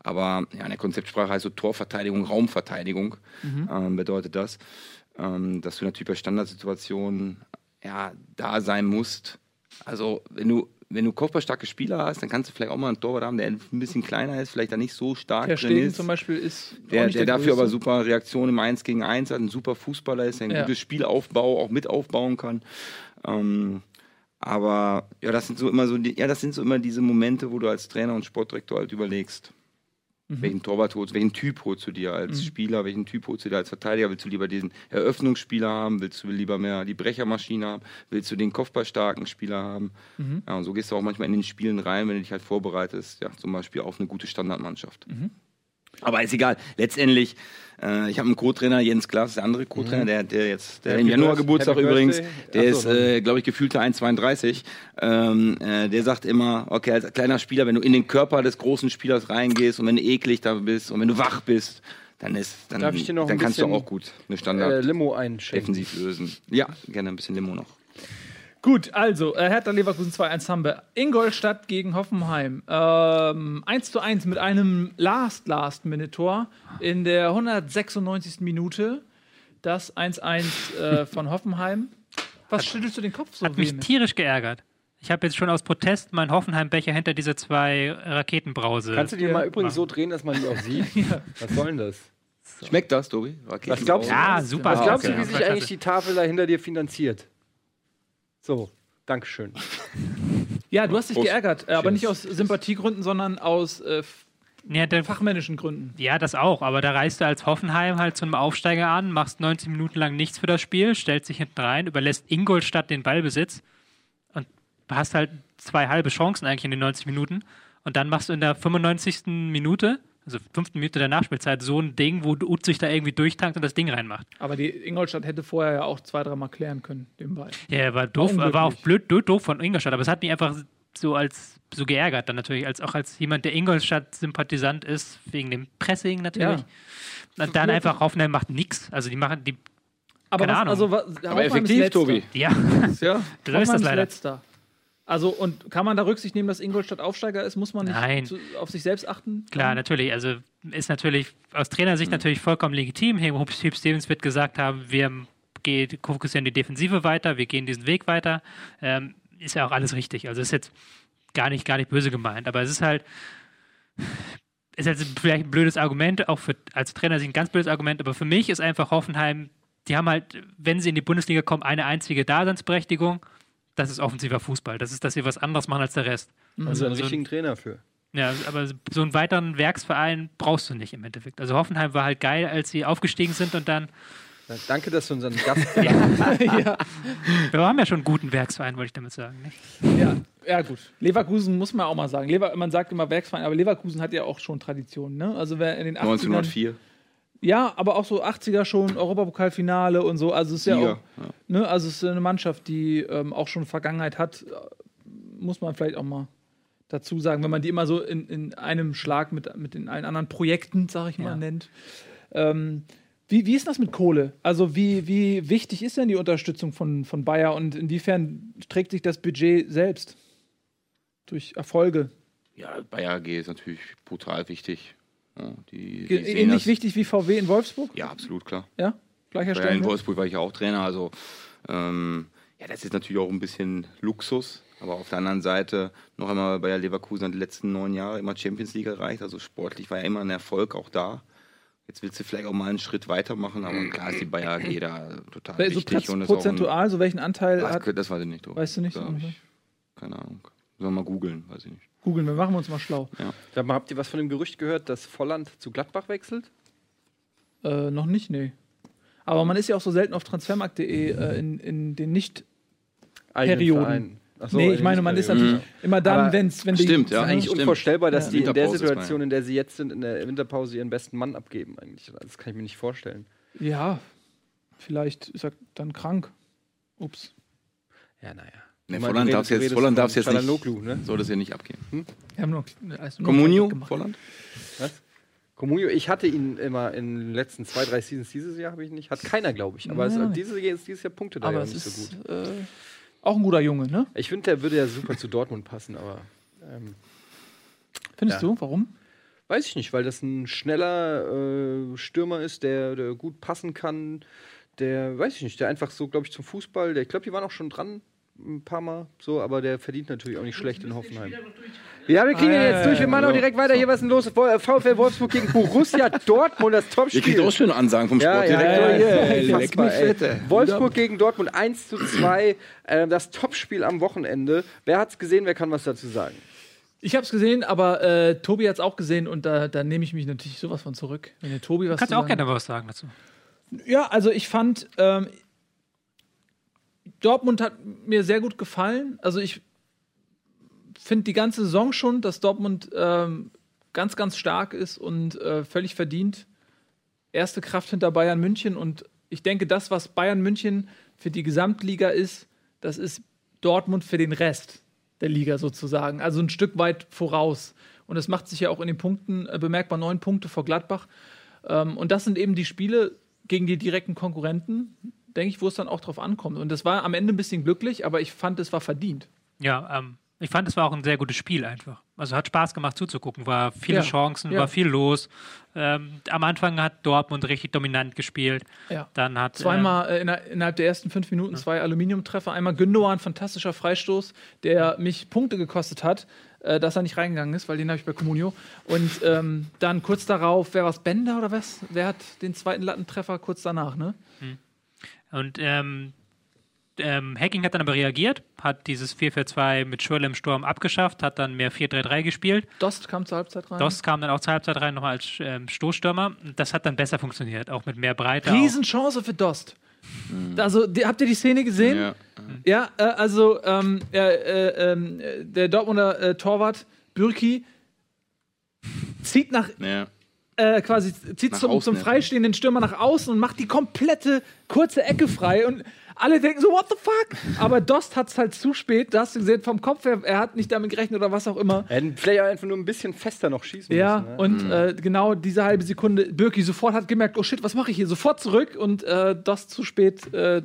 Aber ja, in der Konzeptsprache heißt so Torverteidigung, Raumverteidigung ähm, bedeutet das, ähm, dass du natürlich bei Standardsituationen ja, da sein musst. Also wenn du wenn du kopfballstarke Spieler hast, dann kannst du vielleicht auch mal einen Torwart haben, der ein bisschen kleiner ist, vielleicht da nicht so stark Herr drin ist. zum Beispiel ist Der, nicht der dafür aber super Reaktion im 1 gegen 1 hat, ein super Fußballer ist, der ein Ja. gutes Spielaufbau auch mit aufbauen kann. Ähm, aber ja, das sind so immer so die, ja, das sind so immer diese Momente, wo du als Trainer und Sportdirektor halt überlegst, Mhm. welchen Torwart holst, welchen Typ holst du dir als Spieler, welchen Typ holst du dir als Verteidiger, willst du lieber diesen Eröffnungsspieler haben, willst du lieber mehr die Brechermaschine haben, willst du den kopfballstarken Spieler haben. Mhm. Ja, und so gehst du auch manchmal in den Spielen rein, wenn du dich halt vorbereitest, ja, zum Beispiel auf eine gute Standardmannschaft. Mhm. Aber ist egal. Letztendlich, äh, ich habe einen Co-Trainer, Jens Klaas, der andere Co-Trainer, der, der jetzt, der Happy im Januar Birthday- Geburtstag Happy übrigens, der Ach so, ist, äh, glaube ich, gefühlte 1,32. Ähm, äh, der sagt immer, okay, als kleiner Spieler, wenn du in den Körper des großen Spielers reingehst und wenn du eklig da bist und wenn du wach bist, dann ist, dann, dann kannst du auch gut eine Äh, Standard Limo einschenken. defensiv lösen. Ja, gerne ein bisschen Limo noch. Gut, also, äh, Hertha Leverkusen 2-1 haben wir. Ingolstadt gegen Hoffenheim. Ähm, 1 zu 1 mit einem Last-Last-Minute-Tor in der 196. Minute. Das 1-1 äh, von Hoffenheim. Was schüttelst du den Kopf so Hat mich vehement? tierisch geärgert. Ich habe jetzt schon aus Protest meinen Hoffenheim-Becher hinter diese zwei Raketenbrause. Kannst du die Ja. mal übrigens so drehen, dass man die auch sieht? Was soll denn das? Schmeckt das, Tobi? Was glaubst du? ja, super. Was glaubst okay. du, wie sich eigentlich die Tafel da hinter dir finanziert? So, Dankeschön. Ja, du hast dich Prost. geärgert, äh, aber Cheers. nicht aus Sympathiegründen, sondern aus äh, Ja, der, fachmännischen Gründen. ja, das auch. Aber da reist du als Hoffenheim halt zu einem Aufsteiger an, machst 90 Minuten lang nichts für das Spiel, stellst dich hinten rein, überlässt Ingolstadt den Ballbesitz und hast halt zwei halbe Chancen eigentlich in den 90 Minuten. Und dann machst du in der 95. Minute, also fünften Minute der Nachspielzeit, so ein Ding, wo Ut sich da irgendwie durchtankt und das Ding reinmacht. Aber die Ingolstadt hätte vorher ja auch zwei, dreimal klären können, den Ball. Ja, er war doof, Unglücklich. war auch blöd, blöd doof von Ingolstadt, aber es hat mich einfach so als so geärgert dann natürlich, als auch als jemand, der Ingolstadt-Sympathisant ist, wegen dem Pressing natürlich. Und dann einfach Hoffenheim macht nichts. Also die machen die, Aber Keine was, Ahnung. also, was, Aber effektiv. Tobi. ja, Ja. so ist das leider. Letzter. Also, und kann man da Rücksicht nehmen, dass Ingolstadt Aufsteiger ist? Muss man nicht Nein. zu, auf sich selbst achten? Klar, natürlich. Also ist natürlich aus Trainersicht natürlich vollkommen legitim. Hugh Stevens wird gesagt haben, wir gehen, fokussieren die Defensive weiter, wir gehen diesen Weg weiter. Ähm, ist ja auch alles richtig. Also ist jetzt gar nicht, gar nicht böse gemeint, aber es ist halt, ist halt vielleicht ein blödes Argument, auch für, als Trainer sich ein ganz blödes Argument, aber für mich ist einfach Hoffenheim, die haben halt, wenn sie in die Bundesliga kommen, eine einzige Daseinsberechtigung. Das ist offensiver Fußball. Das ist, dass sie was anderes machen als der Rest. Also einen so richtigen Trainer für. Ja, aber so einen weiteren Werksverein brauchst du nicht im Endeffekt. Also Hoffenheim war halt geil, als sie aufgestiegen sind und dann. Ja, danke, dass du unseren Gast ja. Wir haben ja schon einen guten Werksverein, wollte ich damit sagen. Nicht? ja, ja, gut. Leverkusen muss man auch mal sagen. Lever man sagt immer Werksverein, aber Leverkusen hat ja auch schon Tradition. Ne? Also wer in den 80ern, 1904. Ja, aber auch so 80er schon, Europapokalfinale und so. Also es ist ja Liga, auch, ne, also es ist eine Mannschaft, die ähm, auch schon Vergangenheit hat, äh, muss man vielleicht auch mal dazu sagen, wenn man die immer so in, in einem Schlag mit, mit den allen anderen Projekten, sag ich mal, Ja. nennt. Ähm, wie, wie ist das mit Kohle? Also wie, wie wichtig ist denn die Unterstützung von, von Bayer und inwiefern trägt sich das Budget selbst? Durch Erfolge. Ja, Bayer AG ist natürlich brutal wichtig. Ja, die, die Ähnlich wichtig wie VW in Wolfsburg? Ja, absolut, klar. Ja? Gleicher Ja, in? Wolfsburg war ich ja auch Trainer, also ähm, ja, das ist natürlich auch ein bisschen Luxus, aber auf der anderen Seite noch einmal bei der Leverkusen die letzten neun Jahre immer Champions League erreicht, also sportlich war ja immer ein Erfolg auch da. Jetzt willst du vielleicht auch mal einen Schritt weitermachen, aber klar ist die Bayer AG da total So wichtig. proz- und auch ein- prozentual, so welchen Anteil das, hat. das weiß ich nicht. Weißt du nicht? Ich, keine Ahnung. Sollen wir mal googeln, weiß ich nicht. Googeln, wir machen uns mal schlau. Sag mal, habt ihr was von dem Gerücht gehört, dass Volland zu Gladbach wechselt? Äh, noch nicht, nee. Aber man ist ja auch so selten auf transfermarkt.de äh, in, in den nicht. Eigenen Perioden. Verein. Ach so, nee, ich meine, man ist natürlich immer dann, Aber wenn's, wenn die. stimmt, ja. ist eigentlich Stimmt. unvorstellbar, dass Ja. die in der Situation, ja. in der sie jetzt sind, in der Winterpause ihren besten Mann abgeben eigentlich. Das kann ich mir nicht vorstellen. Ja, vielleicht ist er dann krank. Ups. Ja, naja. Nee, Volland du jetzt, Volland darf's jetzt nicht, ne? soll das hier nicht abgeben. Wir haben noch. Also nur Comunio. Volland? Was? Comunio, ich hatte ihn immer in den letzten zwei, drei Seasons. Dieses Jahr habe ich nicht. Hat keiner, glaube ich. Aber Ja. es, dieses, Jahr- dieses Jahr Punkte da Aber ja es nicht ist so gut. äh, auch ein guter Junge, ne? Ich finde, der würde ja super zu Dortmund passen, aber ähm, Findest Ja. du? Warum? weiß ich nicht, weil das ein schneller äh, Stürmer ist, der, der gut passen kann. Der, weiß ich nicht, der einfach so, glaube ich, zum Fußball, der, ich glaube, die waren auch schon dran ein paar Mal so, aber der verdient natürlich auch nicht schlecht in Hoffenheim. Ja, wir kriegen Ah, ihn ja, jetzt durch. Wir machen auch direkt weiter. Hier, was ist denn los? Wo- VfL Wolfsburg gegen Borussia Dortmund, das Ihr Topspiel. kriegt auch schöne Ansagen vom Ja, ja, Sportdirektor. ja, hier. ja, ja. Wolfsburg gegen Dortmund 1 zu 2. Äh, das Topspiel am Wochenende. Wer hat's gesehen? Wer kann was dazu sagen? Ich habe es gesehen, aber äh, Tobi hat es auch gesehen und da, da nehme ich mich natürlich sowas von zurück. Wenn der Tobi was Kannst du auch sagen gerne was sagen dazu. Ja, also ich fand, ähm, Dortmund hat mir sehr gut gefallen. Also ich finde die ganze Saison schon, dass Dortmund ähm, ganz, ganz stark ist und äh, völlig verdient. Erste Kraft hinter Bayern München und ich denke, das, was Bayern München für die Gesamtliga ist, das ist Dortmund für den Rest der Liga sozusagen. Also ein Stück weit voraus. Und das macht sich ja auch in den Punkten äh, bemerkbar. Neun Punkte vor Gladbach. Ähm, und das sind eben die Spiele gegen die direkten Konkurrenten, denke ich, wo es dann auch drauf ankommt. Und das war am Ende ein bisschen glücklich, aber ich fand, es war verdient. Ja, ähm, ich fand, es war auch ein sehr gutes Spiel einfach. Also hat Spaß gemacht zuzugucken, war viele Ja. Chancen, Ja. war viel los. Ähm, am Anfang hat Dortmund richtig dominant gespielt. Ja. Dann hat Zweimal äh, inner- innerhalb der ersten fünf Minuten zwei Aluminiumtreffer. Einmal Gündogan, fantastischer Freistoß, der mich Punkte gekostet hat, äh, dass er nicht reingegangen ist, weil den habe ich bei Comunio. Und ähm, dann kurz darauf, wer war es, Bender oder was? Wer hat den zweiten Lattentreffer kurz danach, ne? Und ähm, ähm, Hacking hat dann aber reagiert, hat dieses 4-4-2 mit Schürrle im Sturm abgeschafft, hat dann mehr 4-3-3 gespielt. Dost kam zur Halbzeit rein. Dost kam dann auch zur Halbzeit rein, nochmal als ähm, Stoßstürmer. Das hat dann besser funktioniert, auch mit mehr Breite. auch. Riesenchance für Dost. Also, die, habt ihr die Szene gesehen? Ja. Ja, äh, also ähm, äh, äh, ähm, äh, der Dortmunder äh, Torwart Bürki zieht nach Ja. Äh, quasi zieht Nach zum, außen, zum ja. freistehenden Stürmer nach außen und macht die komplette kurze Ecke frei und alle denken so, what the fuck? Aber Dost hat es halt zu spät, da hast du gesehen, vom Kopf her, er hat nicht damit gerechnet oder was auch immer. Er hätte vielleicht auch einfach nur ein bisschen fester noch schießen Ja, müssen. ne? und äh, genau diese halbe Sekunde, Birki sofort hat gemerkt, oh shit, was mache ich hier? Sofort zurück und äh, Dost zu spät äh,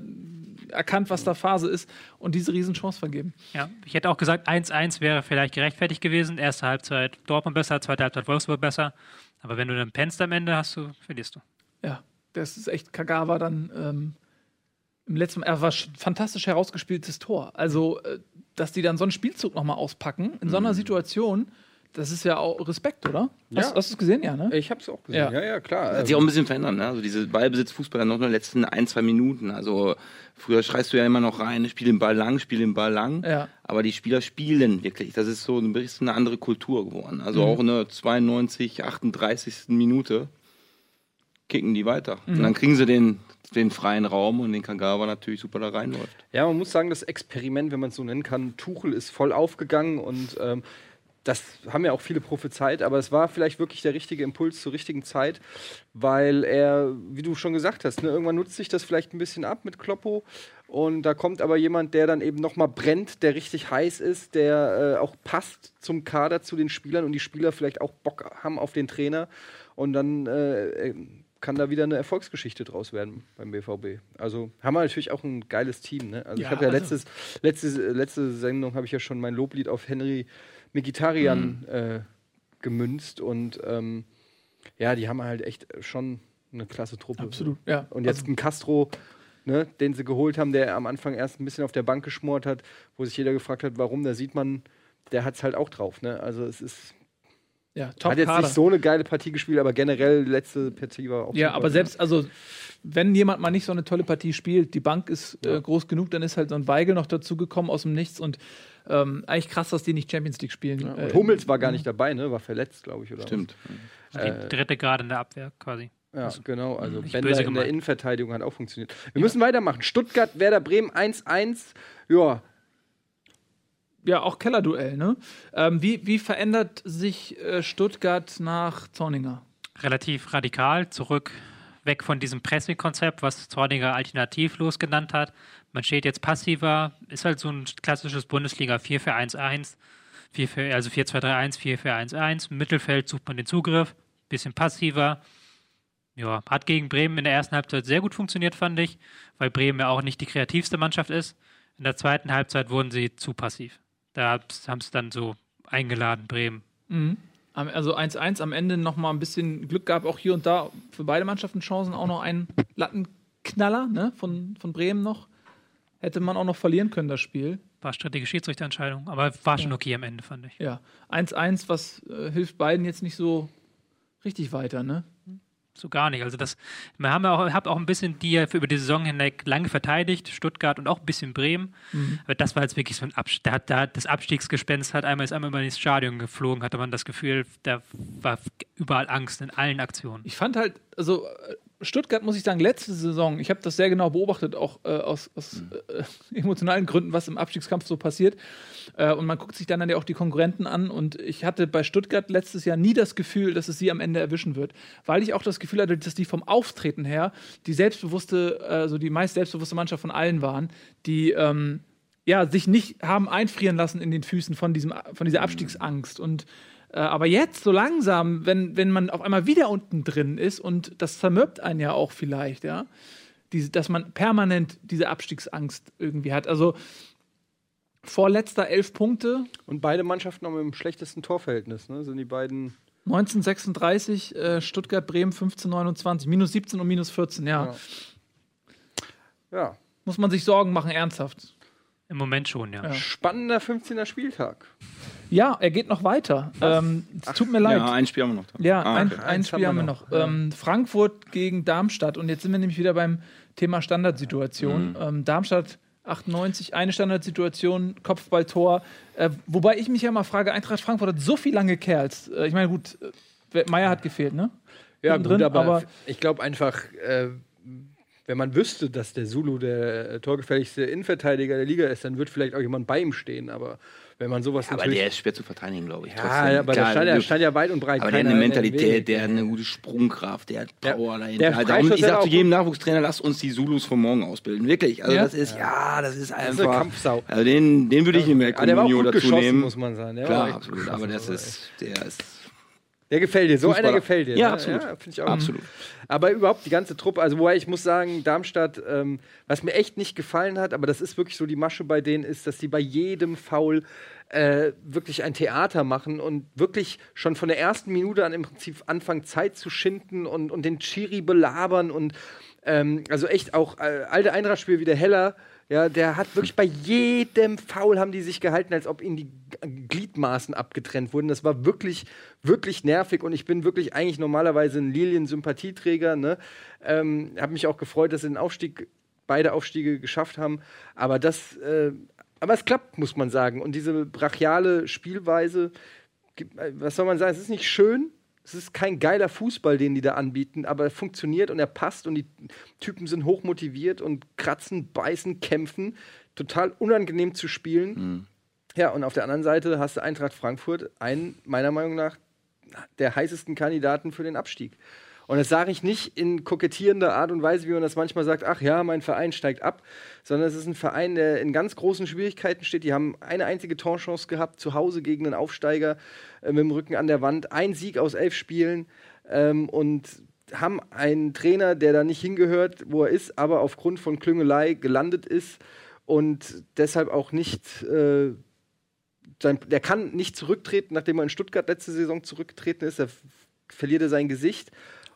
erkannt, was da Phase ist und diese Riesenchance vergeben. Ja, ich hätte auch gesagt, 1-1 wäre vielleicht gerechtfertigt gewesen. Erste Halbzeit Dortmund besser, zweite Halbzeit Wolfsburg besser. Aber wenn du dann pennst am Ende, hast du, verlierst du. Ja, das ist echt Kagawa dann ähm, im letzten er war sch- fantastisch herausgespieltes Tor. Also, äh, dass die dann so einen Spielzug nochmal auspacken in so einer Situation, das ist ja auch Respekt, oder? Hast, Ja. hast du es gesehen, ja, ne? Ich hab's auch gesehen. Ja. Ja, ja, klar. Hat sich auch ein bisschen verändert, ne? Also diese Ballbesitz-Fußball dann noch in den letzten ein, zwei Minuten. Also früher schreist du ja immer noch rein, spiel den Ball lang, spiel den Ball lang. Ja. Aber die Spieler spielen wirklich. Das ist so ein bisschen eine andere Kultur geworden. Also auch in der 92, 38. Minute kicken die weiter. Und dann kriegen sie den, den freien Raum und den Kagawa natürlich super da reinläuft. Ja, man muss sagen, das Experiment, wenn man es so nennen kann, Tuchel ist voll aufgegangen und ähm, das haben ja auch viele prophezeit, aber es war vielleicht wirklich der richtige Impuls zur richtigen Zeit, weil er, wie du schon gesagt hast, ne, irgendwann nutzt sich das vielleicht ein bisschen ab mit Kloppo und da kommt aber jemand, der dann eben nochmal brennt, der richtig heiß ist, der äh, auch passt zum Kader, zu den Spielern und die Spieler vielleicht auch Bock haben auf den Trainer und dann äh, kann da wieder eine Erfolgsgeschichte draus werden beim BVB. Also haben wir natürlich auch ein geiles Team. Ne? Also Ja, ich habe ja also- letztes, letzte, letzte Sendung habe ich ja schon mein Loblied auf Henry Mkhitaryan Mhm. äh, gemünzt und ähm, ja, die haben halt echt schon eine klasse Truppe. Absolut, ja. Und jetzt Also- ein Castro, ne, den sie geholt haben, der am Anfang erst ein bisschen auf der Bank geschmort hat, wo sich jeder gefragt hat, warum. Da sieht man, der hat es halt auch drauf. Ne? Also es ist Ja, top hat jetzt Kader. nicht so eine geile Partie gespielt, aber generell letzte Partie war auch Ja, super. aber selbst, also, wenn jemand mal nicht so eine tolle Partie spielt, die Bank ist äh, groß genug, dann ist halt so ein Weigel noch dazugekommen aus dem Nichts und ähm, eigentlich krass, dass die nicht Champions League spielen. Ja, Äh, und Hummels war gar nicht dabei, ne? War verletzt, glaube ich, oder? Stimmt. Die Äh, dritte gerade in der Abwehr quasi. Ja, genau. Also Nicht Bender in der. Innenverteidigung hat auch funktioniert. Wir müssen weitermachen. Stuttgart, Werder Bremen 1-1. Ja, Ja, auch Kellerduell, ne? Ähm, wie, wie verändert sich äh, Stuttgart nach Zorninger? Relativ radikal zurück, weg von diesem Pressing-Konzept, was Zorniger alternativlos genannt hat. Man steht jetzt passiver, ist halt so ein klassisches Bundesliga 4-4-1-1, 4-4, also 4-2-3-1, 4-4-1-1. Im Mittelfeld sucht man den Zugriff, bisschen passiver. Ja, hat gegen Bremen in der ersten Halbzeit sehr gut funktioniert, fand ich, weil Bremen ja auch nicht die kreativste Mannschaft ist. In der zweiten Halbzeit wurden sie zu passiv. Da haben sie dann so eingeladen, Bremen. Mhm. Also 1-1 am Ende noch mal ein bisschen Glück gab, auch hier und da für beide Mannschaften Chancen, auch noch einen Lattenknaller ne, von, von Bremen noch. Hätte man auch noch verlieren können, das Spiel. War strittige Schiedsrichterentscheidung, aber war schon okay am Ende, fand ich. Ja, 1-1, was äh, hilft beiden jetzt nicht so richtig weiter, ne? So gar nicht. Also das, wir haben ja auch, hab auch ein bisschen die ja für über die Saison hinweg lange verteidigt, Stuttgart und auch ein bisschen Bremen. Aber das war jetzt wirklich so ein Abstieg. Da hat, da hat das Abstiegsgespenst hat einmal ist einmal über das Stadion geflogen, hatte man das Gefühl, da war überall Angst in allen Aktionen. Ich fand halt, also Stuttgart, muss ich sagen, letzte Saison, ich habe das sehr genau beobachtet, auch äh, aus, aus äh, emotionalen Gründen, was im Abstiegskampf so passiert. Äh, und man guckt sich dann, dann ja auch die Konkurrenten an. Und ich hatte bei Stuttgart letztes Jahr nie das Gefühl, dass es sie am Ende erwischen wird. Weil ich auch das Gefühl hatte, dass die vom Auftreten her die selbstbewusste, also die meist selbstbewusste Mannschaft von allen waren, die ähm, ja, sich nicht haben einfrieren lassen in den Füßen von, diesem, von dieser Abstiegsangst. Und aber jetzt, so langsam, wenn, wenn man auf einmal wieder unten drin ist und das zermürbt einen ja auch vielleicht, ja, diese, dass man permanent diese Abstiegsangst irgendwie hat. Also vorletzter elf Punkte, und beide Mannschaften haben im schlechtesten Torverhältnis, ne? Sind die beiden. 1936, äh, Stuttgart, Bremen 1529, minus 17 und minus 14, ja. Ja. Ja. Muss man sich Sorgen machen, ernsthaft. Im Moment schon, ja. Ja. Spannender 15er Spieltag. Ja, er geht noch weiter. Ähm, es tut mir leid. Ja, ein Spiel haben wir noch. Ja, Ah, ein, okay. ein Eins Spiel haben wir wir noch. Ähm, Frankfurt gegen Darmstadt. Und jetzt sind wir nämlich wieder beim Thema Standardsituation. Ähm, Darmstadt 98, eine Standardsituation, Kopfballtor. Äh, wobei ich mich ja mal frage, Eintracht Frankfurt hat so viel lange Kerls. Äh, ich meine, gut, äh, Meier hat gefehlt, ne? Ja, Mittendrin, gut, aber, aber- ich glaube einfach, äh, wenn man wüsste, dass der Zulu der äh, torgefährlichste Innenverteidiger der Liga ist, dann wird vielleicht auch jemand bei ihm stehen. Aber wenn man sowas Aber natürlich. der ist schwer zu verteidigen, glaube ich. ja, trotzdem. aber Klar, der stand, ja, stand ja weit und breit. aber der hat eine Mentalität, der hat eine gute Sprungkraft, der hat Ja. Power dahinter. Der Darum, ich sage zu jedem Nachwuchstrainer, lasst uns die Zulus von morgen ausbilden. Wirklich. Also Ja? das ist, ja, das ist Das ist einfach. eine Kampfsau. Also den, den würde ich in der Ah, der gut dazu nehmen. muss man sagen. Der Klar, absolut. Aber das aber ist, der ist. Der gefällt dir. So Fußballer. einer gefällt dir. Ja, ne? absolut. finde ich auch. Absolut. Aber überhaupt die ganze Truppe, also wobei ich muss sagen, Darmstadt, ähm, was mir echt nicht gefallen hat, aber das ist wirklich so die Masche bei denen, ist, dass die bei jedem Foul äh, wirklich ein Theater machen und wirklich schon von der ersten Minute an im Prinzip anfangen, Zeit zu schinden und, und den Chiri belabern und ähm, also echt auch äh, alte Eintracht-Spiel wie der Heller. Ja, der hat wirklich bei jedem Foul haben die sich gehalten, als ob ihnen die Gliedmaßen abgetrennt wurden. Das war wirklich, wirklich nervig und ich bin wirklich eigentlich normalerweise ein Lilien-Sympathieträger. Ne? Ähm, habe mich auch gefreut, dass sie den Aufstieg, beide Aufstiege geschafft haben. Aber das, äh, aber es klappt, muss man sagen. Und diese brachiale Spielweise, äh, was soll man sagen, es ist nicht schön. Es ist kein geiler Fußball, den die da anbieten, aber er funktioniert und er passt und die Typen sind hochmotiviert und kratzen, beißen, kämpfen. Total unangenehm zu spielen. Ja, und auf der anderen Seite hast du Eintracht Frankfurt, einen, meiner Meinung nach, der heißesten Kandidaten für den Abstieg. Und das sage ich nicht in kokettierender Art und Weise, wie man das manchmal sagt, ach ja, mein Verein steigt ab, sondern es ist ein Verein, der in ganz großen Schwierigkeiten steht. Die haben eine einzige Torchance gehabt, zu Hause gegen einen Aufsteiger äh, mit dem Rücken an der Wand. Ein Sieg aus elf Spielen ähm, und haben einen Trainer, der da nicht hingehört, wo er ist, aber aufgrund von Klüngelei gelandet ist und deshalb auch nicht äh, sein, der kann nicht zurücktreten, nachdem er in Stuttgart letzte Saison zurückgetreten ist. Da verliert er sein Gesicht.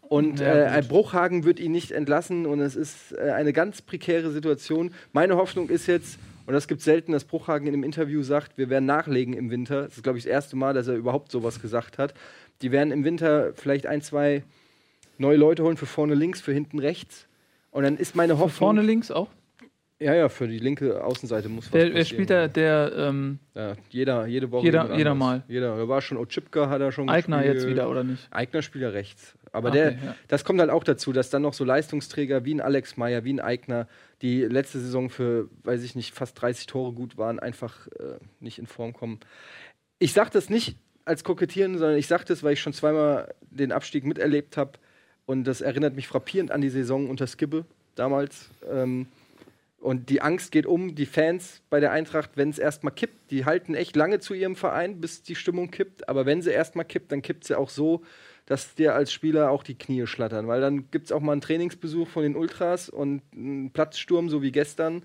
Und Ja, äh, ein Bruchhagen wird ihn nicht entlassen und es ist äh, eine ganz prekäre Situation. Meine Hoffnung ist jetzt, und das gibt selten, dass Bruchhagen in einem Interview sagt, wir werden nachlegen im Winter. Das ist, glaube ich, das erste Mal, dass er überhaupt sowas gesagt hat. Die werden im Winter vielleicht ein, zwei neue Leute holen für vorne links, für hinten rechts. Und dann ist meine Hoffnung. Vorne links auch. Ja, ja, für die linke Außenseite muss was Wer, wer spielt da? Der ähm, Ja, jeder, jede Woche. Jeder- jeder mal. Jeder. Da war schon Otschipka, hat er schon Eigner gespielt. jetzt wieder, oder nicht? Eigner spielt ja rechts. Aber Okay, der, ja. das kommt halt auch dazu, dass dann noch so Leistungsträger wie ein Alex Meyer, wie ein Eigner, die letzte Saison für, weiß ich nicht, fast 30 Tore gut waren, einfach äh, nicht in Form kommen. Ich sage das nicht als Kokettieren, sondern ich sage das, weil ich schon zweimal den Abstieg miterlebt habe. Und das erinnert mich frappierend an die Saison unter Skibbe damals. Ähm, und die Angst geht um, die Fans bei der Eintracht, wenn es erstmal kippt, die halten echt lange zu ihrem Verein, bis die Stimmung kippt. Aber wenn sie erstmal kippt, dann kippt sie auch so, dass dir als Spieler auch die Knie schlattern. Weil dann gibt es auch mal einen Trainingsbesuch von den Ultras und einen Platzsturm, so wie gestern.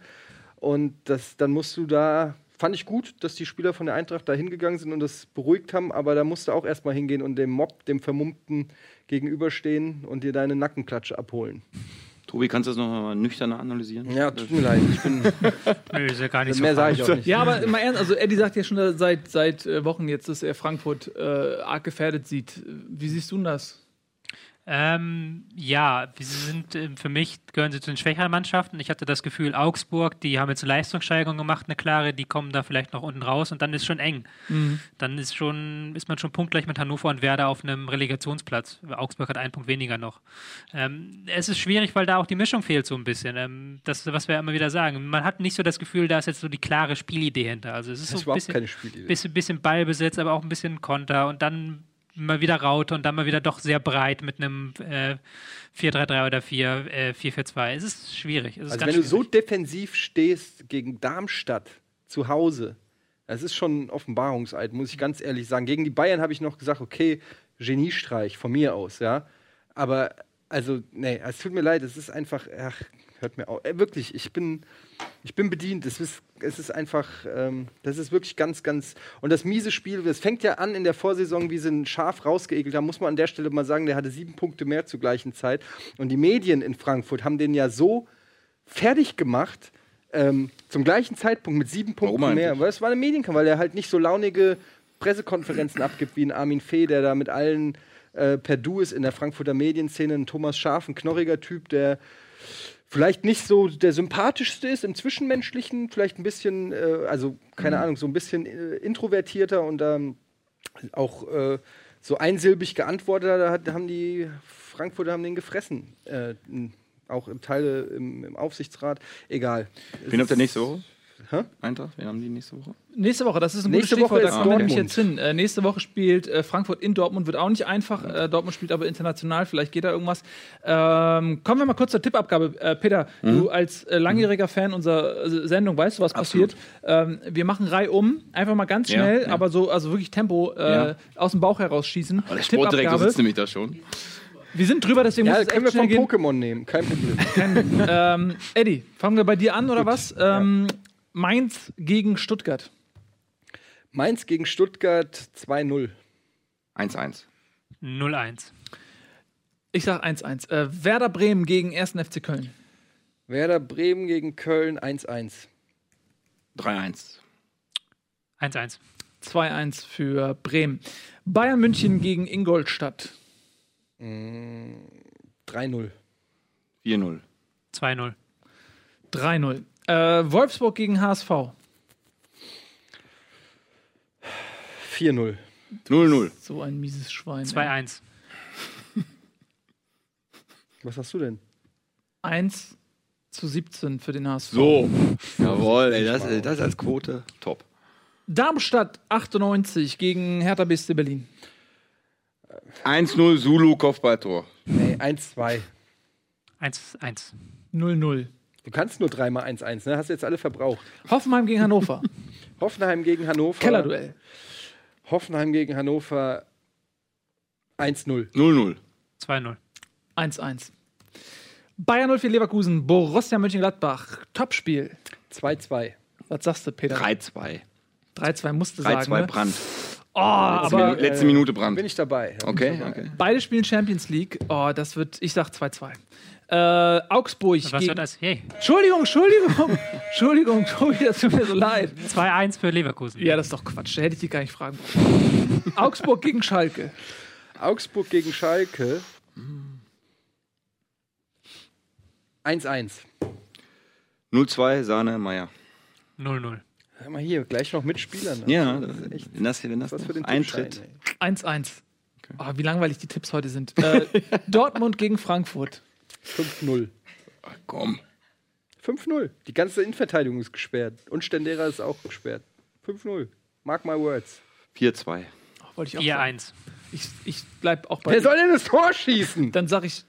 Und das, dann musst du da. Fand ich gut, dass die Spieler von der Eintracht da hingegangen sind und das beruhigt haben, aber da musst du auch erstmal hingehen und dem Mob, dem Vermummten gegenüberstehen und dir deine Nackenklatsche abholen. Tobi, kannst du das noch mal nüchterner analysieren? Ja, tut mir leid. Ich bin, Nö, ist ja gar nicht so mehr sage ich auch nicht. Ja, aber mal ernst, also Eddie sagt ja schon seit, seit äh, Wochen jetzt, dass er Frankfurt äh, arg gefährdet sieht. Wie siehst du denn das? Ähm, ja, sie sind ähm, für mich gehören sie zu den schwächeren Mannschaften. Ich hatte das Gefühl, Augsburg, die haben jetzt eine Leistungssteigerung gemacht, eine klare, die kommen da vielleicht noch unten raus und dann ist schon eng. Dann ist schon, ist man schon punktgleich mit Hannover und Werder auf einem Relegationsplatz. Augsburg hat einen Punkt weniger noch. Ähm, es ist schwierig, weil da auch die Mischung fehlt so ein bisschen. Ähm, das, was wir immer wieder sagen. Man hat nicht so das Gefühl, da ist jetzt so die klare Spielidee hinter. Also es ist Das ist so ein bisschen, keine Spielidee. bisschen, bisschen Ballbesitz, aber auch ein bisschen Konter und dann mal wieder Raute und dann mal wieder doch sehr breit mit einem äh, 4-3-3 oder 4, äh, 4-4-2. Es ist schwierig. Es ist Also wenn du so schwierig. defensiv stehst gegen Darmstadt zu Hause, das ist schon ein Offenbarungseid, muss ich ganz ehrlich sagen. Gegen die Bayern habe ich noch gesagt, okay, Geniestreich von mir aus, ja. Aber also, nee, es tut mir leid, es ist einfach, ach, hört mir auf. Äh, wirklich, ich bin, ich bin bedient. Es ist, es ist einfach, ähm, das ist wirklich ganz, ganz. Und das miese Spiel, das fängt ja an in der Vorsaison, wie sie ein Schaf rausgeekelt haben, muss man an der Stelle mal sagen, der hatte sieben Punkte mehr zur gleichen Zeit. Und die Medien in Frankfurt haben den ja so fertig gemacht, ähm, zum gleichen Zeitpunkt mit sieben Punkten eigentlich? mehr. Weil es war eine Medienkampagne, weil er halt nicht so launige Pressekonferenzen abgibt wie ein Armin Fee, der da mit allen äh, per Du ist in der Frankfurter Medienszene. Ein Thomas Schaf, ein knorriger Typ, der vielleicht nicht so der sympathischste ist im Zwischenmenschlichen, vielleicht ein bisschen, äh, also keine Ahnung, so ein bisschen äh, introvertierter und ähm, auch äh, so einsilbig geantwortet hat, da haben die Frankfurter haben den gefressen. Äh, auch im Teile im, im Aufsichtsrat. Egal. Wen habt ihr nächste Woche? Eintracht, wen haben die nächste Woche? Nächste Woche, das ist ein Nächste gutes Woche Stichwort, da ist kommen wir nämlich Dortmund. jetzt hin. Äh, nächste Woche spielt äh, Frankfurt in Dortmund, wird auch nicht einfach. Äh, Dortmund spielt aber international, vielleicht geht da irgendwas. Ähm, kommen wir mal kurz zur Tippabgabe. Äh, Peter, du als äh, langjähriger Fan unserer äh, Sendung, weißt du, was Absolut. passiert? Ähm, wir machen Reihe um, einfach mal ganz Ja, schnell, ja. aber so, also wirklich Tempo äh, Ja. aus dem Bauch herausschießen. Der Sportdirektor sitzt nämlich da schon. Wir sind drüber, deswegen Ja, muss können wir von. Pokémon nehmen, kein Problem. Ähm, Eddie, fangen wir bei dir an oder was? Ähm, Mainz gegen Stuttgart. Mainz gegen Stuttgart 2-0. 1-1. 0-1. Ich sag 1-1. Äh, Werder Bremen gegen 1. FC Köln. Werder Bremen gegen Köln 1-1. 3-1. 1-1. 2-1 für Bremen. Bayern München gegen Ingolstadt. 3-0. 4-0. 2-0. 3-0. Äh, Wolfsburg gegen HSV. 4-0. 0-0. So ein mieses Schwein. ey. 2-1. Was hast du denn? 1 zu 17 für den HSV. So. Jawohl, ey, das, das als Quote top. Darmstadt 98 gegen Hertha BSC Berlin. 1-0 Zulu Kopfballtor. Nee, 1-2. 1-1. 0-0. Du kannst nur dreimal 1-1, ne? Hast jetzt alle verbraucht. Hoffenheim gegen Hannover. Hoffenheim gegen Hannover. Kellerduell. Hoffenheim gegen Hannover 1-0. 0-0. 2-0. 1-1. Bayern 04 Leverkusen, Borussia Mönchengladbach. Topspiel. 2-2. Was sagst du, Peter? 3-2. 3-2 musste sagen. 3-2 Ne? Brand. Oh, Letzte, aber Minu letzte Minute Brand. Bin ich dabei. Okay, okay. beide spielen Champions League. Oh, das wird, ich sag 2-2. Äh, Augsburg Was gegen. wird das? Hey. Entschuldigung, Entschuldigung, Entschuldigung, Tobi, das tut mir so leid. 2-1 für Leverkusen. Ja, das ist doch Quatsch. Da hätte ich dich gar nicht fragen wollen. Augsburg gegen Schalke. Augsburg gegen Schalke 1-1. 0-2 Sahne Meier. 0-0. Hör mal hier, gleich noch mit Spielern. ne? Ja, das ist echt. Wenn das, wenn das Was für den eintritt. Tippschein, ey. 1-1. Oh, wie langweilig die Tipps heute sind. Äh, Dortmund gegen Frankfurt. 5-0. Ach, komm. 5-0. Die ganze Innenverteidigung ist gesperrt. Und Stendera ist auch gesperrt. 5-0. Mark my words. 4-2. Oh, wollte ich auch sagen. 4-1. Ich, ich bleib auch bei. Wer soll denn das Tor schießen? Dann sag ich,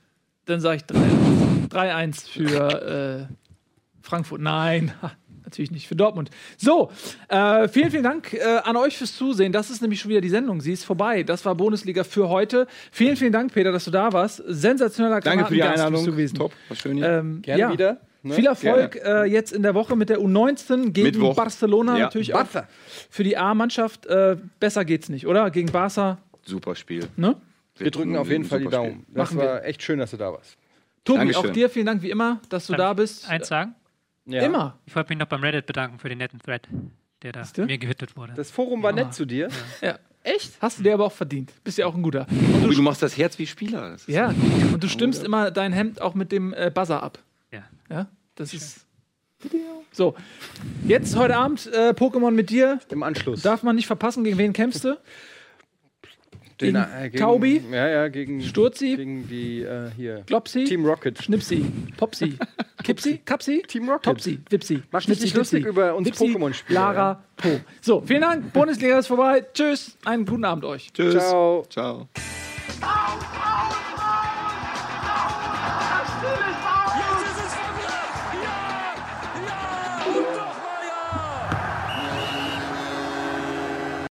dann sag ich 3 3-1 für äh, Frankfurt. Nein, natürlich nicht für Dortmund. So, äh, vielen, vielen Dank äh, an euch fürs Zusehen. Das ist nämlich schon wieder die Sendung. Sie ist vorbei. Das war Bundesliga für heute. Vielen, vielen Dank, Peter, dass du da warst. Sensationeller Danke für die Einladung. du gewesen. Top, war schön hier. Ähm, Gerne ja. wieder. Ne? Viel Erfolg äh, jetzt in der Woche mit der U19 gegen Mittwoch. Barcelona. Ja. Natürlich auch Barca. für die A-Mannschaft. Äh, besser geht's nicht, oder? Gegen Barca, Super Spiel. ne? Wir drücken auf jeden Fall die Daumen. Das Machen war echt schön, dass du da warst. Tobi, Dankeschön. auch dir vielen Dank wie immer, dass du da bist. Eins sagen? Ja. Immer. Ich wollte mich noch beim Reddit bedanken für den netten Thread, der da du? mir gehittet wurde. Das Forum war nett zu dir. Ja. Echt? Hast du dir aber auch verdient. Bist ja auch ein guter. Spiel. Du machst das Herz wie Spieler. Ja. Und du stimmst immer dein Hemd auch mit dem äh, Buzzer ab. ja. Ja. Das ist. So. Jetzt heute Abend äh, Pokémon mit dir. Im Anschluss. Darf man nicht verpassen. Gegen wen kämpfst du? Den, gegen Taubi? Ja, ja, gegen, Sturzi? gegen die äh, hier. Glopsi? Team Rocket. Schnipsi? Popsi? Kipsi? Kapsi? Team Rocket. Topsi? Wipsi? Mach dich nicht lustig über uns Wipsi, Pokémon-Spieler, Lara, Po. So, vielen Dank. Bundesliga ist vorbei. Tschüss. Einen guten Abend euch. Tschüss. Ciao. Ciao.